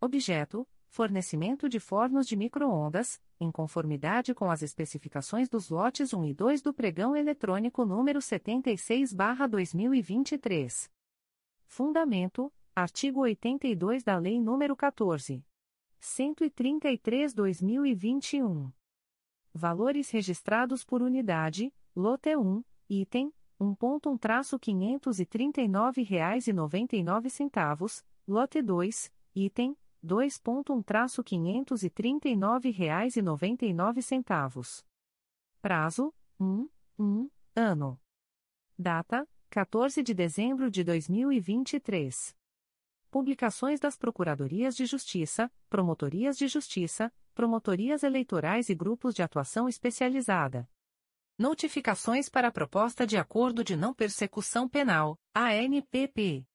Objeto: Fornecimento de fornos de microondas, em conformidade com as especificações dos lotes 1 e 2 do pregão eletrônico número 76/2023. Fundamento: Artigo 82 da Lei nº 14. 133/2021. Valores registrados por unidade, lote 1, item 1.1-539,99 reais e lote 2, item 2.1-539 reais e Prazo: 1, 1, ano. Data: 14 de dezembro de 2023. Publicações das Procuradorias de Justiça, Promotorias de Justiça, Promotorias Eleitorais e Grupos de Atuação Especializada. Notificações para a Proposta de Acordo de Não Persecução Penal, ANPP.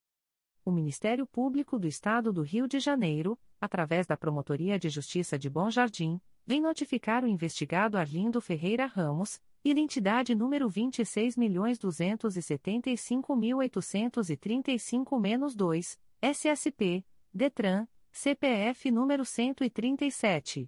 O Ministério Público do Estado do Rio de Janeiro, através da Promotoria de Justiça de Bom Jardim, vem notificar o investigado Arlindo Ferreira Ramos, identidade número 26.275.835-2, SSP, DETRAN, CPF número 137.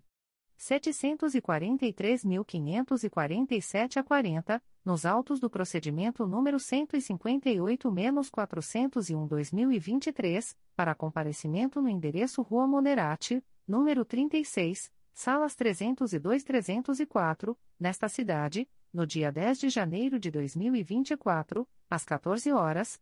743.547 a 40, nos autos do procedimento número 158-401-2023, para comparecimento no endereço Rua Moderati, número 36, salas 302-304, nesta cidade, no dia 10 de janeiro de 2024, às 14 horas,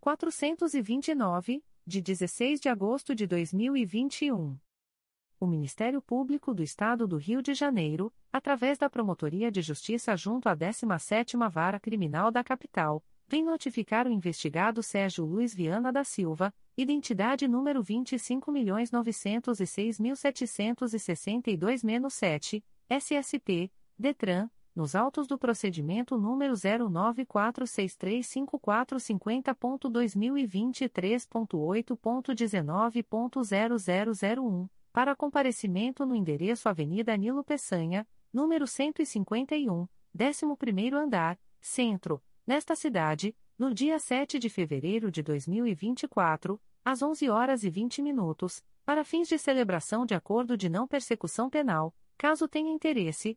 429, de 16 de agosto de 2021. O Ministério Público do Estado do Rio de Janeiro, através da Promotoria de Justiça junto à 17ª Vara Criminal da Capital, vem notificar o investigado Sérgio Luiz Viana da Silva, identidade número 25.906.762-7, SSP, DETRAN, nos autos do procedimento número 0946355450.2023.8.19.0001, para comparecimento no endereço Avenida Nilo Peçanha, número 151, 11º andar, Centro, nesta cidade, no dia 7 de fevereiro de 2024, às 11 horas e 20 minutos, para fins de celebração de acordo de não persecução penal, caso tenha interesse,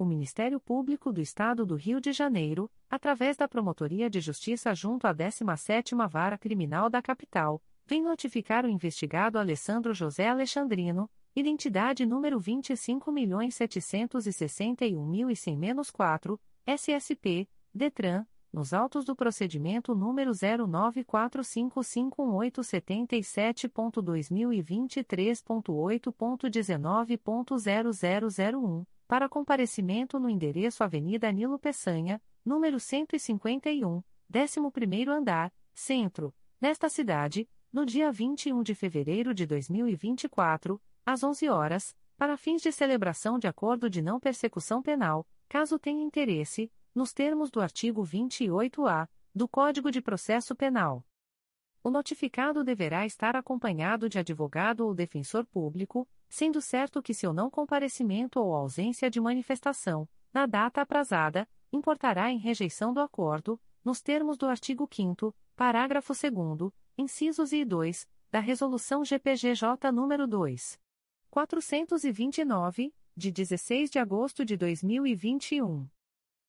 O Ministério Público do Estado do Rio de Janeiro, através da Promotoria de Justiça junto à 17ª Vara Criminal da Capital, vem notificar o investigado Alessandro José Alexandrino, identidade número 25.761.100-4, SSP, DETRAN, nos autos do procedimento número 09455877.2023.8.19.0001, para comparecimento no endereço Avenida Nilo Peçanha, número 151, 11º andar, Centro, nesta cidade, no dia 21 de fevereiro de 2024, às 11 horas, para fins de celebração de acordo de não persecução penal, caso tenha interesse, nos termos do artigo 28-A do Código de Processo Penal. O notificado deverá estar acompanhado de advogado ou defensor público, sendo certo que seu não comparecimento ou ausência de manifestação, na data aprazada, importará em rejeição do acordo, nos termos do artigo 5 parágrafo 2 incisos e 2, da Resolução GPGJ nº 2. 429, de 16 de agosto de 2021.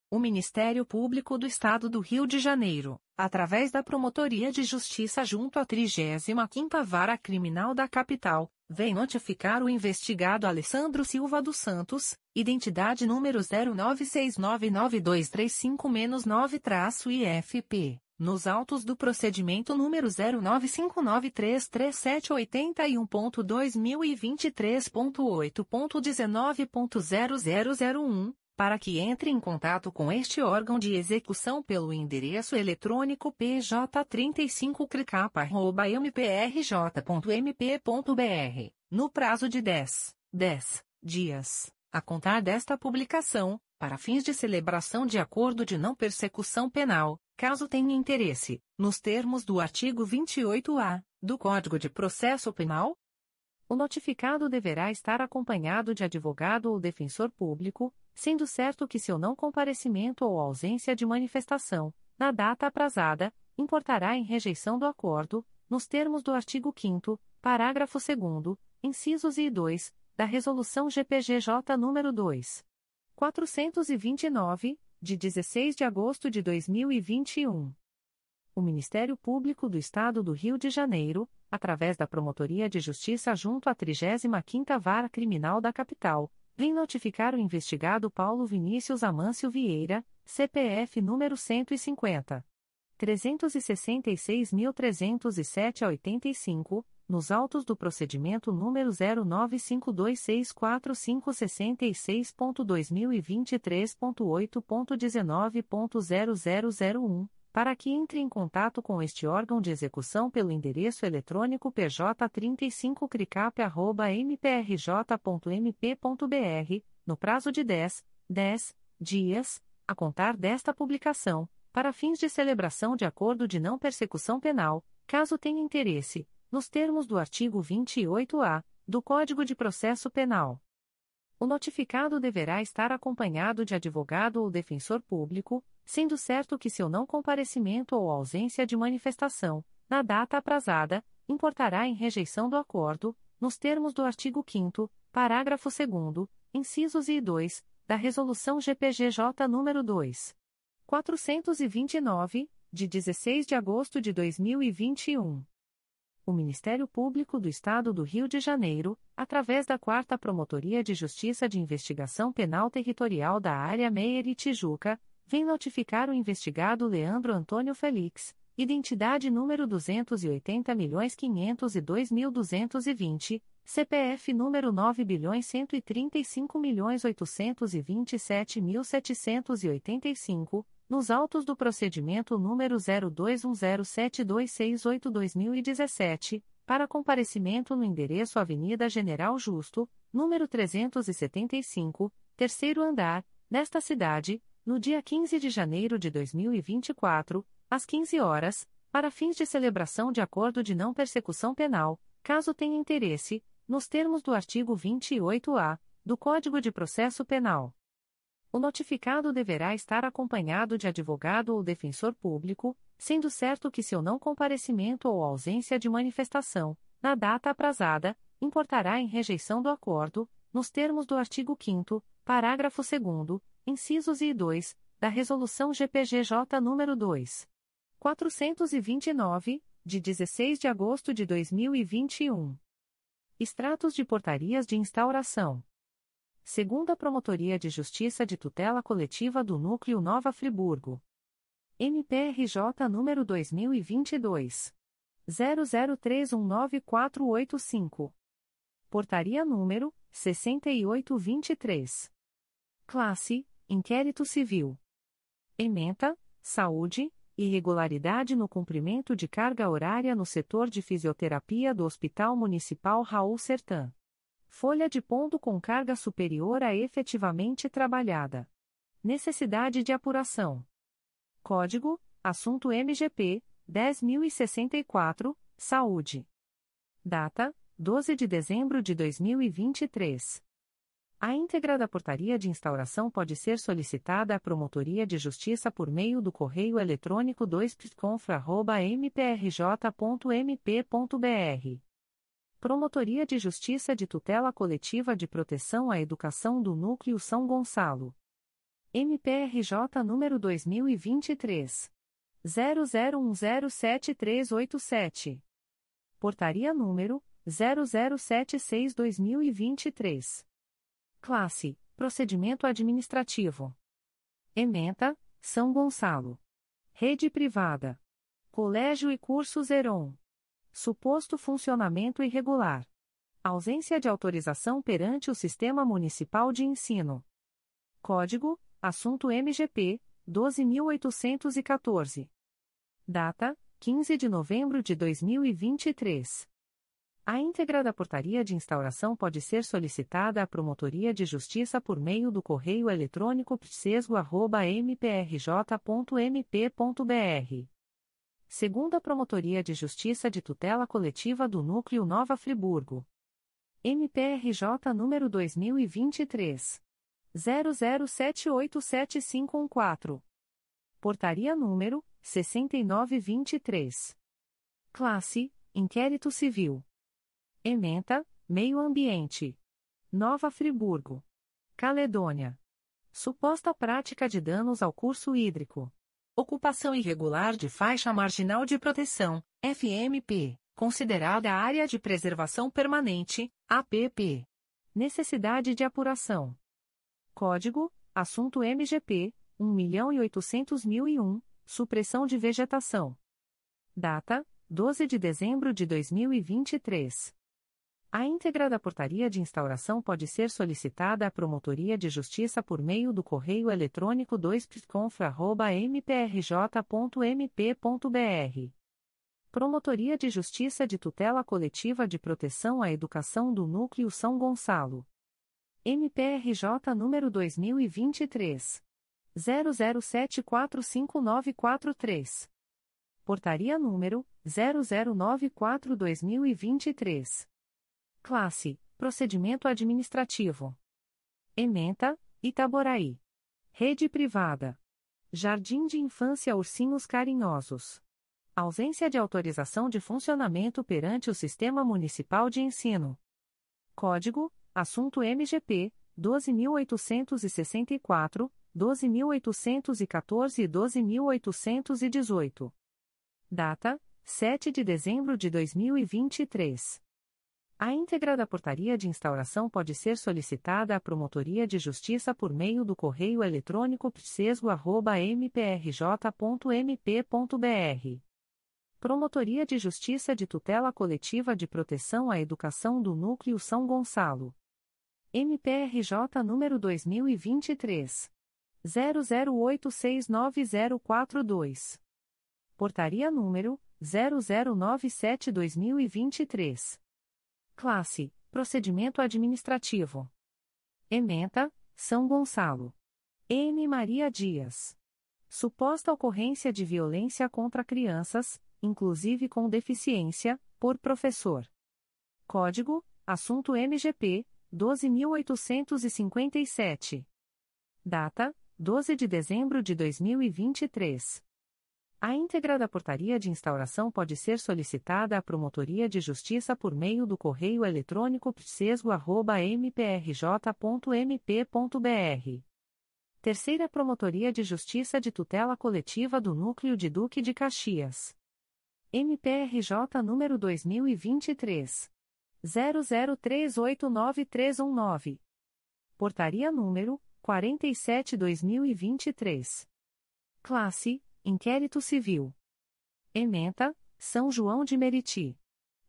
O Ministério Público do Estado do Rio de Janeiro, através da Promotoria de Justiça junto à 35ª Vara Criminal da Capital, vem notificar o investigado Alessandro Silva dos Santos, identidade número 09699235-9-IFP, nos autos do procedimento número 0959333781.2023.8.19.0001 para que entre em contato com este órgão de execução pelo endereço eletrônico pj35cricapa.mprj.mp.br, no prazo de 10, 10 dias, a contar desta publicação, para fins de celebração de acordo de não persecução penal, caso tenha interesse, nos termos do artigo 28-A do Código de Processo Penal, o notificado deverá estar acompanhado de advogado ou defensor público, sendo certo que seu não comparecimento ou ausência de manifestação, na data aprazada, importará em rejeição do acordo, nos termos do artigo 5 parágrafo 2 incisos e 2, da Resolução GPGJ nº 2. 429, de 16 de agosto de 2021. O Ministério Público do Estado do Rio de Janeiro, através da Promotoria de Justiça junto à 35ª Vara Criminal da Capital, vem notificar o investigado Paulo Vinícius Amâncio Vieira, CPF número 150. 366.307 a 85, nos autos do procedimento número 0952645566.2023.8.19.0001 para que entre em contato com este órgão de execução pelo endereço eletrônico pj35cricap.mprj.mp.br, no prazo de 10, 10 dias, a contar desta publicação, para fins de celebração de acordo de não persecução penal, caso tenha interesse, nos termos do artigo 28-A do Código de Processo Penal. O notificado deverá estar acompanhado de advogado ou defensor público, sendo certo que seu não comparecimento ou ausência de manifestação, na data aprazada, importará em rejeição do acordo, nos termos do artigo 5 parágrafo 2 incisos e 2, da Resolução GPGJ nº 2. 429, de 16 de agosto de 2021. O Ministério Público do Estado do Rio de Janeiro, através da 4 Promotoria de Justiça de Investigação Penal Territorial da Área Meier e Tijuca, vem notificar o investigado Leandro Antônio Felix, identidade número 280.502.220, CPF número 9.135.827.785, nos autos do procedimento número 02107268-2017, para comparecimento no endereço Avenida General Justo, número 375, terceiro andar, nesta cidade, no dia 15 de janeiro de 2024, às 15 horas, para fins de celebração de acordo de não persecução penal, caso tenha interesse, nos termos do artigo 28-A do Código de Processo Penal. O notificado deverá estar acompanhado de advogado ou defensor público, sendo certo que seu não comparecimento ou ausência de manifestação, na data aprazada, importará em rejeição do acordo, nos termos do artigo 5 parágrafo 2 incisos e 2, da Resolução GPGJ nº 2. 429, de 16 de agosto de 2021. Extratos de portarias de instauração. Segunda Promotoria de Justiça de Tutela Coletiva do Núcleo Nova Friburgo. MPRJ número 2022 00319485. Portaria número 6823. Classe: Inquérito Civil. Ementa: Saúde, irregularidade no cumprimento de carga horária no setor de fisioterapia do Hospital Municipal Raul Sertã. Folha de ponto com carga superior à efetivamente trabalhada. Necessidade de apuração. Código: Assunto MGP 10064, Saúde. Data: 12 de dezembro de 2023. A íntegra da portaria de instauração pode ser solicitada à Promotoria de Justiça por meio do correio eletrônico 2pconfra.mprj.mp.br. Promotoria de Justiça de Tutela Coletiva de Proteção à Educação do Núcleo São Gonçalo. MPRJ número 2023. 00107387. Portaria número 0076-2023. Classe: Procedimento Administrativo. Ementa: São Gonçalo. Rede Privada. Colégio e Cursos Heron. Suposto funcionamento irregular. Ausência de autorização perante o Sistema Municipal de Ensino. Código: Assunto MGP 12814. Data: 15 de novembro de 2023. A íntegra da portaria de instauração pode ser solicitada à Promotoria de Justiça por meio do correio eletrônico psesgo.mprj.mp.br. Segunda Promotoria de Justiça de Tutela Coletiva do Núcleo Nova Friburgo. MPRJ número 2023. 00787514. Portaria número 6923. Classe: Inquérito Civil. Ementa, Meio Ambiente. Nova Friburgo. Caledônia. Suposta prática de danos ao curso hídrico. Ocupação irregular de faixa marginal de proteção, FMP, considerada área de preservação permanente, APP. Necessidade de apuração. Código: Assunto MGP 1.800.001, supressão de vegetação. Data: 12 de dezembro de 2023. A íntegra da portaria de instauração pode ser solicitada à Promotoria de Justiça por meio do correio eletrônico 2pconfra.mprj.mp.br. Promotoria de Justiça de Tutela Coletiva de Proteção à Educação do Núcleo São Gonçalo. MPRJ número 2023. 00745943. Portaria número 0094-2023. Classe: Procedimento Administrativo. Ementa: Itaboraí. Rede Privada. Jardim de Infância Ursinhos Carinhosos. Ausência de autorização de funcionamento perante o Sistema Municipal de Ensino. Código: Assunto MGP 12864, 12814 e 12818. Data: 7 de dezembro de 2023. A íntegra da portaria de instauração pode ser solicitada à Promotoria de Justiça por meio do correio eletrônico psesgo.mprj.mp.br. Promotoria de Justiça de Tutela Coletiva de Proteção à Educação do Núcleo São Gonçalo. MPRJ número 2023. 00869042. Portaria número 0097-2023. Classe: Procedimento Administrativo. Ementa: São Gonçalo. M. Maria Dias. Suposta ocorrência de violência contra crianças, inclusive com deficiência, por professor. Código: Assunto MGP 12857. Data: 12 de dezembro de 2023. A íntegra da portaria de instauração pode ser solicitada à Promotoria de Justiça por meio do correio eletrônico psesgo.mprj.mp.br. Terceira Promotoria de Justiça de Tutela Coletiva do Núcleo de Duque de Caxias. MPRJ número 2023. 00389319. Portaria número 47-2023. Classe: Inquérito Civil. Ementa: São João de Meriti.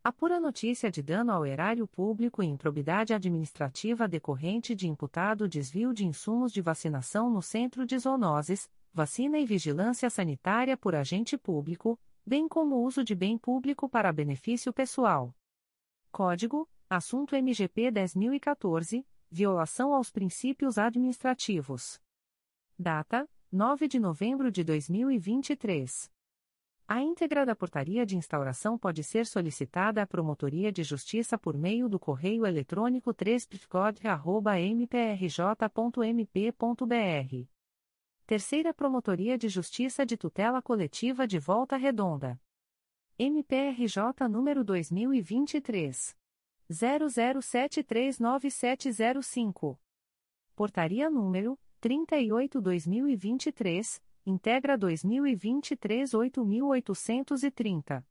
Apura notícia de dano ao erário público e improbidade administrativa decorrente de imputado desvio de insumos de vacinação no Centro de Zoonoses, vacina e vigilância sanitária por agente público, bem como uso de bem público para benefício pessoal. Código: Assunto MGP 10014 Violação aos princípios administrativos. Data: 9 de novembro de 2023. A íntegra da portaria de instauração pode ser solicitada à Promotoria de Justiça por meio do correio eletrônico 3 mprj.mp.br. Terceira Promotoria de Justiça de Tutela Coletiva de Volta Redonda. MPRJ número 2023 00739705. Portaria número 38/2023, integra 2023 8830.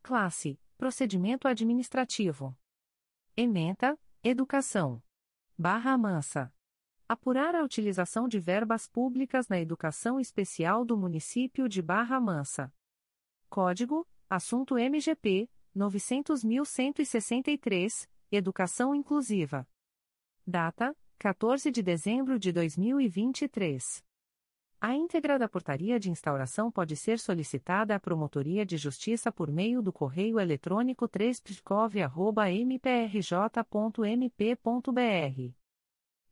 Classe: Procedimento administrativo. Ementa: Educação. Barra Mansa. Apurar a utilização de verbas públicas na educação especial do município de Barra Mansa. Código: Assunto MGP 900.163, Educação Inclusiva. Data: 14 de dezembro de 2023. A íntegra da portaria de instauração pode ser solicitada à Promotoria de Justiça por meio do correio eletrônico 3pscov.mprj.mp.br.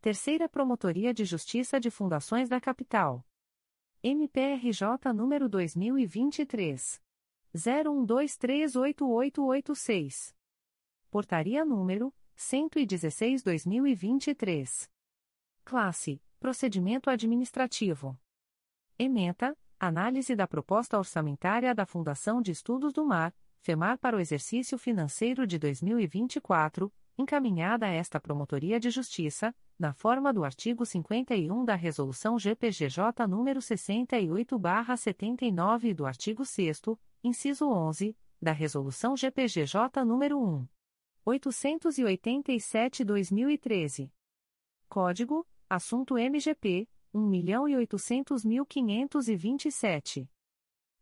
Terceira Promotoria de Justiça de Fundações da Capital. MPRJ número 2023 01238886. Portaria número 116/2023. Classe: Procedimento administrativo. Ementa: Análise da proposta orçamentária da Fundação de Estudos do Mar, FEMAR para o exercício financeiro de 2024, encaminhada a esta Promotoria de Justiça, na forma do artigo 51 da Resolução GPGJ nº 68/79 e do artigo 6 inciso 11, da Resolução GPGJ nº 1. 887-2013. Código: Assunto MGP 1.800.527.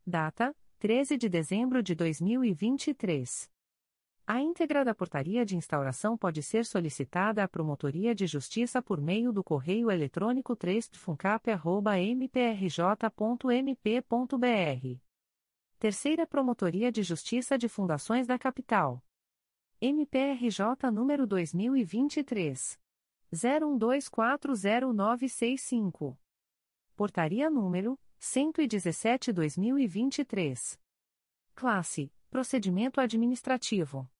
Data: 13 de dezembro de 2023. A íntegra da portaria de instauração pode ser solicitada à Promotoria de Justiça por meio do correio eletrônico 3funcap.mprj.mp.br Terceira Promotoria de Justiça de Fundações da Capital. MPRJ número 2023 01240965. Portaria número 117/2023. Classe: Procedimento administrativo.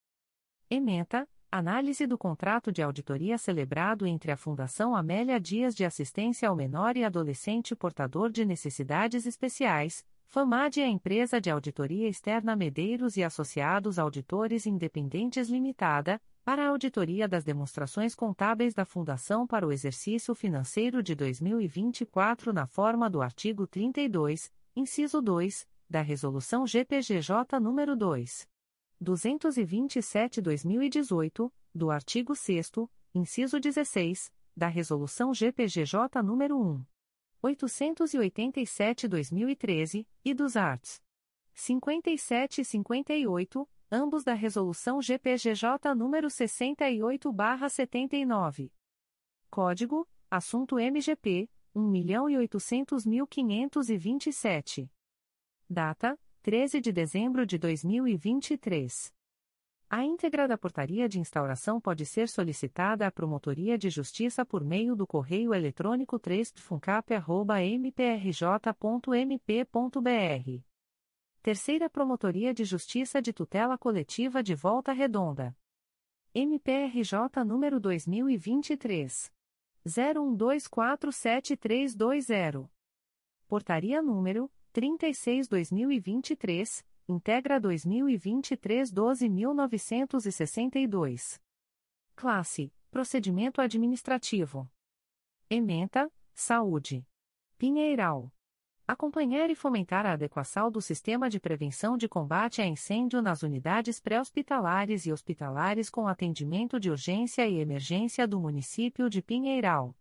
Ementa: Análise do contrato de auditoria celebrado entre a Fundação Amélia Dias de Assistência ao Menor e Adolescente Portador de Necessidades Especiais FAMAD é a empresa de auditoria externa Medeiros e Associados Auditores Independentes Limitada, para a auditoria das demonstrações contábeis da Fundação para o exercício financeiro de 2024 na forma do artigo 32, inciso 2, da Resolução GPGJ nº 2. 227/2018, do artigo 6 inciso 16, da Resolução GPGJ nº 1. 887-2013, e dos arts. 57 e 58, ambos da Resolução GPGJ nº 68-79. Código: Assunto MGP 1.800.527. Data: 13 de dezembro de 2023. A íntegra da portaria de instauração pode ser solicitada à Promotoria de Justiça por meio do correio eletrônico 3funcap.mprj.mp.br. Terceira Promotoria de Justiça de Tutela Coletiva de Volta Redonda. MPRJ número 2023 01247320. Portaria número 36/2023, integra 2023 12962. Classe: Procedimento administrativo. Ementa: Saúde. Pinheiral. Acompanhar e fomentar a adequação do sistema de prevenção de combate a incêndio nas unidades pré-hospitalares e hospitalares com atendimento de urgência e emergência do município de Pinheiral.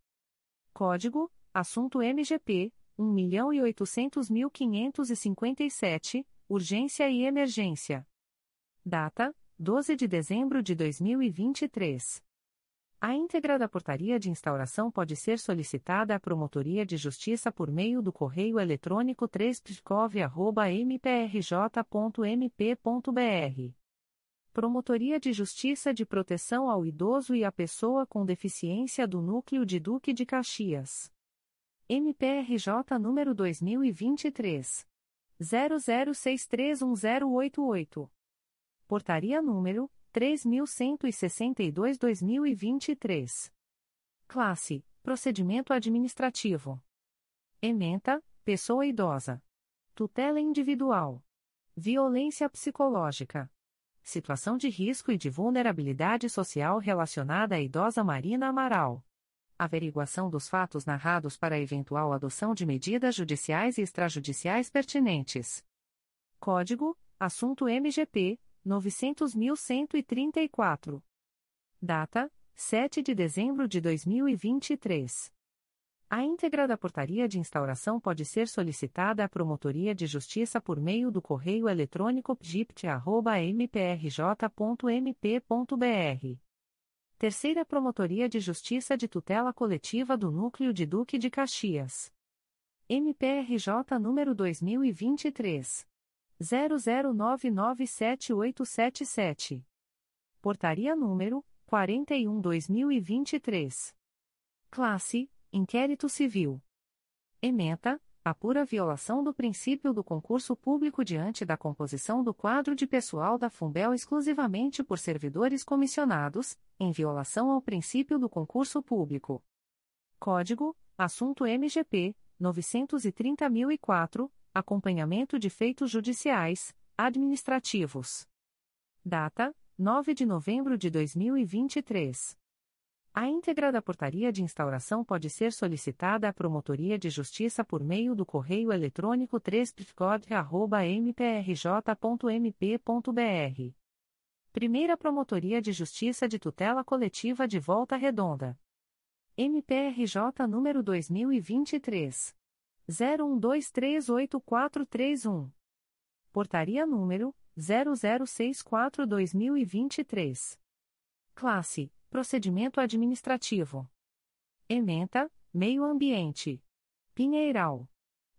Código: Assunto MGP 1.800.557, Urgência e Emergência. Data: 12 de dezembro de 2023. A íntegra da portaria de instauração pode ser solicitada à Promotoria de Justiça por meio do correio eletrônico 3 mprj.mp.br. Promotoria de Justiça de Proteção ao Idoso e à Pessoa com Deficiência do Núcleo de Duque de Caxias. MPRJ número 2023 00631088. Portaria número 3162-2023. Classe: Procedimento Administrativo. Ementa: Pessoa idosa. Tutela individual. Violência psicológica. Situação de risco e de vulnerabilidade social relacionada à idosa Marina Amaral. Averiguação dos fatos narrados para eventual adoção de medidas judiciais e extrajudiciais pertinentes. Código: Assunto MGP 900.134. Data: 7 de dezembro de 2023. A íntegra da portaria de instauração pode ser solicitada à Promotoria de Justiça por meio do correio eletrônico pgipt.mprj.mp.br. Terceira Promotoria de Justiça de Tutela Coletiva do Núcleo de Duque de Caxias. MPRJ número 2023 00997877. Portaria número 41/2023. Classe: Inquérito Civil. Ementa: apura violação do princípio do concurso público diante da composição do quadro de pessoal da Fumbel exclusivamente por servidores comissionados, em violação ao princípio do concurso público. Código: Assunto MGP 930.004 Acompanhamento de feitos judiciais, administrativos. Data: 9 de novembro de 2023. A íntegra da portaria de instauração pode ser solicitada à Promotoria de Justiça por meio do correio eletrônico 3 mprj.mp.br. Primeira Promotoria de Justiça de Tutela Coletiva de Volta Redonda. MPRJ número 2023 01238431. Portaria número 0064/2023. Classe: Procedimento administrativo. Ementa: Meio Ambiente. Pinheiral.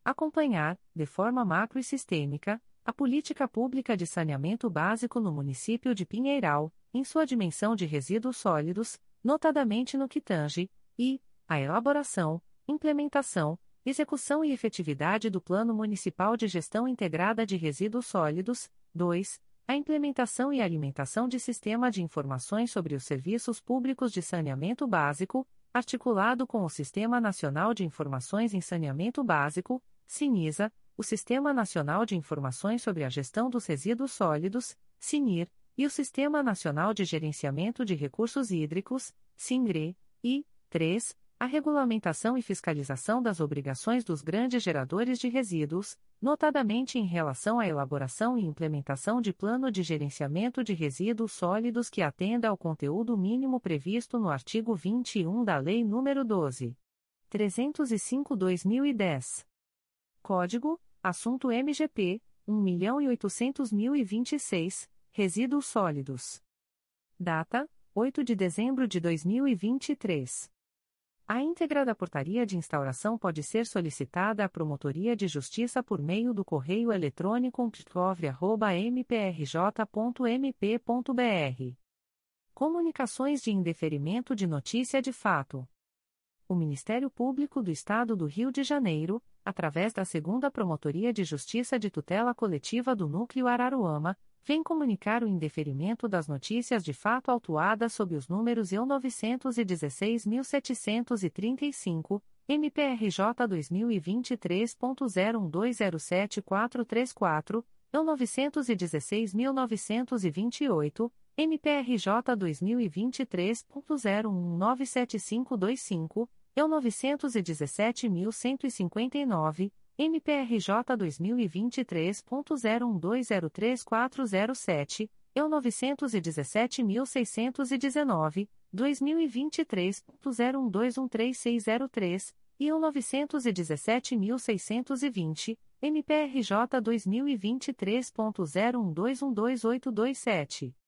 Acompanhar, de forma macro e sistêmica, a política pública de saneamento básico no município de Pinheiral, em sua dimensão de resíduos sólidos, notadamente no que tange, e a elaboração, implementação, Execução e efetividade do Plano Municipal de Gestão Integrada de Resíduos Sólidos. 2. A implementação e alimentação de Sistema de Informações sobre os Serviços Públicos de Saneamento Básico, articulado com o Sistema Nacional de Informações em Saneamento Básico, SINISA, o Sistema Nacional de Informações sobre a Gestão dos Resíduos Sólidos, SINIR, e o Sistema Nacional de Gerenciamento de Recursos Hídricos, SINGRE, e 3 a regulamentação e fiscalização das obrigações dos grandes geradores de resíduos, notadamente em relação à elaboração e implementação de plano de gerenciamento de resíduos sólidos que atenda ao conteúdo mínimo previsto no artigo 21 da Lei nº 12. 305/2010. Código: Assunto MGP 1.800.026, Resíduos sólidos. Data: 8 de dezembro de 2023. A íntegra da portaria de instauração pode ser solicitada à Promotoria de Justiça por meio do correio eletrônico ptcov.mprj.mp.br. Comunicações de indeferimento de notícia de fato. O Ministério Público do Estado do Rio de Janeiro, através da Segunda Promotoria de Justiça de Tutela Coletiva do Núcleo Araruama, vem comunicar o indeferimento das notícias de fato autuadas sob os números EU 916.735, MPRJ 2023.01207434, EU 916.928, MPRJ 2023.01975525, EU 917.159, MPRJ 2023.01203407, EU 917.619, 2023.01213603, e EU 917.620, MPRJ 2023.01212827.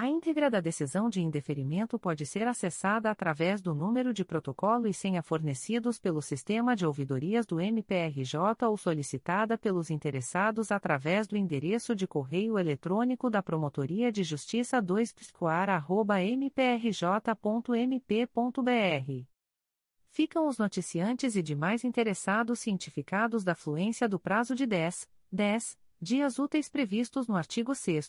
A íntegra da decisão de indeferimento pode ser acessada através do número de protocolo e senha fornecidos pelo sistema de ouvidorias do MPRJ ou solicitada pelos interessados através do endereço de correio eletrônico da Promotoria de Justiça 2 mprj.mp.br. Ficam os noticiantes e demais interessados cientificados da fluência do prazo de 10, 10 dias úteis previstos no artigo 6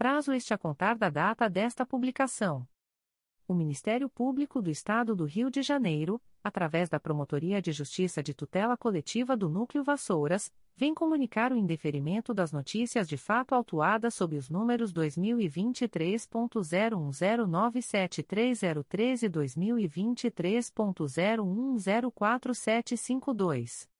prazo este a contar da data desta publicação. O Ministério Público do Estado do Rio de Janeiro, através da Promotoria de Justiça de Tutela Coletiva do Núcleo Vassouras, vem comunicar o indeferimento das notícias de fato autuadas sob os números 2023.01097303 e 2023.01104752.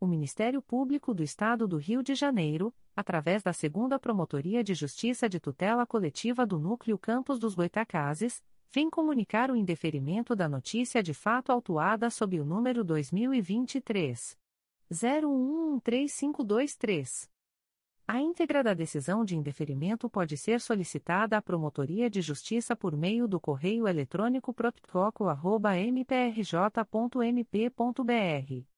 O Ministério Público do Estado do Rio de Janeiro, através da Segunda Promotoria de Justiça de Tutela Coletiva do Núcleo Campos dos Goitacazes, vem comunicar o indeferimento da notícia de fato autuada sob o número 2023 0113523. A íntegra da decisão de indeferimento pode ser solicitada à Promotoria de Justiça por meio do correio eletrônico proptoco.mprj.mp.br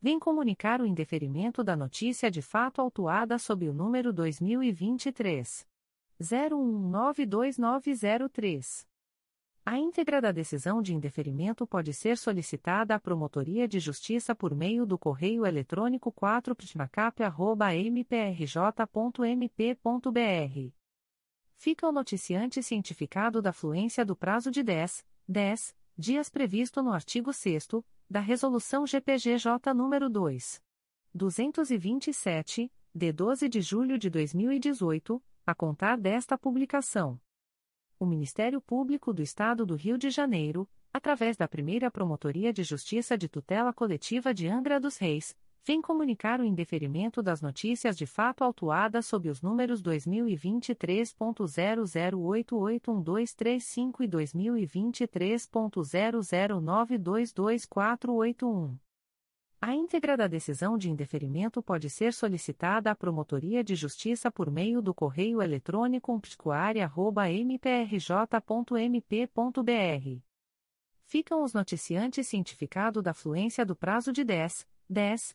vem comunicar o indeferimento da notícia de fato autuada sob o número 2023 01192903. A íntegra da decisão de indeferimento pode ser solicitada à Promotoria de Justiça por meio do correio eletrônico 4ptmacap.mprj.mp.br. Fica o noticiante cientificado da fluência do prazo de 10, 10 dias previsto no artigo 6 da Resolução GPGJ nº 2. 227, de 12 de julho de 2018, a contar desta publicação. O Ministério Público do Estado do Rio de Janeiro, através da primeira Promotoria de Justiça de Tutela Coletiva de Angra dos Reis, vem comunicar o indeferimento das notícias de fato autuadas sob os números 2023.00881235 e 2023.00922481. A íntegra da decisão de indeferimento pode ser solicitada à Promotoria de Justiça por meio do correio eletrônico psicoaria.mprj.mp.br. Ficam os noticiantes cientificado da fluência do prazo de 10, 10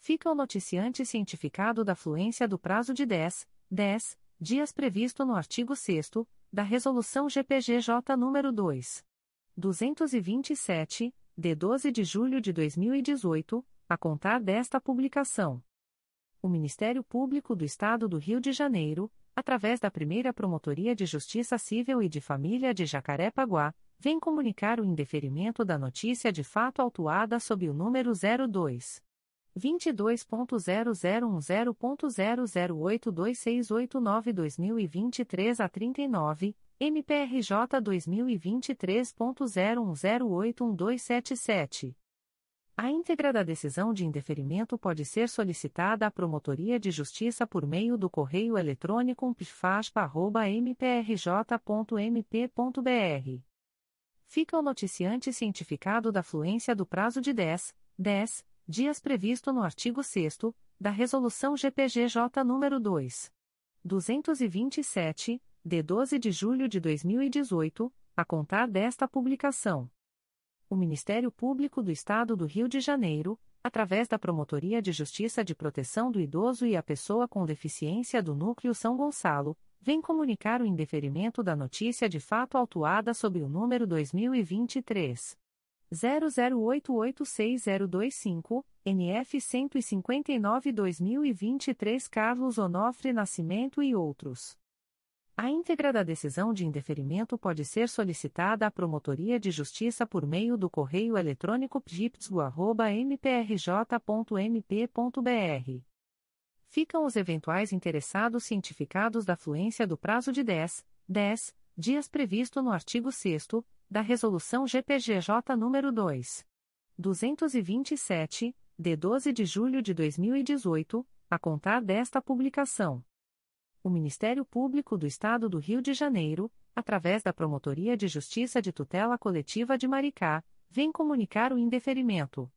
Fica o noticiante cientificado da fluência do prazo de 10, 10 dias previsto no artigo 6 da Resolução GPGJ nº 2. 227, de 12 de julho de 2018, a contar desta publicação. O Ministério Público do Estado do Rio de Janeiro, através da primeira Promotoria de Justiça Civil e de Família de Jacarepaguá, vem comunicar o indeferimento da notícia de fato autuada sob o número 02. 22.0010.0082689-2023 a 39, MPRJ 2023.01081277. A íntegra da decisão de indeferimento pode ser solicitada à Promotoria de Justiça por meio do correio eletrônico pfaspa.mprj.mp.br. Fica o noticiante cientificado da fluência do prazo de 10, 10 dias previsto no artigo 6 da Resolução GPGJ nº 2. 227, de 12 de julho de 2018, a contar desta publicação o Ministério Público do Estado do Rio de Janeiro, através da Promotoria de Justiça de Proteção do Idoso e a Pessoa com Deficiência do Núcleo São Gonçalo, vem comunicar o indeferimento da notícia de fato autuada sob o número 2023 00886025, NF 159-2023 Carlos Onofre Nascimento e outros. A íntegra da decisão de indeferimento pode ser solicitada à Promotoria de Justiça por meio do correio eletrônico pgipsgo.mprj.mp.br. Ficam os eventuais interessados cientificados da fluência do prazo de 10, 10 dias previsto no artigo 6 da Resolução GPGJ nº 2. 227, de 12 de julho de 2018, a contar desta publicação o Ministério Público do Estado do Rio de Janeiro, através da Promotoria de Justiça de Tutela Coletiva de Maricá, vem comunicar o indeferimento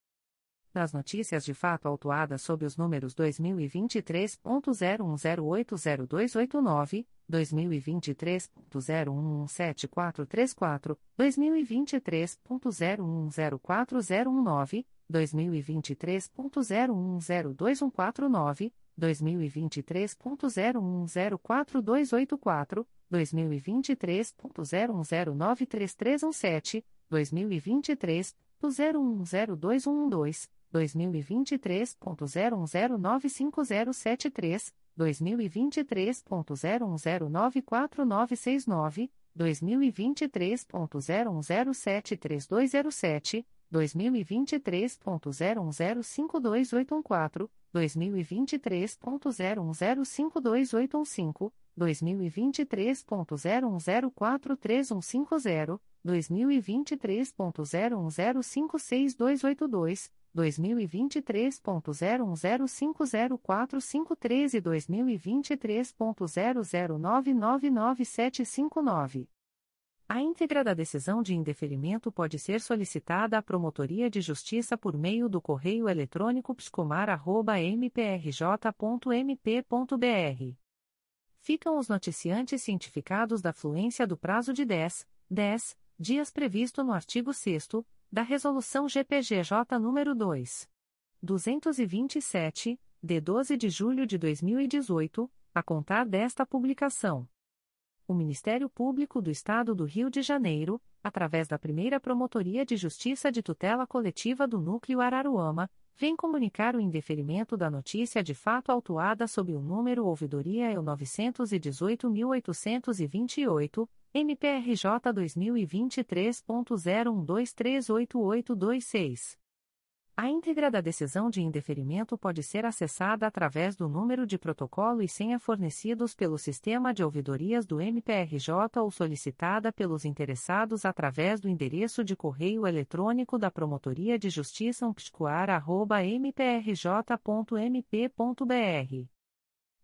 das notícias de fato autuadas sob os números 2023.01080289, 2023.01174334, 2023.010419, 2023.01021449, 2023.01042284, 2023.01093317, 2023.01021112, 2023.01095073, 2023.01094969, 2023.01073207, 2023.01052814, 2023.01052815, 2023.01043150, 2023.01056282, 2023.01050453 e 2023.00999759. A íntegra da decisão de indeferimento pode ser solicitada à Promotoria de Justiça por meio do correio eletrônico pscomar.mprj.mp.br. Ficam os noticiantes cientificados da fluência do prazo de 10, 10 dias previsto no artigo 6 da Resolução GPGJ nº 2. 227, de 12 de julho de 2018, a contar desta publicação. O Ministério Público do Estado do Rio de Janeiro, através da primeira Promotoria de Justiça de Tutela Coletiva do Núcleo Araruama, vem comunicar o indeferimento da notícia de fato autuada sob o número Ouvidoria EU 918.828, MPRJ 2023.01238826. A íntegra da decisão de indeferimento pode ser acessada através do número de protocolo e senha fornecidos pelo sistema de ouvidorias do MPRJ ou solicitada pelos interessados através do endereço de correio eletrônico da Promotoria de Justiça umpticoar.mprj.mp.br.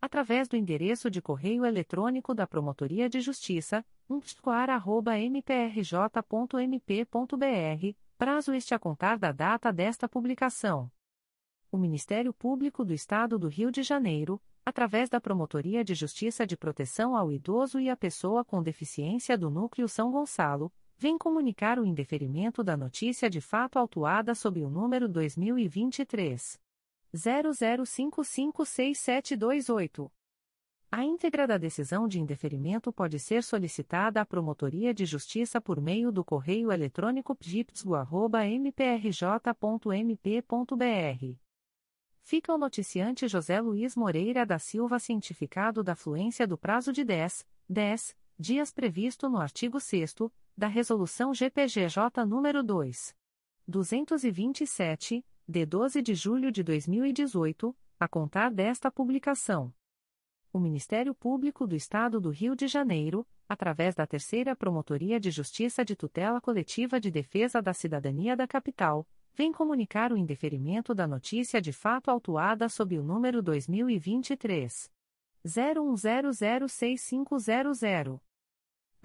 através do endereço de correio eletrônico da Promotoria de Justiça, umpticoar.mprj.mp.br prazo este a contar da data desta publicação. O Ministério Público do Estado do Rio de Janeiro, através da Promotoria de Justiça de Proteção ao Idoso e à Pessoa com Deficiência do Núcleo São Gonçalo, vem comunicar o indeferimento da notícia de fato autuada sob o número 2023 00556728. A íntegra da decisão de indeferimento pode ser solicitada à Promotoria de Justiça por meio do correio eletrônico pgipsgo.mprj.mp.br. Fica o noticiante José Luiz Moreira da Silva cientificado da fluência do prazo de 10, 10 dias previsto no artigo 6 da Resolução GPGJ nº 2. 227, de 12 de julho de 2018, a contar desta publicação. O Ministério Público do Estado do Rio de Janeiro, através da Terceira Promotoria de Justiça de Tutela Coletiva de Defesa da Cidadania da Capital, vem comunicar o indeferimento da notícia de fato autuada sob o número 2023 01006500.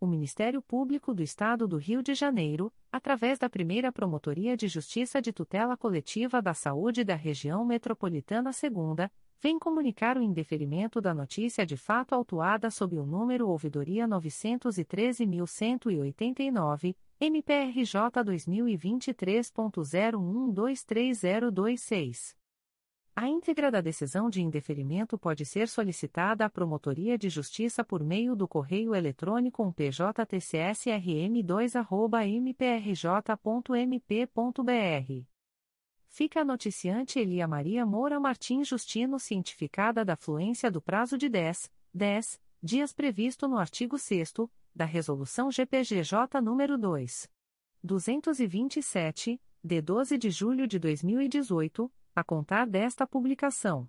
O Ministério Público do Estado do Rio de Janeiro, através da primeira Promotoria de Justiça de Tutela Coletiva da Saúde da Região Metropolitana II, vem comunicar o indeferimento da notícia de fato autuada sob o número Ouvidoria 913.189, MPRJ 2023.01230026. A íntegra da decisão de indeferimento pode ser solicitada à Promotoria de Justiça por meio do correio eletrônico pjtcsrm2@mprj.mp.br fica a noticiante Elia Maria Moura Martins Justino cientificada da fluência do prazo de 10, 10 dias previsto no artigo 6 da Resolução GPGJ nº 2. 227, de 12 de julho de 2018, a contar desta publicação.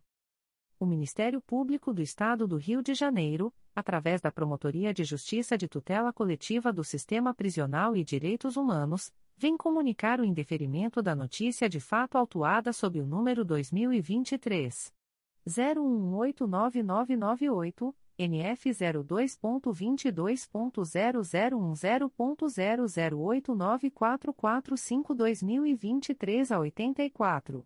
O Ministério Público do Estado do Rio de Janeiro, através da Promotoria de Justiça de Tutela Coletiva do Sistema Prisional e Direitos Humanos, vem comunicar o indeferimento da notícia de fato autuada sob o número 2023 01189998, NF 02.22.0010.0089445-2023 a 84.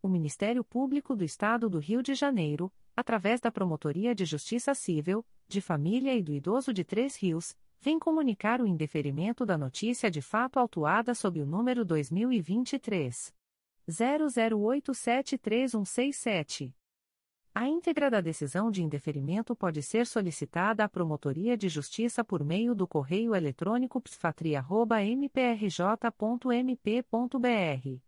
O Ministério Público do Estado do Rio de Janeiro, através da Promotoria de Justiça Civil, de Família e do Idoso de Três Rios, vem comunicar o indeferimento da notícia de fato autuada sob o número 2023 00873167. A íntegra da decisão de indeferimento pode ser solicitada à Promotoria de Justiça por meio do correio eletrônico psfatria.mprj.mp.br.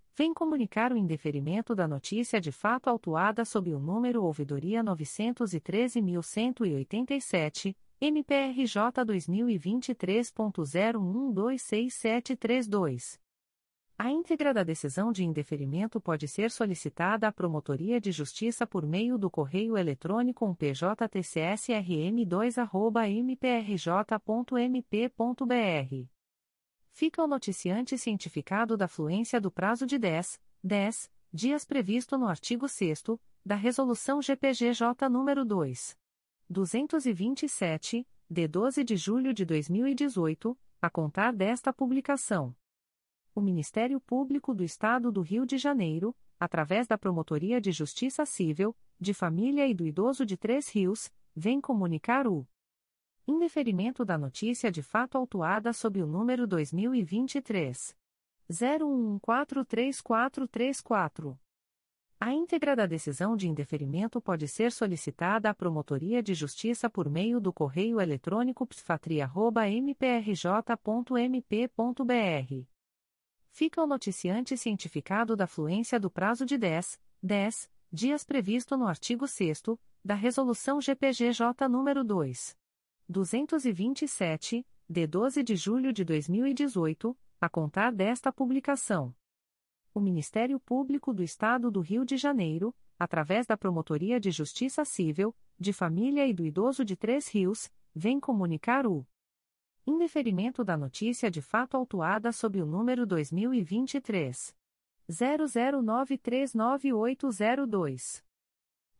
vem comunicar o indeferimento da notícia de fato autuada sob o número Ouvidoria 913.187, MPRJ 2023.01266732. A íntegra da decisão de indeferimento pode ser solicitada à Promotoria de Justiça por meio do correio eletrônico pjtcsrm2@mprj.mp.br. Fica o noticiante cientificado da fluência do prazo de 10, 10 dias previsto no artigo 6 da Resolução GPGJ nº 2. 227, de 12 de julho de 2018, a contar desta publicação. O Ministério Público do Estado do Rio de Janeiro, através da Promotoria de Justiça Civil, de Família e do Idoso de Três Rios, vem comunicar o indeferimento da notícia de fato autuada sob o número 2023 01143434. A íntegra da decisão de indeferimento pode ser solicitada à Promotoria de Justiça por meio do correio eletrônico psfatria.mprj.mp.br fica o noticiante cientificado da fluência do prazo de 10, 10 dias previsto no artigo 6 da Resolução GPGJ nº 2. 227, de 12 de julho de 2018, a contar desta publicação. O Ministério Público do Estado do Rio de Janeiro, através da Promotoria de Justiça Civil, de Família e do Idoso de Três Rios, vem comunicar o Indeferimento da notícia de fato autuada sob o número 2023 00939802.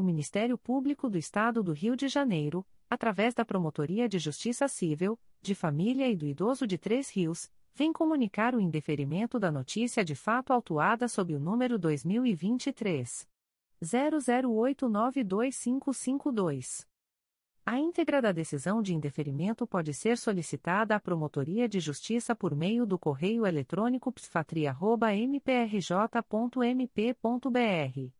O Ministério Público do Estado do Rio de Janeiro, através da Promotoria de Justiça Civil, de Família e do Idoso de Três Rios, vem comunicar o indeferimento da notícia de fato autuada sob o número 2023 00892552. A íntegra da decisão de indeferimento pode ser solicitada à Promotoria de Justiça por meio do correio eletrônico psfatria.mprj.mp.br.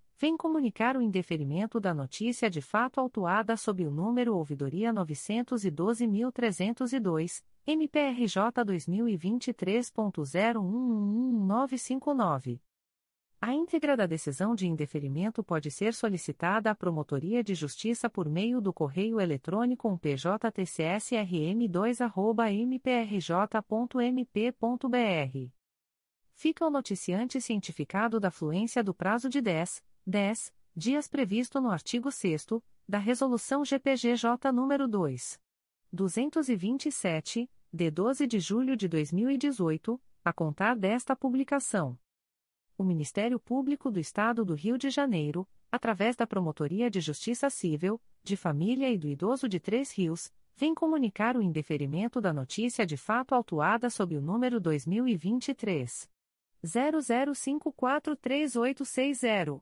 vem comunicar o indeferimento da notícia de fato autuada sob o número Ouvidoria 912.302, MPRJ 2023.0111959. A íntegra da decisão de indeferimento pode ser solicitada à Promotoria de Justiça por meio do correio eletrônico pjtcsrm2@mprj.mp.br. Fica o noticiante cientificado da fluência do prazo de 10, 10 dias previsto no artigo 6 da Resolução GPGJ nº 2. 227, de 12 de julho de 2018, a contar desta publicação o Ministério Público do Estado do Rio de Janeiro, através da Promotoria de Justiça Civil, de Família e do Idoso de Três Rios, vem comunicar o indeferimento da notícia de fato autuada sob o número 2023 00543860.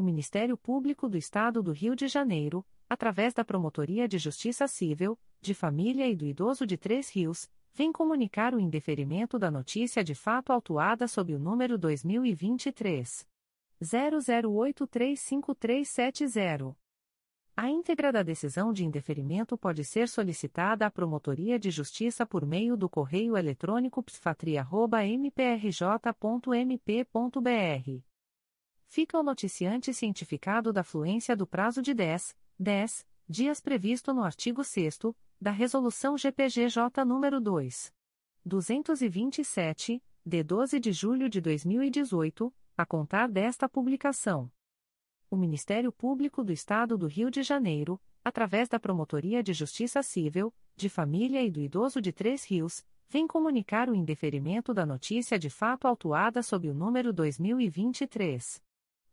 O Ministério Público do Estado do Rio de Janeiro, através da Promotoria de Justiça Civil, de Família e do Idoso de Três Rios, vem comunicar o indeferimento da notícia de fato autuada sob o número 2023 00835370. A íntegra da decisão de indeferimento pode ser solicitada à Promotoria de Justiça por meio do correio eletrônico psfatria.mprj.mp.br. Fica o noticiante cientificado da fluência do prazo de 10, 10 dias previsto no artigo 6 da Resolução GPGJ nº 2. 227, de 12 de julho de 2018, a contar desta publicação o Ministério Público do Estado do Rio de Janeiro, através da Promotoria de Justiça Civil, de Família e do Idoso de Três Rios, vem comunicar o indeferimento da notícia de fato autuada sob o número 2023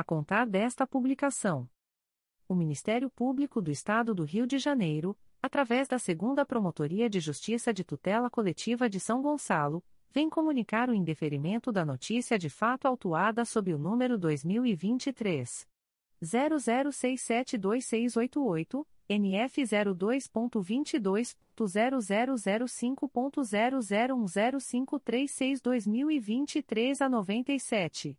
a contar desta publicação. O Ministério Público do Estado do Rio de Janeiro, através da Segunda Promotoria de Justiça de Tutela Coletiva de São Gonçalo, vem comunicar o indeferimento da notícia de fato autuada sob o número 2023 00672688, NF 02.22.0005.0010536-2023 a 97.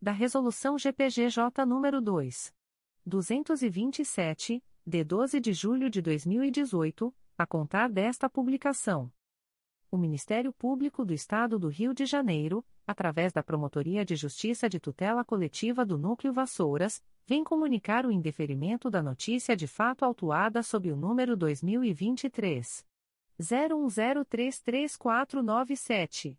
da Resolução GPGJ nº 2. 227, de 12 de julho de 2018, a contar desta publicação. O Ministério Público do Estado do Rio de Janeiro, através da Promotoria de Justiça de Tutela Coletiva do Núcleo Vassouras, vem comunicar o indeferimento da notícia de fato autuada sob o número 2023 01033497.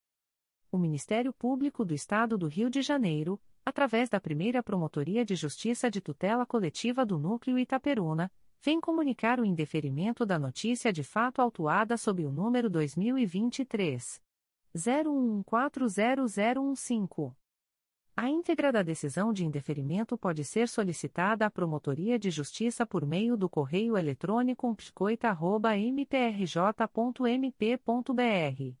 o Ministério Público do Estado do Rio de Janeiro, através da primeira Promotoria de Justiça de Tutela Coletiva do Núcleo Itaperuna, vem comunicar o indeferimento da notícia de fato autuada sob o número 2023. 01140015. A íntegra da decisão de indeferimento pode ser solicitada à Promotoria de Justiça por meio do correio eletrônico psicoita.mprj.mp.br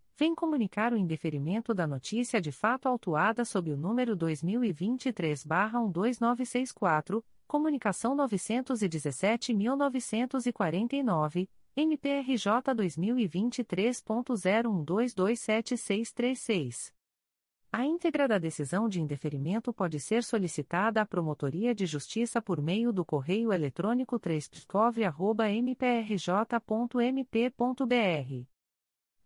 vem comunicar o indeferimento da notícia de fato autuada sob o número 2023-12964, comunicação 917.949, MPRJ 2023.01227636. A íntegra da decisão de indeferimento pode ser solicitada à Promotoria de Justiça por meio do correio eletrônico 3 mprj.mp.br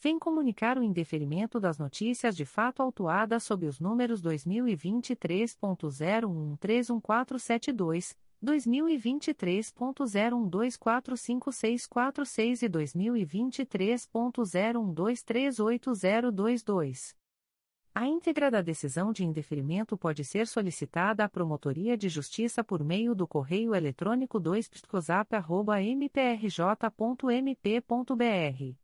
vem comunicar o indeferimento das notícias de fato autuadas sob os números 2023.0131472, 2023.01245646 e 2023.01238022. A íntegra da decisão de indeferimento pode ser solicitada à Promotoria de Justiça por meio do correio eletrônico 2 mprj.mp.br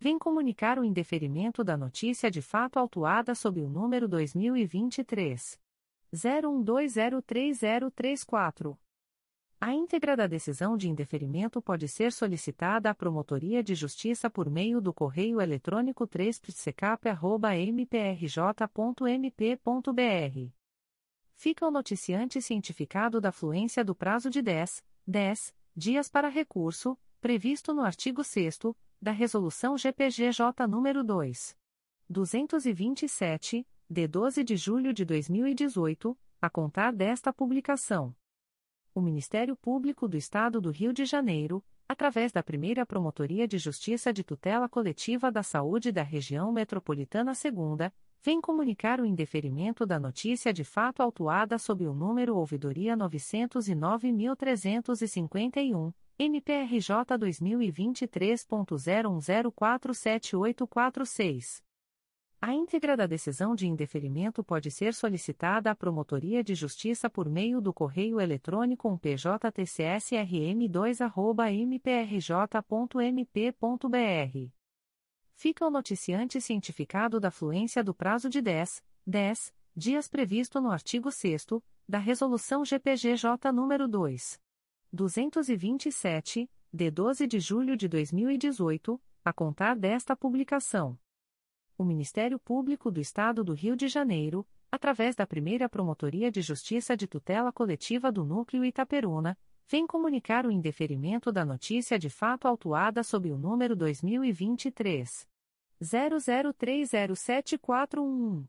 vem comunicar o indeferimento da notícia de fato autuada sob o número 2023 01203034. A íntegra da decisão de indeferimento pode ser solicitada à Promotoria de Justiça por meio do correio eletrônico 3psecap.mprj.mp.br. Fica o noticiante cientificado da fluência do prazo de 10, 10 dias para recurso, previsto no artigo 6 da Resolução GPGJ nº 2. 227, de 12 de julho de 2018, a contar desta publicação. O Ministério Público do Estado do Rio de Janeiro, através da primeira Promotoria de Justiça de Tutela Coletiva da Saúde da Região Metropolitana II, vem comunicar o indeferimento da notícia de fato autuada sob o número Ouvidoria 909.351 MPRJ 2023.01047846. A íntegra da decisão de indeferimento pode ser solicitada à Promotoria de Justiça por meio do correio eletrônico pjtcsrm2@mprj.mp.br. Fica o noticiante cientificado da fluência do prazo de 10, 10 dias previsto no artigo 6 da Resolução GPGJ nº 2. 227, de 12 de julho de 2018, a contar desta publicação. O Ministério Público do Estado do Rio de Janeiro, através da primeira Promotoria de Justiça de Tutela Coletiva do Núcleo Itaperuna, vem comunicar o indeferimento da notícia de fato autuada sob o número 2023. 00307411.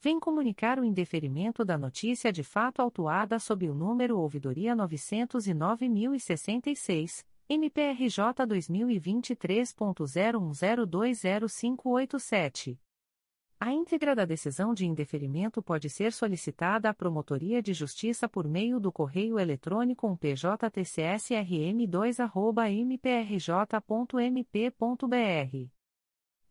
vem comunicar o indeferimento da notícia de fato autuada sob o número ouvidoria 909.066, MPRJ 2023.01020587. A íntegra da decisão de indeferimento pode ser solicitada à Promotoria de Justiça por meio do correio eletrônico pjtcsrm2@mprj.mp.br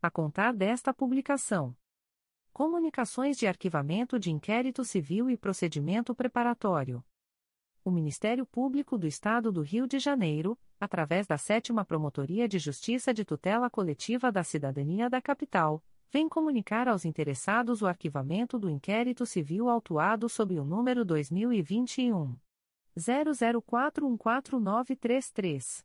a contar desta publicação. Comunicações de Arquivamento de Inquérito Civil e Procedimento Preparatório. O Ministério Público do Estado do Rio de Janeiro, através da Sétima Promotoria de Justiça de Tutela Coletiva da Cidadania da Capital, vem comunicar aos interessados o arquivamento do inquérito civil autuado sob o número 2021 00414933.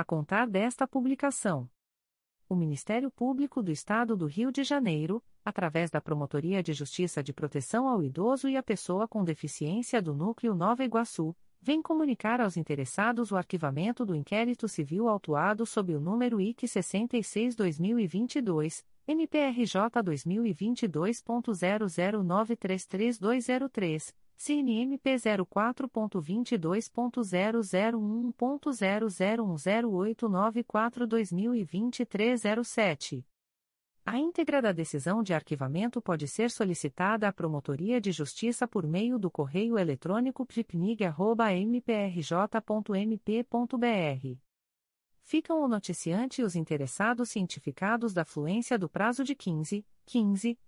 a contar desta publicação. O Ministério Público do Estado do Rio de Janeiro, através da Promotoria de Justiça de Proteção ao Idoso e à Pessoa com Deficiência do Núcleo Nova Iguaçu, vem comunicar aos interessados o arquivamento do inquérito civil autuado sob o número IC 66-2022, MPRJ 2022.00933203 CNMP 04.22.0001.0010894-2023 07. A íntegra da decisão de arquivamento pode ser solicitada à Promotoria de Justiça por meio do correio eletrônico pipnig.mprj.mp.br. Ficam o noticiante e os interessados cientificados da fluência do prazo de 15, 15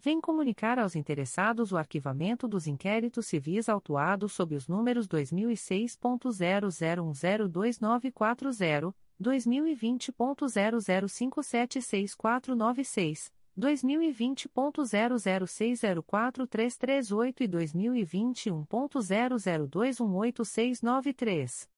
vem comunicar aos interessados o arquivamento dos inquéritos civis autuados sob os números 2006.00102940, 2020.00576496, 2020.00604338 e 2021.00218693.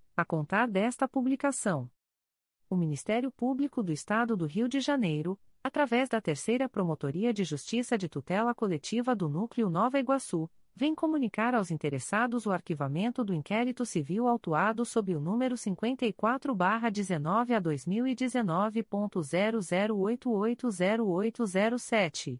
a contar desta publicação. O Ministério Público do Estado do Rio de Janeiro, através da Terceira Promotoria de Justiça de Tutela Coletiva do Núcleo Nova Iguaçu, vem comunicar aos interessados o arquivamento do inquérito civil autuado sob o número 54-19 a 2019.00880807.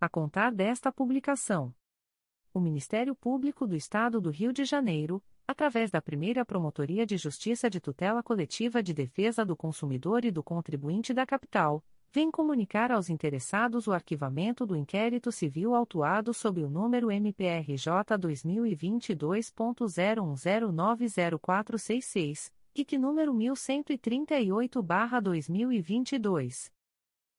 a contar desta publicação. O Ministério Público do Estado do Rio de Janeiro, através da primeira Promotoria de Justiça de Tutela Coletiva de Defesa do Consumidor e do Contribuinte da Capital, vem comunicar aos interessados o arquivamento do inquérito civil autuado sob o número MPRJ 2022.01090466, e que número 1138-2022.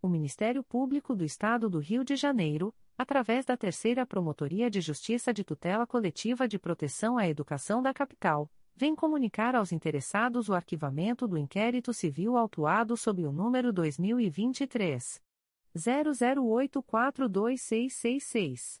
O Ministério Público do Estado do Rio de Janeiro, através da Terceira Promotoria de Justiça de Tutela Coletiva de Proteção à Educação da Capital, vem comunicar aos interessados o arquivamento do inquérito civil autuado sob o número 2023 00842666.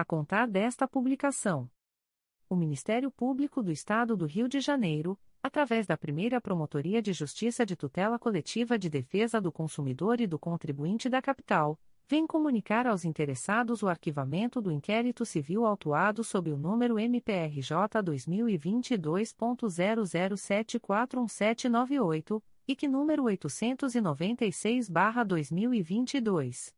a contar desta publicação. O Ministério Público do Estado do Rio de Janeiro, através da primeira Promotoria de Justiça de Tutela Coletiva de Defesa do Consumidor e do Contribuinte da Capital, vem comunicar aos interessados o arquivamento do inquérito civil autuado sob o número MPRJ 2022.00741798 e que número 896-2022.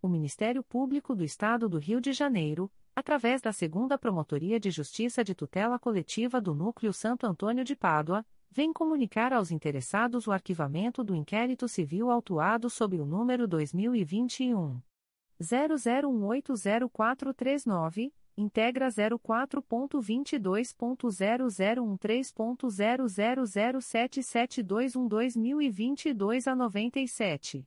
o Ministério Público do Estado do Rio de Janeiro, através da Segunda Promotoria de Justiça de Tutela Coletiva do Núcleo Santo Antônio de Pádua, vem comunicar aos interessados o arquivamento do inquérito civil autuado sob o número 2021 00180439. Integra 04.22.0013.0007772 2022 a 97.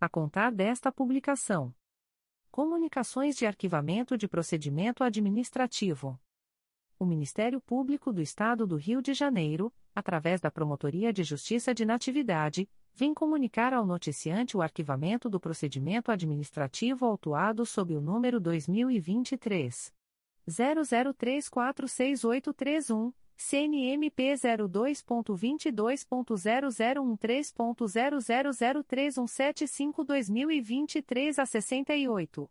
a contar desta publicação. Comunicações de arquivamento de procedimento administrativo. O Ministério Público do Estado do Rio de Janeiro, através da Promotoria de Justiça de Natividade, vem comunicar ao noticiante o arquivamento do procedimento administrativo autuado sob o número 2023 00346831. CNMP 02.22.0013.0003175-2023 a 68.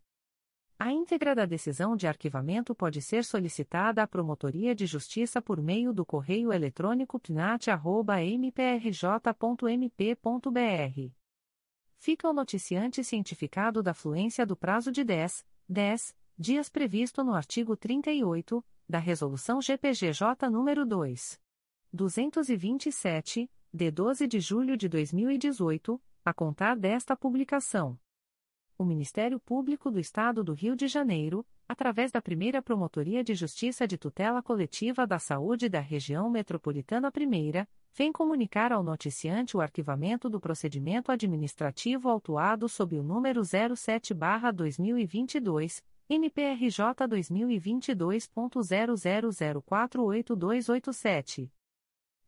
A íntegra da decisão de arquivamento pode ser solicitada à Promotoria de Justiça por meio do correio eletrônico pnat.mprj.mp.br. Fica o noticiante cientificado da fluência do prazo de 10, 10 dias previsto no artigo 38 da Resolução GPGJ nº 2. 227, de 12 de julho de 2018, a contar desta publicação. O Ministério Público do Estado do Rio de Janeiro, através da primeira Promotoria de Justiça de Tutela Coletiva da Saúde da Região Metropolitana I, vem comunicar ao noticiante o arquivamento do procedimento administrativo autuado sob o número 07-2022 NPRJ 2022.00048287.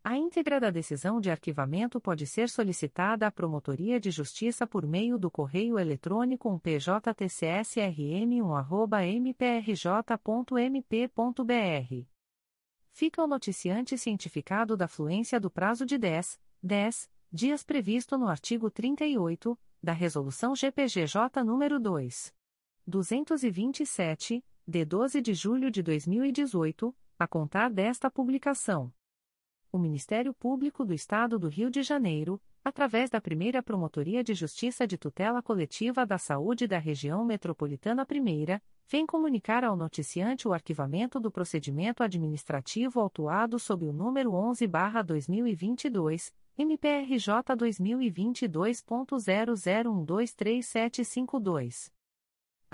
A íntegra da decisão de arquivamento pode ser solicitada à Promotoria de Justiça por meio do correio eletrônico pjtcsrm1@mprj.mp.br. Fica o noticiante cientificado da fluência do prazo de 10, 10 dias previsto no artigo 38 da Resolução GPGJ nº 2. 227, de 12 de julho de 2018, a contar desta publicação. O Ministério Público do Estado do Rio de Janeiro, através da primeira Promotoria de Justiça de Tutela Coletiva da Saúde da Região Metropolitana I, vem comunicar ao noticiante o arquivamento do procedimento administrativo autuado sob o número 11-2022, MPRJ 2022.00123752.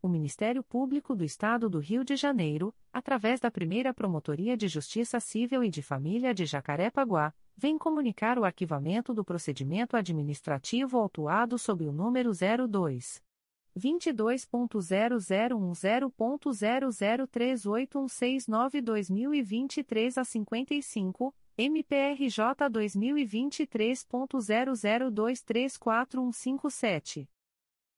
O Ministério Público do Estado do Rio de Janeiro, através da primeira Promotoria de Justiça Civil e de Família de Jacarepaguá, vem comunicar o arquivamento do procedimento administrativo autuado sob o número 02. 22.0010.0038169-2023 a 55, MPRJ 2023.00234157.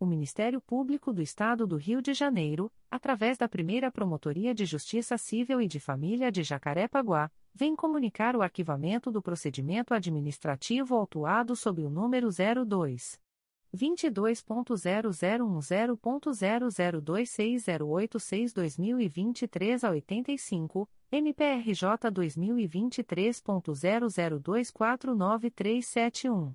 O Ministério Público do Estado do Rio de Janeiro, através da primeira Promotoria de Justiça Civil e de Família de Jacarepaguá, vem comunicar o arquivamento do procedimento administrativo autuado sob o número 02. 22.0010.0026086-2023 a 85, MPRJ 2023.00249371.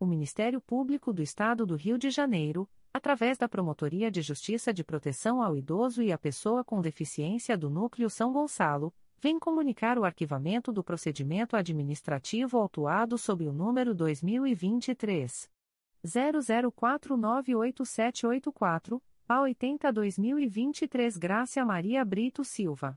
O Ministério Público do Estado do Rio de Janeiro, através da Promotoria de Justiça de Proteção ao Idoso e à Pessoa com Deficiência do Núcleo São Gonçalo, vem comunicar o arquivamento do procedimento administrativo autuado sob o número 2023 00498784, a 80-2023 Grácia Maria Brito Silva.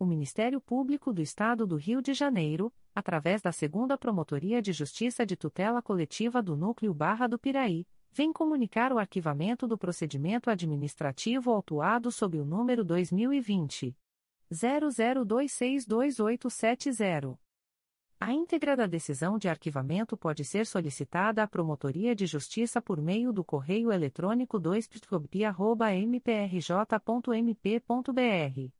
O Ministério Público do Estado do Rio de Janeiro, através da Segunda Promotoria de Justiça de Tutela Coletiva do Núcleo Barra do Piraí, vem comunicar o arquivamento do procedimento administrativo autuado sob o número 2020 00262870. A íntegra da decisão de arquivamento pode ser solicitada à Promotoria de Justiça por meio do correio eletrônico 2 mprj.mp.br